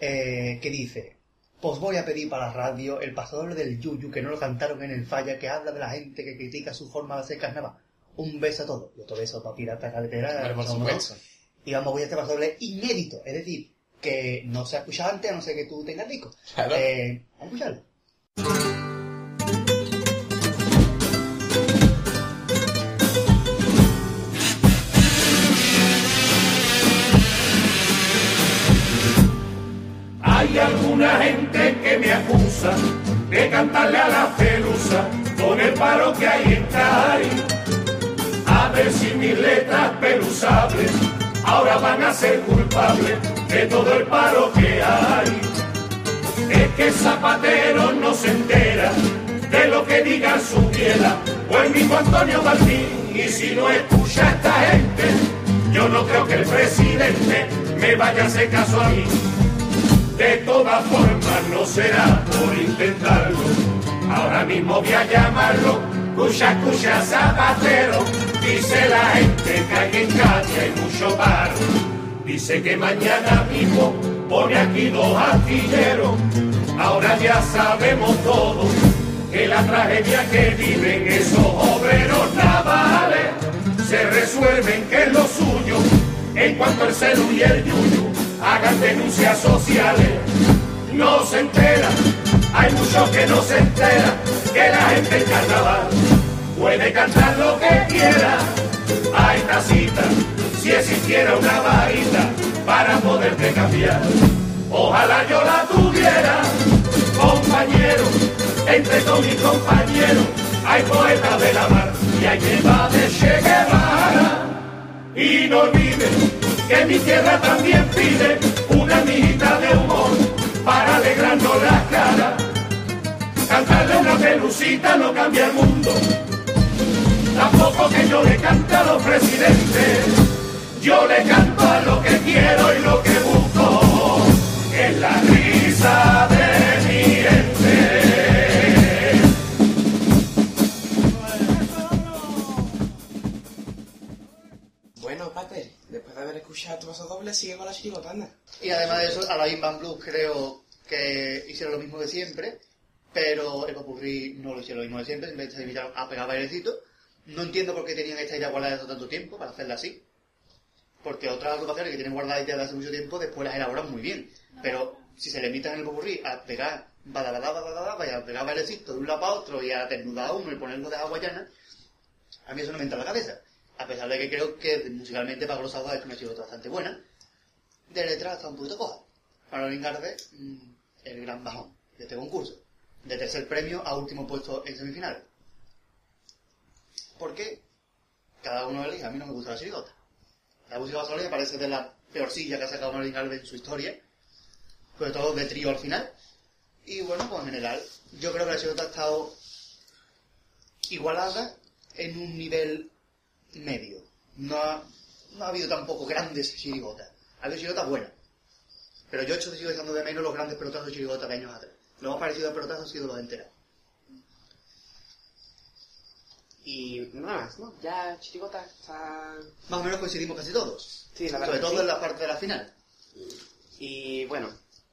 eh, que dice: Pues voy a pedir para la radio el pasador del Yuyu que no lo cantaron en el falla, que habla de la gente que critica su forma de hacer carnaval. Un beso a todos. Y otro beso para Pirata Jaletera. Por supuesto. Y vamos, voy a este pasador inédito. Es decir, que no se ha escuchado antes a no ser que tú tengas disco. Claro. Eh, vamos a escucharlo. Alguna gente que me acusa de cantarle a la pelusa con el paro que hay en Cari. A ver si mis letras pelusables ahora van a ser culpables de todo el paro que hay. Es que Zapatero no se entera de lo que diga su piedra o el mismo Antonio Martín. Y si no escucha a esta gente, yo no creo que el presidente me vaya a hacer caso a mí. De todas formas no será por intentarlo. Ahora mismo voy a llamarlo. Escucha, escucha, zapatero. Dice la gente que hay en calle hay mucho paro. Dice que mañana mismo pone aquí dos astilleros. Ahora ya sabemos todos que la tragedia que viven esos obreros navales se resuelven que es lo suyo. En cuanto el celu y el yuyu hagan denuncias sociales, no se entera, hay muchos que no se enteran que la gente en carnaval puede cantar lo que quiera. Hay tacita, si existiera una varita para poderte cambiar, ojalá yo la tuviera, compañero, entre todos mis compañeros, hay poetas de la mar y hay lleva de Che. Y no olvides que mi tierra también pide una mijita de humor para alegrarnos la cara. Cantarle una pelucita no cambia el mundo, tampoco que yo le cante a los presidentes. Yo le canto a lo que quiero y lo que busco, es la risa de escuchado tu paso doble, sigue con la chirigotanda. Y además de eso, a la Invan Blues creo que hicieron lo mismo de siempre, pero el Popurrí no lo hicieron lo mismo de siempre, simplemente se limitaron a pegar bailecitos. No entiendo por qué tenían esta idea guardada desde tanto tiempo para hacerla así. Porque otras agrupaciones que tienen guardadas ideas de hace mucho tiempo, después las elaboran muy bien. Pero si se limitan en el Popurrí a pegar badabada, badabada, vaya, a pegar bailecitos de un lado para otro y a desnudar a uno y ponerlo de llana, a mí eso no me entra en la cabeza. A pesar de que creo que musicalmente Pablo ha hecho una chirigota bastante buena, de letra está un poquito coja. Manolín Garde, mm, el gran bajón de este concurso. De tercer premio a último puesto en semifinales. Porque cada uno elige, a mí no me gusta la chirigota. La música basole me parece de la peor silla que ha sacado Manolín Garde en su historia. Sobre todo de trío al final. Y bueno, pues en general, yo creo que la chirigota ha estado igualada en un nivel medio. No ha, no ha habido tampoco grandes chirigotas. Ha habido chirigotas buenas. Pero yo hecho sigo echando de menos los grandes pelotazos de chirigotas de años atrás. Lo más parecido a pelotazos han sido los enteros. Y nada más, ¿no? Ya Chirigota está... Más o menos coincidimos casi todos. Sí, la Sobre todo en la parte de la final. Y bueno,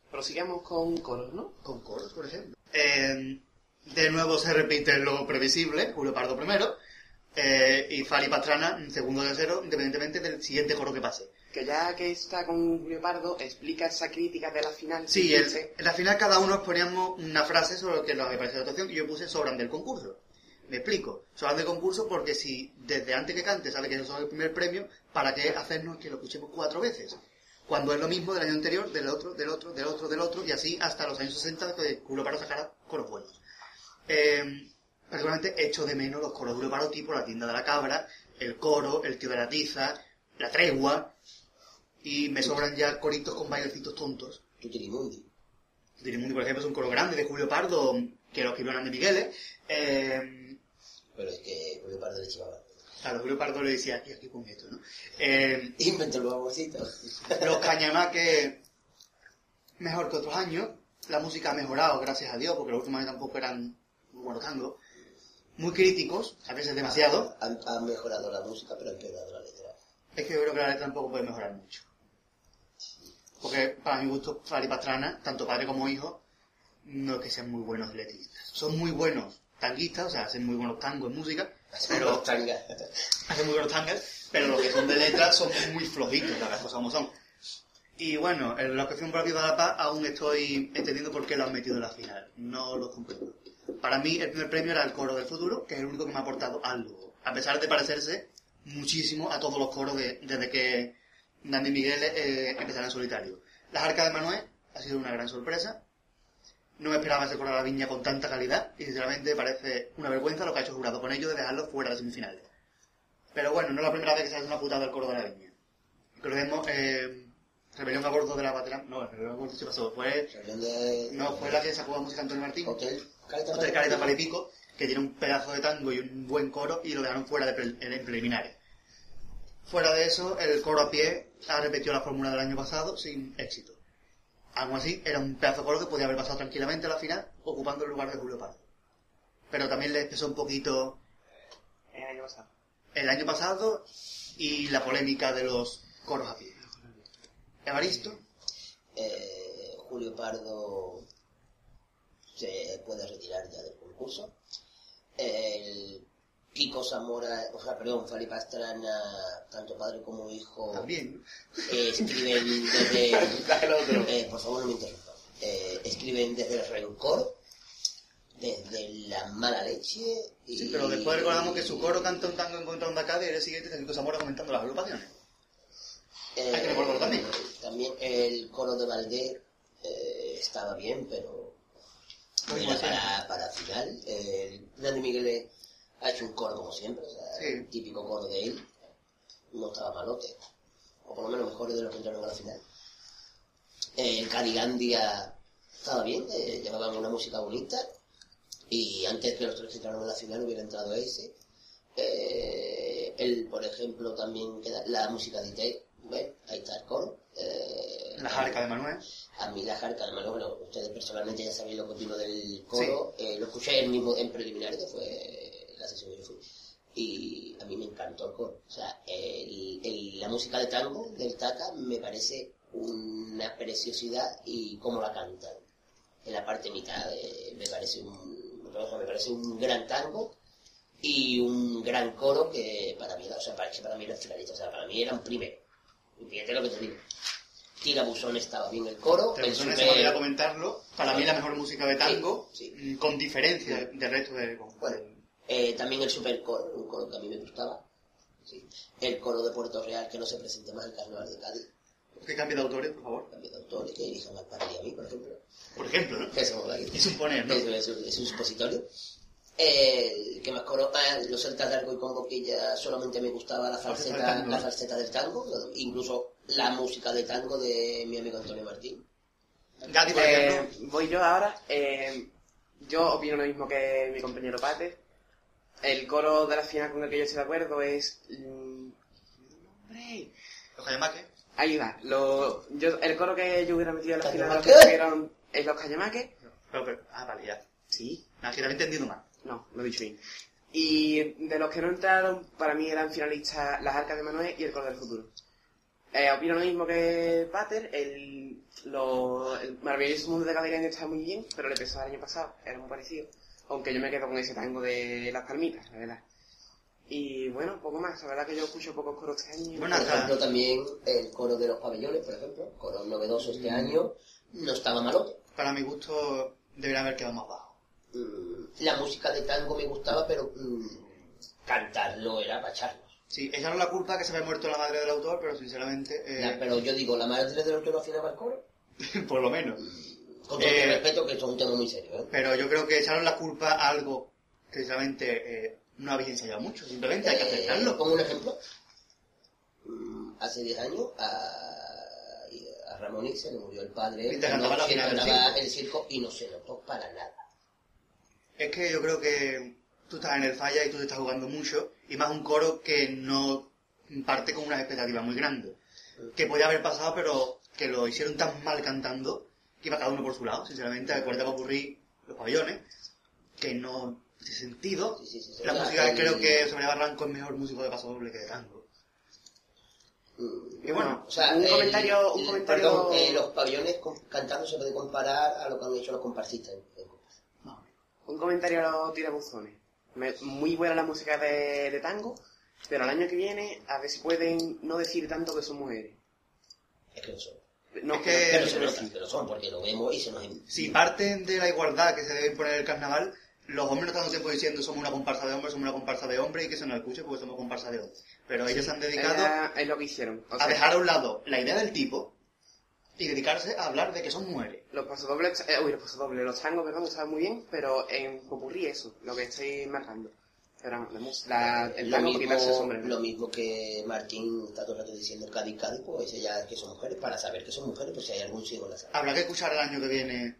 prosigamos con coros, ¿no? Con coros, por ejemplo. Eh, de nuevo se repite lo previsible, Julio Pardo primero, eh, y Fali Pastrana segundo y tercero, independientemente del siguiente coro que pase. Que ya que está con Julio Pardo, explica esa crítica de la final. Sí, el- en la final cada uno poníamos una frase sobre lo que nos había parecido la actuación y yo puse sobran del concurso. Me explico. Sobran del concurso porque si desde antes que cante sale que eso es el primer premio, ¿para qué hacernos que lo escuchemos cuatro veces? Cuando es lo mismo del año anterior, del otro, del otro, del otro, del otro, y así hasta los años 60 que Julio Paro sacara coros buenos. Eh, personalmente echo de menos los coros de tipo La tienda de la cabra, El coro, El tío de la tiza, La tregua, y me sobran ya coritos con bailecitos tontos. Tutirimundi. Dirimundi, por ejemplo, es un coro grande de Julio Pardo, que lo escribió Hernández Migueles. Eh, Pero es que Julio Pardo le chivaba. claro, Julio Pardo le decía, aquí, aquí con esto, ¿no? [laughs] Eh, Inventó el babocito. los cañamaques, mejor que otros años. La música ha mejorado, gracias a Dios, porque los últimos años tampoco eran buenos tangos. Muy críticos, a veces demasiado. Han, han mejorado la música, pero han empeorado la letra. Es que yo creo que la letra tampoco puede mejorar mucho. Porque para mi gusto, Fari Pastrana, tanto padre como hijo, no es que sean muy buenos letristas. Son muy buenos tanguistas, o sea, hacen muy buenos tangos en música, pero Tanga. [laughs] hacen muy buenos tangas, pero los que son de letras son muy flojitos, las cosas como son. Y bueno, en la la vida de la paz aún estoy entendiendo por qué lo han metido en la final. No lo comprendo. Para mí el primer premio era el coro del futuro, que es el único que me ha aportado algo. A pesar de parecerse muchísimo a todos los coros de- desde que Nandi Miguel eh, empezaron en solitario. Las arcas de Manuel ha sido una gran sorpresa. No me esperaba ese coro de la viña con tanta calidad y sinceramente parece una vergüenza lo que ha hecho el jurado con ello de dejarlo fuera de semifinales. Pero bueno, no es la primera vez que se hace una putada del coro de la viña. Recordemos, eh, Rebelión a bordo de la batera. No, el Rebelión a bordo se pasó. Fue, de... no, fue la que sacó la música Antonio Martín. Hotel Caleta Hotel Caleta para y pico, que tiene un pedazo de tango y un buen coro y lo dejaron fuera de pre- en preliminares. Fuera de eso, el coro a pie ha repetido la fórmula del año pasado sin éxito. Aún así, era un pedazo de coro que podía haber pasado tranquilamente a la final, ocupando el lugar de Julio Pardo. Pero también les pesó un poquito El año pasado. el año pasado y la polémica de los coros a pie. Evaristo, Eh, Julio Pardo se puede retirar ya del concurso. El Kiko Zamora, o sea, perdón, Fali Pastrana, tanto padre como hijo, también. eh, escriben desde... [laughs] Eh, por favor, no me interrumpan. Eh, escriben desde el rencor, desde la mala leche y... Sí, pero después recordamos que su coro canta un tango en contra de un y el siguiente está Kiko Zamora comentando las agrupaciones. Hay que recordarlo también. También el coro de Valdés eh, estaba bien, pero para, para final. Eh, Nani Miguel ha hecho un coro como siempre, o sea, Sí. el típico coro de él. No estaba malote. O por lo menos mejor de los que entraron a la final. Eh, el Carigandia estaba bien, eh, llevaban una música bonita. Y antes que los tres que entraron a la final hubiera entrado ese. Eh, él, por ejemplo, también queda la música de Ite, bueno, ahí está el coro. Eh, La jarca de Manuel. a mí la jarca, además, bueno, ustedes personalmente ya sabéis lo que opino del coro. Eh, lo escuché el mismo en preliminares, que fue la sesión que yo fui. Y a mí me encantó el coro. O sea, el- el- la música de tango del Taca me parece una preciosidad y cómo la cantan. En la parte mitad eh, me parece un me parece un gran tango y un gran coro que para mí, o sea, para, para mí era finalista, o sea, para mí era un primero. Y fíjate lo que te digo. Tira Buzón estaba bien el coro, Pero el eso super- se me olvidó comentarlo. Para mí la mejor música de tango, Sí, mm, con diferencia del resto del Bueno, eh, también el super coro, un coro que a mí me gustaba, Sí. El coro de Puerto Real que no se presente más el carnaval de Cádiz. Que cambie de autores, por favor. Cambio de autores que elijan al y a mí, por ejemplo. Por ejemplo, ¿no? Aquí. Es un poner, ¿no? Es, es es un supositorio. Eh, que más coro, ah, los celtas de arco y con boquilla solamente me gustaba la Falseta del falseta, tango, la falseta del tango, incluso la música de tango de mi amigo Antonio Martín. Gatti, por Eh, voy yo ahora. Eh, yo opino lo mismo que mi compañero Pater. El coro de la final con el que yo estoy de acuerdo es... mm, ¡Hombre! Los Cayamaques. Ahí va. Lo, yo, el coro que yo hubiera metido en la final de los que es los. Pero, pero- ah, vale, ya. Sí. No, que te había entendido mal. No, lo he dicho bien. Y de los que no entraron, para mí eran finalistas Las Arcas de Manuel y El Coro del Futuro. Eh, opino lo mismo que Pater, el, lo, el maravilloso mundo de Gabriel está muy bien, pero le pesó el año pasado, era muy parecido. Aunque yo me quedo con ese tango de las palmitas, la verdad. Y bueno, poco más, la verdad que yo escucho pocos coros este año. Bueno, Por acá- ejemplo, también el coro de los pabellones, por ejemplo, coro novedoso este Mm. año, no estaba malo. Para mi gusto, debería haber quedado más bajo. Mm, La música de tango me gustaba, pero mm, cantarlo era para echarlos. Sí, echaron la culpa que se había muerto la madre del autor, pero sinceramente, eh, La- pero yo digo, la madre del autor no afinaba el coro. [laughs] por lo menos. Con todo Eh, el respeto, que esto es un tema muy serio, ¿eh? Pero yo creo que echaron la culpa a algo que sinceramente eh, no habéis ensayado mucho, simplemente hay que aceptarlo. Pongo un ejemplo. Mm, Hace 10 años a, a Ramón se le murió el padre. Y te cantaba la final cantaba el circo y no se notó para nada. Es que yo creo que tú estás en el falla y tú te estás jugando mucho, y más un coro que no parte con unas expectativas muy grandes. Que podía haber pasado, pero que lo hicieron tan mal cantando, que iba cada uno por su lado, sinceramente, acuérdate para ocurrir los pabellones, que no tiene sentido. Sí, sí. La música, el- creo que Sobre Barranco es mejor músico de paso doble que de tango. Mm, Y bueno, O sea, un el- comentario, un el- comentario... Perdón, eh, los pabellones cantando se puede comparar a lo que han hecho los comparsistas. Un comentario a los tirabuzones. Me- Muy buena la música de, de tango, pero el año que viene a ver si pueden no decir tanto que son mujeres. Es que lo son. No, Es que- Pero pero son, porque lo vemos y se nos... Si parten de la igualdad que se debe imponer en el carnaval, los hombres no están todo el tiempo diciendo somos una comparsa de hombres, somos una comparsa de hombres y que se nos escuche porque somos comparsa de hombres. Pero ellos se han dedicado Era- es lo que hicieron. O a dejar a un lado la idea del tipo y dedicarse a hablar de que son mujeres. Los pasodobles, eh, uy, los pasodobles, los tangos, perdón, estaban muy bien, pero en popurrí eso, lo que estoy marcando. Pero la el lo, tango mismo, sombrero. lo mismo que Martín está todo el rato diciendo Cádiz, Cádiz, pues ella que son mujeres, para saber que son mujeres, pues si hay algún ciego en la sala. Habrá que escuchar el año que viene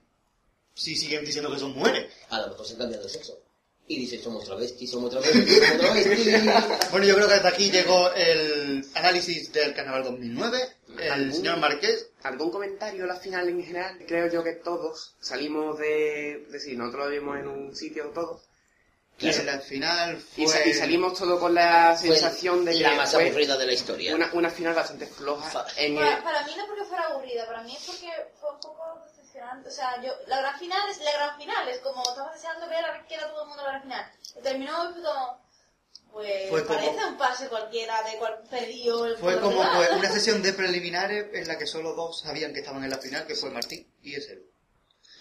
si siguen diciendo que son mujeres. A lo mejor se cambian de sexo. Y dicen, somos travestis, somos travestis, somos travestis. [laughs] Bueno, yo creo que hasta aquí llegó el análisis del carnaval 2009. El ¿Algún- señor Marqués, ¿Algún comentario la final en general? Creo yo que todos salimos de... Es decir, nosotros lo vimos en un sitio todos. que en la final fue... Y, sa- y salimos todos con la sensación de que la más fue aburrida de la historia. una, una final bastante floja. Fa- En el, Para, para mí no porque fuera aburrida, para mí es porque fue un poco decepcionante. O sea, yo, la gran final es la gran final, es como estamos deseando ver a ver qué era todo el mundo la gran final. Y terminó y fue como, pues Fue como- parece un pase cualquiera de cual pedido el Fue como pues, una [laughs] sesión de preliminares en la que solo dos sabían que estaban en la final, que fue Martín y ese.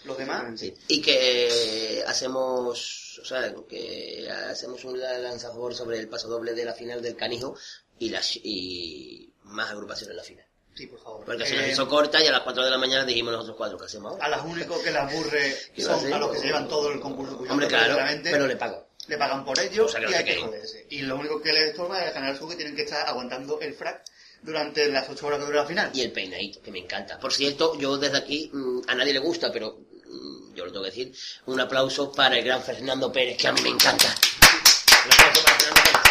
Los demás, Sí. Y que hacemos, o sea, que hacemos un lanzador sobre el paso doble de la final del canijo y las y más agrupaciones en la final. sí, por favor. Porque se Eh, nos hizo corta y a las 4 de la mañana dijimos nosotros cuatro que hacemos a ahora. los únicos que les aburre [laughs] ¿Qué va a son a los que se llevan todo el concurso cuyo Hombre, claro, pero le pago. Le pagan por ello O sea, que y hay que joderse. Y lo único que les estorba es el Canal Sur que tienen que estar aguantando el frac durante las 8 horas que dura la final. Y el peinadito, que me encanta. Por cierto, yo desde aquí, mm, a nadie le gusta, pero mm, yo lo tengo que decir, un aplauso para el gran Fernando Pérez, que a mí me encanta. Un aplauso para Fernando Pérez.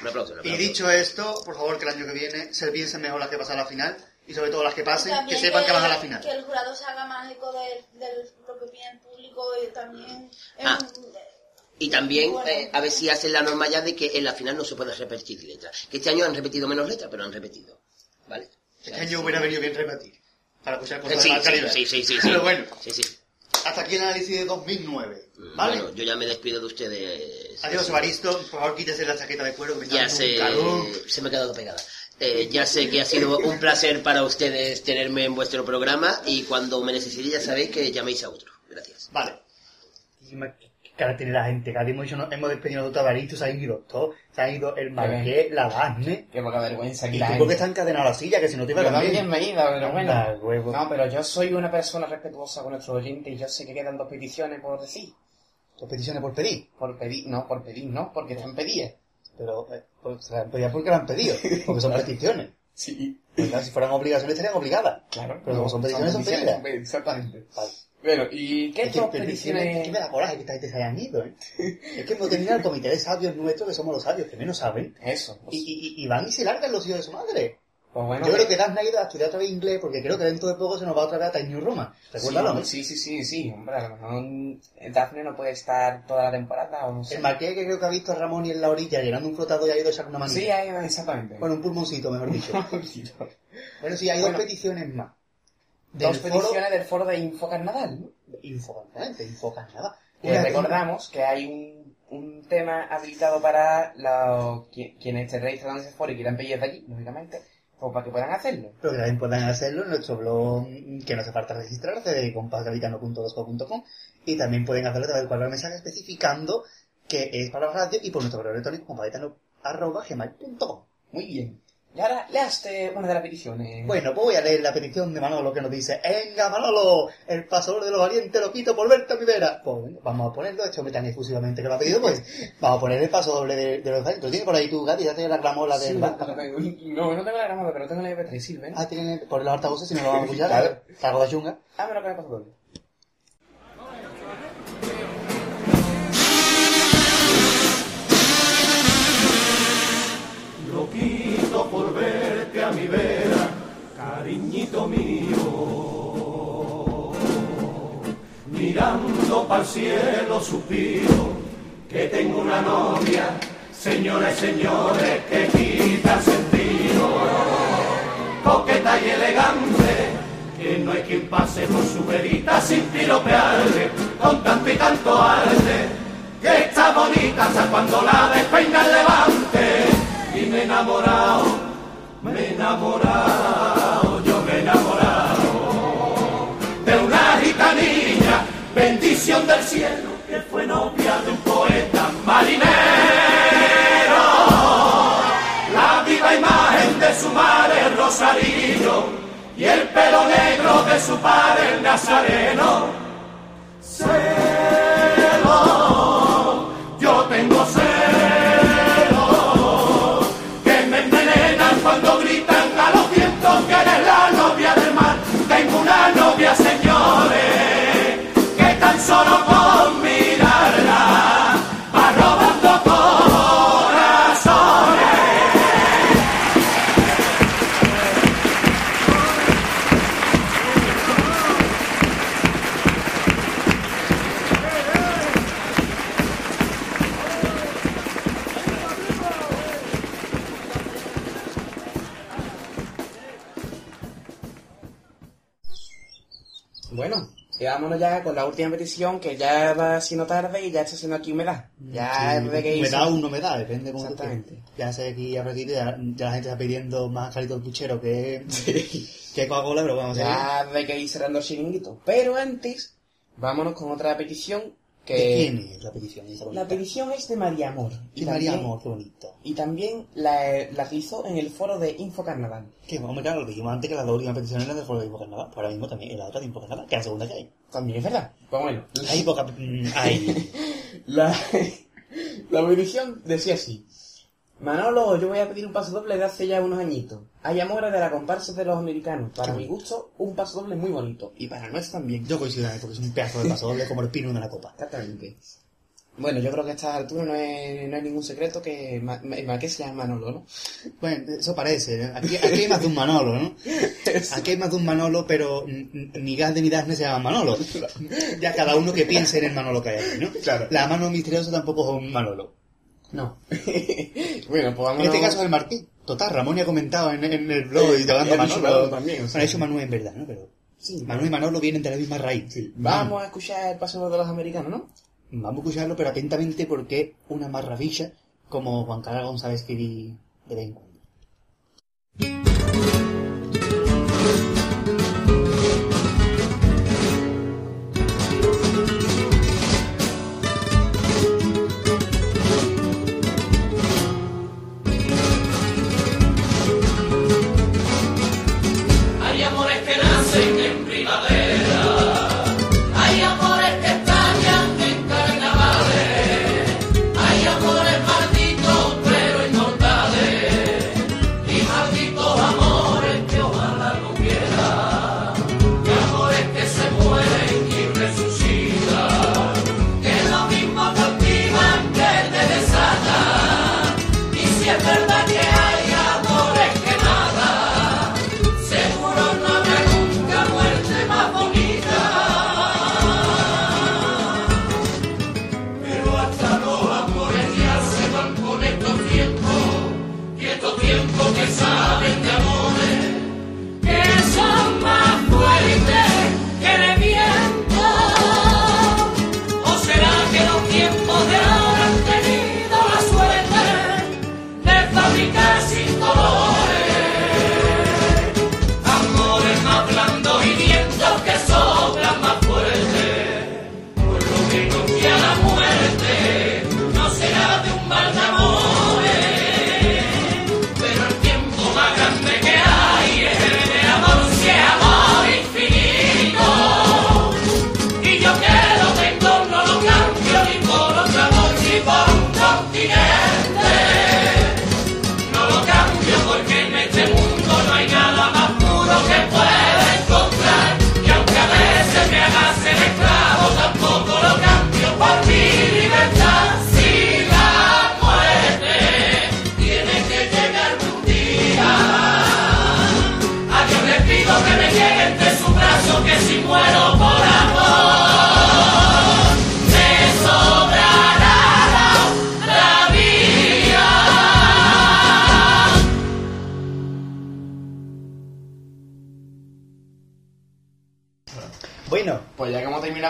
Un aplauso, un Y aplauso. dicho esto, por favor, que el año que viene se piensen mejor las que pasan a la final y sobre todo las que pasen, También que sepan que van a la final. Que el jurado se haga más eco de, de lo que opina el público y también... Ah. Y también, eh, a ver si hacen la norma ya de que en la final no se puede repetir letras. Que este año han repetido menos letras, pero han repetido. ¿Vale? Este año hubiera venido bien repetir. Para escuchar cosas Sí, de más sí, calidad. sí, sí, sí, [laughs] sí. Pero bueno, Sí, sí. hasta aquí el análisis de 2009. ¿Vale? Bueno, yo ya me despido de ustedes. Adiós, Evaristo. Por favor, quítese la chaqueta de cuero que me está Ya sé, se me ha quedado pegada. Eh, ya sé que ha sido un placer para ustedes tenerme en vuestro programa y cuando me necesitéis ya sabéis que llaméis a otro. Gracias. Vale. Que ahora tiene la gente. Cada hemos, dicho, hemos despedido a los tabaristas, se han ido todos. Se han ido el Marqués, la Dasne. Qué poca vergüenza aquí Y tú porque está encadenado a la silla, que si no te iba a cambiar. ido, pero bueno. No, pero yo soy una persona respetuosa con nuestros oyentes y yo sé que quedan dos peticiones por decir. Dos peticiones por pedir. Por pedir, no, por pedir, no, porque están pedidas. Pero, eh, pues, se han pedido porque la han pedido. Porque son [laughs] peticiones. Sí, Pues, claro, si fueran obligaciones, estarían obligadas. claro. Pero como son peticiones, son pedidas. son pedidas, Exactamente. Vale. Bueno, ¿y qué Es que peticiones... Es que me da coraje que esta gente se hayan ido, ¿eh? Es que hemos terminado el comité de sabios nuestros, que somos los sabios, que menos saben. Eso. Y, y, y- y van y se largan los hijos de su madre. Pues bueno, Yo creo que Daphne ha ido a estudiar otra vez inglés, porque creo que dentro de poco se nos va otra vez a Time New Roma. ¿Recuérdalo? no? Sí, sí, sí, sí, hombre, a lo mejor Daphne no puede estar toda la temporada o no sé. El marqués que creo que ha visto a Ramón y en la orilla llenando un flotado y ha ido a echar una manita. Sí, ahí, exactamente. Bueno, un pulmoncito, mejor dicho. [laughs] bueno, sí, hay dos peticiones más. Dos Del peticiones del foro de Infocarnadal, ¿no? Foro... Infocarnal, de Infocarnal. Que Una- recordamos que hay un, un tema habilitado para los, qui- quienes estén registrados en ese foro y quieran pedir de allí, lógicamente, pues para que puedan hacerlo. Pero que también puedan hacerlo en nuestro blog, que no hace falta registrarse, de compasgavitano.blogspot.com y también pueden hacerlo a través del cuadro de mensaje especificando que es para la radio y por nuestro correo electrónico compagavitano.gmail.com Muy bien. Y ahora leaste una de las peticiones. Bueno, pues voy a leer la petición de Manolo que nos dice Venga Manolo, el pasador de los valientes lo quito por verte a mi vera. Pues bueno, vamos a ponerlo, este hombre tan efusivamente que lo ha pedido, pues [laughs] vamos a poner el paso doble de, de los valientes. ¿Lo tienes por ahí tú, Gaby? Ya te la gramola Sí, del... no, no tengo- no, no tengo la grabada, pero tengo la MP3, sirve. Ah, tiene por los altavoces si no lo vamos a [laughs] escuchar. Claro. Cago la chunga. Ah, me lo que me pasó doble. Mío. Mirando para el cielo suspiro que tengo una novia, señores, señores, que quita sentido. Coqueta y elegante, que no hay quien pase por su verita sin piropearle, con tanto y tanto arte, que está bonita hasta cuando la despeina el levante. Y me he enamorado, me he enamorado, del cielo, que fue novia de un poeta marinero. La viva imagen de su madre Rosarillo y el pelo negro de su padre el Nazareno. Celo, que tan y vámonos ya con la última petición, que ya va siendo tarde y ya está siendo aquí humedad. Ya es de que da o no me da, depende cómo Exactamente. Ya sé aquí a ratito, ya, ya la gente está pidiendo más carito del puchero que, [laughs] que Coca-Cola, pero vamos a seguir. Ya de que ir cerrando el chiringuito. Pero antes, vámonos con otra petición que... ¿De quién es la petición? esa? La petición es de María Amor. María Amor, qué bonito. Y también la, la hizo en el foro de Infocarnaval. Que vamos, claro, lo dijimos antes que las dos últimas peticiones eran del foro de Infocarnaval. Pues ahora mismo también es la otra de Infocarnaval, que es la segunda que hay. También es verdad. Pues bueno, Hay poca... mm, Hay. [laughs] la, la petición decía así. Manolo, yo voy a pedir un paso doble de hace ya unos añitos. Hay amores de la comparsa de los americanos. Para mi gusto, un paso doble muy bonito. Y para el nuestro también. Yo coincido porque es un pedazo de paso doble como el pino de la copa. Exactamente. Bueno, yo creo que a estas alturas no es, no hay ningún secreto que Ma- Ma- el marqués se llama Manolo, ¿no? Bueno, eso parece. ¿eh? Aquí, aquí hay más de un Manolo, ¿no? [laughs] Aquí hay más de un Manolo, pero ni Gazde ni Daphne se llaman Manolo. Ya cada uno que piense en el Manolo que hay aquí, ¿no? Claro. La mano misteriosa tampoco es un Manolo. No. [laughs] bueno, pues vamos En este caso es el Martín. Total, Ramón ya ha comentado en, en el blog y hablando ha dicho Manolo. Manolo también, o sea. Bueno, Manuel en verdad, ¿no? Pero Sí, Manuel y Manolo vienen de la misma raíz. Vamos a escuchar el paso de los americanos, ¿no? Vamos a escucharlo, pero atentamente porque es una maravilla como Juan Carlos González escribí de vez en cuando.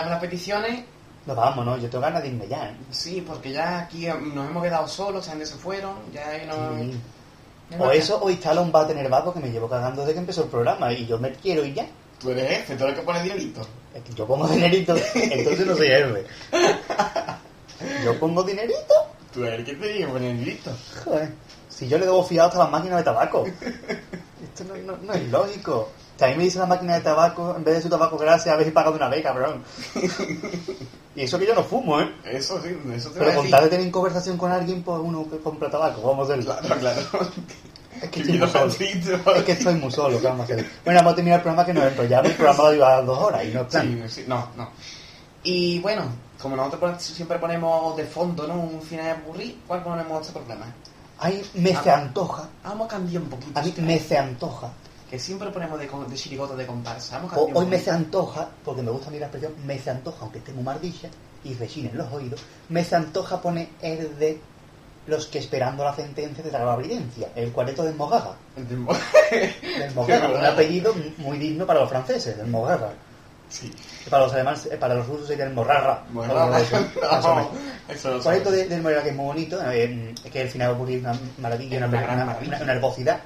Con las peticiones, nos vamos, ¿no? Yo tengo ganas de irme ya, ¿eh? sí, porque ya aquí nos hemos quedado solos, gente se fueron, ya no... Sí. no O eso, o instala un bate vaso que me llevo cagando desde que empezó el programa y yo me quiero ir ya. Tú eres jefe, tú eres el que pone dinerito. Es que yo pongo dinerito, entonces no soy héroe. [laughs] Yo pongo dinerito. Tú eres el que te dice poner dinerito. Joder, si yo le debo fiado hasta las máquinas de tabaco. [laughs] Esto no, no- no es lógico. También me dice la máquina de tabaco, en vez de su tabaco gracias, habéis pagado una vez, cabrón. [laughs] Y eso que yo no fumo, ¿eh? Eso sí, eso te Pero a con tal de tener conversación con alguien, pues uno compra tabaco, vamos a hacerlo. Claro, claro. Es que estoy muy solo. Es que estoy muy solo, ¿qué vamos a hacer? Bueno, vamos a terminar el programa que nos enrollamos. El programa va a dos horas y no es plan. Sí, sí, no, no. Y bueno, como nosotros siempre ponemos de fondo, ¿no? Un final de burrí, ¿cuál ponemos este problema? Ay, me se antoja. Vamos a cambiar un poquito. A mí me año, se antoja. Que siempre ponemos de, de chirigotas de comparsa. Vamos O- hoy me se antoja, porque me gusta a mí la expresión, me se antoja, aunque esté muy mardilla y rechinen los oídos, me se antoja poner el de los que esperando la sentencia de la evidencia, el cuarteto del Mogaga. Del Mogaga, [laughs] un apellido muy digno para los franceses, del Mogaga. Sí. Para los alemanes, eh, para los rusos sería el. Eso [laughs] lo El cuarteto de- del Morraga que es muy bonito, eh, que el final va a ocurrir una maravilla, una, Una una- una herbosidad.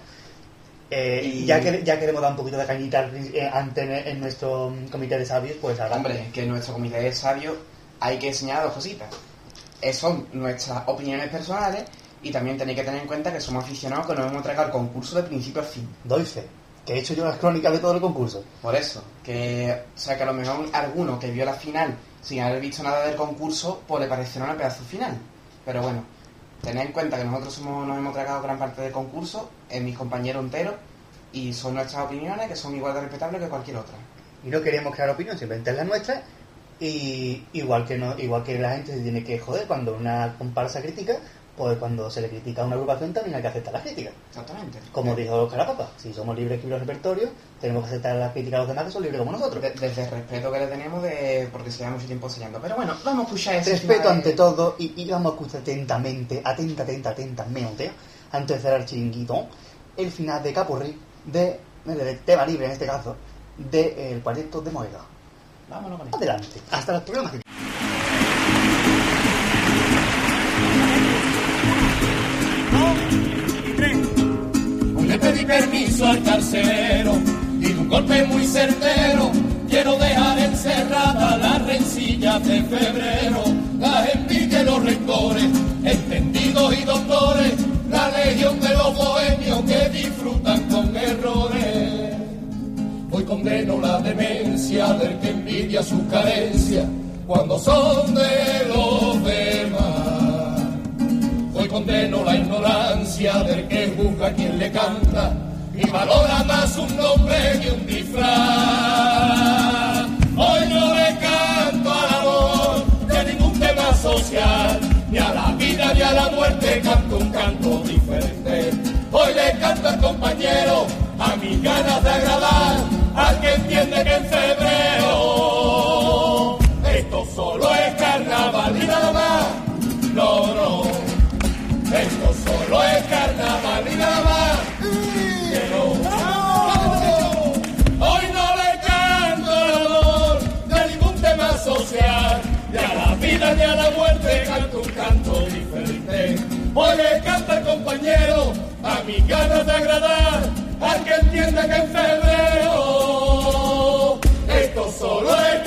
Eh, Y- ya, que, ya queremos dar un poquito de cañita eh, ante en, nuestro comité de sabios, pues ahora. Hombre, que en nuestro comité de sabios hay que señalar dos cositas. Eh, son nuestras opiniones personales y también tenéis que tener en cuenta que somos aficionados que nos hemos entregado al concurso de principio a fin. Doy fe, que he hecho yo las crónicas de todo el concurso. Por eso, que, o sea, que a lo mejor alguno que vio la final sin haber visto nada del concurso, pues le parecerá una pedazo final. Pero bueno, tened en cuenta que nosotros somos, nos hemos tragado gran parte del concurso, en mis compañeros enteros, y son nuestras opiniones que son igual de respetables que cualquier otra. Y no queremos crear opinión, simplemente es la nuestra. Y igual que no, igual que la gente se tiene que joder cuando una comparsa critica, pues cuando se le critica a una agrupación también hay que aceptar las críticas. Exactamente. Como dijo Carapapa, si somos libres que los repertorios, tenemos que aceptar las críticas de los demás que son libres como nosotros. De- desde el respeto que le tenemos de porque se lleva mucho tiempo enseñando. Pero bueno, vamos a escuchar ese Respeto de- ante todo y, y vamos a escuchar atentamente, atenta, atenta, atentamente, antes de cerrar el chiringuito, el final de Capurri, de, de tema libre en este caso, del de, el cuarteto de Moega. Vámonos con. Adelante, hasta los programas que pedí permiso al carcelero y de un golpe muy certero quiero dejar encerrada las rencillas de febrero, las envidias los rencores, entendidos y doctores, la legión de los bohemios que disfrutan con errores. Hoy condeno la demencia del que envidia su carencia cuando son de los demás. Condeno la ignorancia del que juzga a quien le canta y valora más un nombre que un disfraz. Hoy no le canto al amor de ningún tema social, ni a la vida ni a la muerte canto un canto diferente. Hoy le canto al compañero a mis ganas de agradar al que entiende que en febrero Oye, canta el compañero, a mi ganas de agradar, al que entienda que en febrero esto solo es